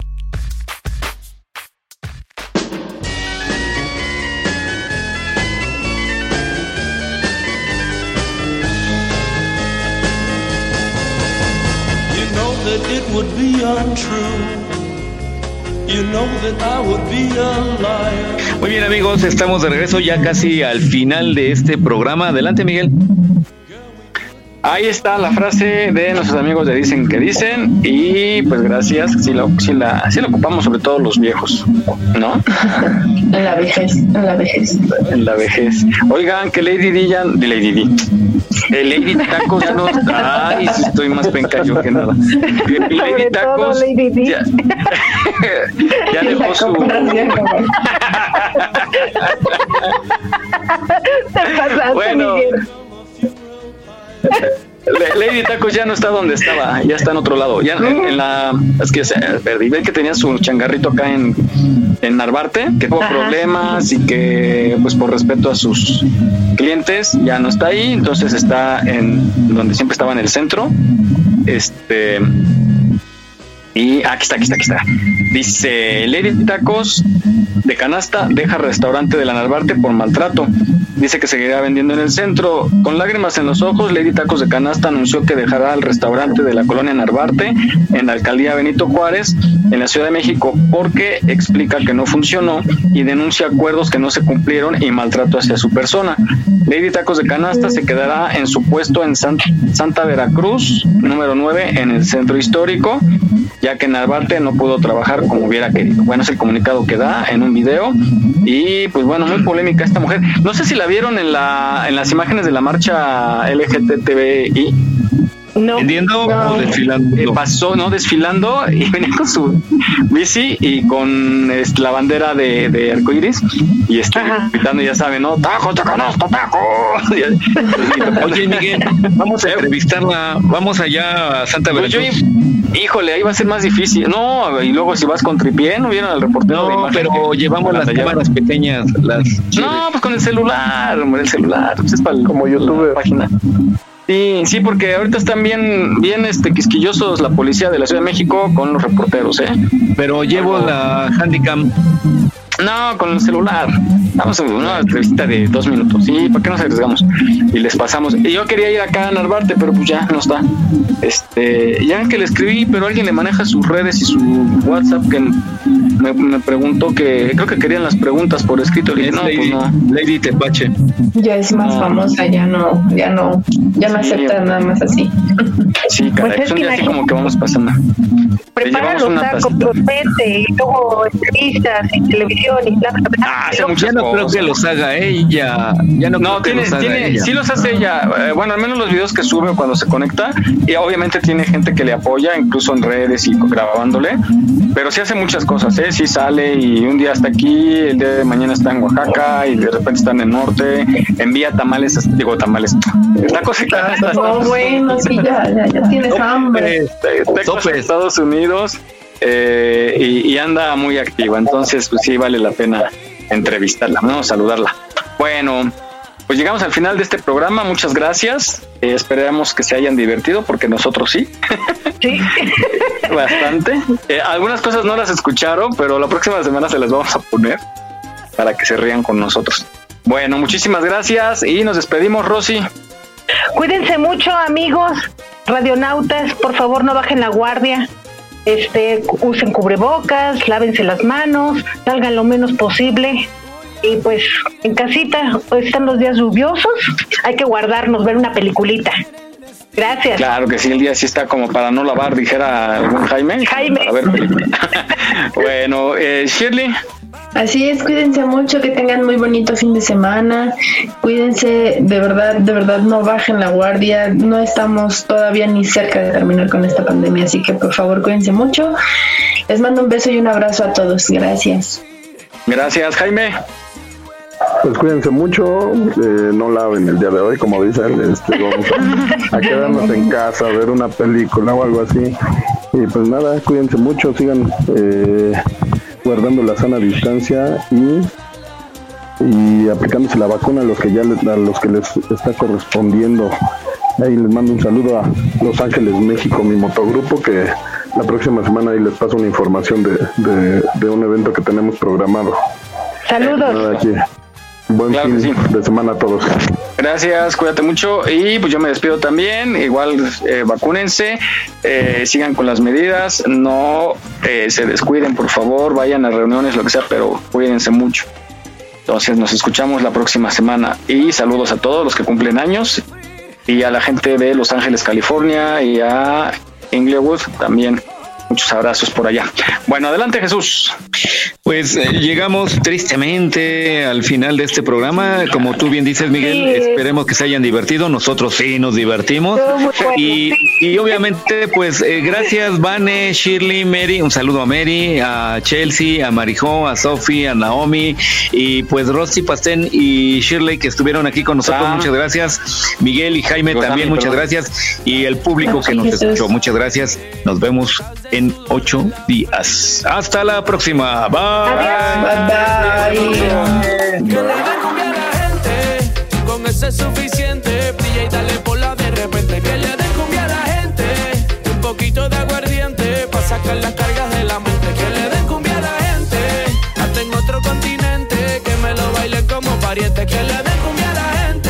Muy bien amigos, estamos de regreso ya casi al final de este programa. Adelante Miguel. Ahí está la frase de nuestros amigos de Dicen que Dicen y pues gracias, si la, si la, sí la ocupamos sobre todo los viejos, ¿no? En la vejez, en la vejez. En la vejez. Oigan, que Lady D ya, de Lady D, el Lady Tacos ya no, ay, sí estoy más penca yo que nada. Lady Sobre todo Tacos Lady D. ya, ya dejó La su... Te pasaste, Bueno. Miguel. La- Lady Tacos ya no está donde estaba, ya está en otro lado. Ya en, en la es que se perdí, ven que tenía su changarrito acá en, en Narvarte, que tuvo problemas y que pues por respeto a sus clientes ya no está ahí, entonces está en donde siempre estaba en el centro. Este y aquí está, aquí está, aquí está. Dice Lady Tacos de canasta deja restaurante de la Narvarte por maltrato. Dice que seguirá vendiendo en el centro. Con lágrimas en los ojos, Lady Tacos de Canasta anunció que dejará el restaurante de la colonia Narvarte en la alcaldía Benito Juárez, en la Ciudad de México, porque explica que no funcionó y denuncia acuerdos que no se cumplieron y maltrato hacia su persona. Lady Tacos de Canasta se quedará en su puesto en San- Santa Veracruz, número 9, en el centro histórico, ya que Narvarte no pudo trabajar como hubiera querido. Bueno, es el comunicado que da en un video y pues bueno, muy polémica esta mujer. No sé si la vieron en, la, en las imágenes de la marcha LGTBI. No. ¿Vendiendo o desfilando? Eh, pasó, ¿no? Desfilando y venía con su bici y con este, la bandera de, de arcoiris y este, gritando, ya saben, ¿no? ¡Taco, taco, no, taco! Oye Miguel, vamos a entrevistarla, vamos allá a Santa Pues yo, Veracruz. Híjole, ahí va a ser más difícil. No, y luego si vas con tripié, ¿no vieron al reportero de No, imagen pero llevamos las cámaras pequeñas, las No, pues con el celular, hombre, el celular. Pues es para Como youtuber. página. Sí, sí, porque ahorita están bien, bien este, quisquillosos la policía de la Ciudad de México con los reporteros, ¿eh? Pero llevo la handicam. No, con el celular. Vamos a una entrevista de dos minutos. Sí, ¿para qué nos arriesgamos? Y les pasamos. Y yo quería ir acá a Narvarte, pero pues ya no está. Este, ya que le escribí, pero alguien le maneja sus redes y su WhatsApp que me, me preguntó que creo que querían las preguntas por escrito. Le dije, no, pues no. Lady Tepache. Ya es más Ah. famosa, ya no, ya no, ya no Sí. acepta nada más así. Sí, caray, Pues es que así como que vamos pasando. Prepara los tacos, y luego entrevistas y televisión y bla, bla, bla. Hace Ya muchas no creo que los haga ella. Ya no, No, creo que tiene, los haga tiene, ella. sí los hace ella. Eh, bueno, al menos los videos que sube cuando se conecta. Y obviamente tiene gente que le apoya, incluso en redes y grabándole. Pero sí hace muchas cosas, ¿eh? Sí sale y un día está aquí, el día de mañana está en Oaxaca y de repente está en el norte. Envía tamales, hasta- digo tamales. Tacos y canastas. No, bueno, sí, ya, ya, ya tienes hambre. Te- tecos en Estados Unidos eh, y, y anda muy activa. Entonces, pues sí vale la pena entrevistarla, ¿no? Saludarla. Bueno, pues llegamos al final de este programa. Muchas gracias. Eh, esperamos que se hayan divertido porque nosotros sí. Sí. Bastante. Eh, algunas cosas no las escucharon, pero la próxima semana se las vamos a poner para que se rían con nosotros. Bueno, muchísimas gracias y nos despedimos, Rosy. Cuídense mucho, amigos, radionautas, por favor no bajen la guardia. Este, usen cubrebocas, lávense las manos, salgan lo menos posible. Y pues en casita están los días lluviosos, hay que guardarnos, ver una peliculita. Gracias. Claro que sí, el día sí está como para no lavar, dijera algún Jaime. Jaime. A ver, película. bueno, eh, Shirley. Así es, cuídense mucho, que tengan muy bonito fin de semana. Cuídense, de verdad, de verdad, no bajen la guardia. No estamos todavía ni cerca de terminar con esta pandemia, así que por favor, cuídense mucho. Les mando un beso y un abrazo a todos. Gracias. Gracias, Jaime. Pues cuídense mucho, eh, no laven el día de hoy, como dicen, este, vamos a, a quedarnos en casa, a ver una película o algo así. Y pues nada, cuídense mucho, sigan eh, guardando la sana distancia y, y aplicándose la vacuna a los que ya les, a los que les está correspondiendo. Ahí les mando un saludo a Los Ángeles, México, mi motogrupo, que la próxima semana ahí les paso una información de, de, de un evento que tenemos programado. Saludos. Nada, aquí. Buen Claro fin sí. de semana a todos. Gracias, cuídate mucho y pues yo me despido también. Igual eh, vacúnense, eh, sigan con las medidas, no eh, se descuiden, por favor, vayan a reuniones, lo que sea, pero cuídense mucho. Entonces nos escuchamos la próxima semana y saludos a todos los que cumplen años y a la gente de Los Ángeles, California y a Inglewood también. Muchos abrazos por allá. Bueno, adelante Jesús. Pues eh, llegamos tristemente al final de este programa. Como tú bien dices, Miguel, Sí. esperemos que se hayan divertido. Nosotros sí nos divertimos. Estuvo muy bueno, Y, sí. Y obviamente, pues eh, gracias, Vane, Shirley, Mary. Un saludo a Mary, a Chelsea, a Marijó, a Sophie, a Naomi y pues Rosy Pastén y Shirley que estuvieron aquí con nosotros. Ah. Muchas gracias. Miguel y Jaime también, muchas perdón. gracias. Y el público que nos Jesús. escuchó, muchas gracias. Nos vemos en ocho días. Hasta la próxima. Bye. Bye bye. Con es suficiente. Brilla y dale por la de repente. Bailen como pariente. Que le den cumbia a la gente,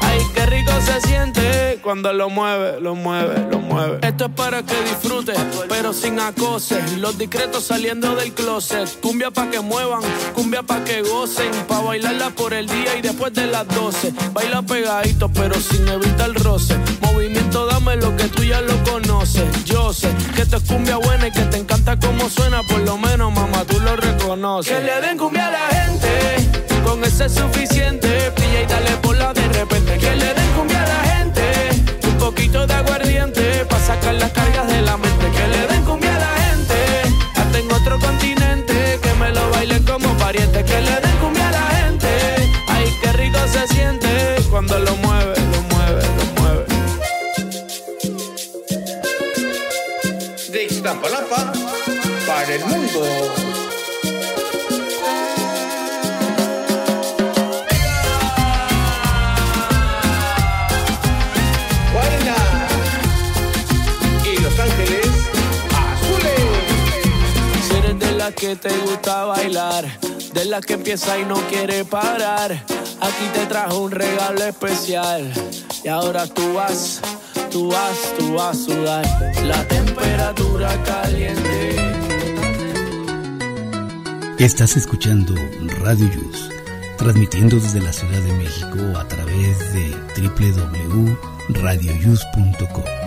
ay, qué rico se siente cuando lo mueve, lo mueve, lo mueve. Esto es para que disfrutes, pero sin acoses. Los discretos saliendo del closet. Cumbia pa' que muevan, cumbia pa' que gocen. Pa' bailarla por el día y después de las 12. Baila pegadito, pero sin evitar el roce. Movimiento, dame lo que tú ya lo conoces. Yo sé que esto es cumbia buena y que te encanta cómo suena. Por lo menos, mamá, tú lo reconoces. Que le den cumbia a la gente, con ese es suficiente. Brilla y dale por la de repente. Que le den cumbia a la gente, un poquito de aguardiente. Pa' sacar las cargas de la mente. Que le den cumbia a la gente, hasta en otro continente. Que me lo bailen como pariente. Que le den cumbia a la gente, ay, qué rico se siente cuando lo mueve, lo mueve, lo mueve. de Iztapalapa para el mundo. Que te gusta bailar, de la que empieza y no quiere parar. Aquí te trajo un regalo especial y ahora tú vas, tú vas, tú vas a sudar. La temperatura caliente. Estás escuchando Radio Yus, transmitiendo desde la Ciudad de México a través de www.radioyus.com.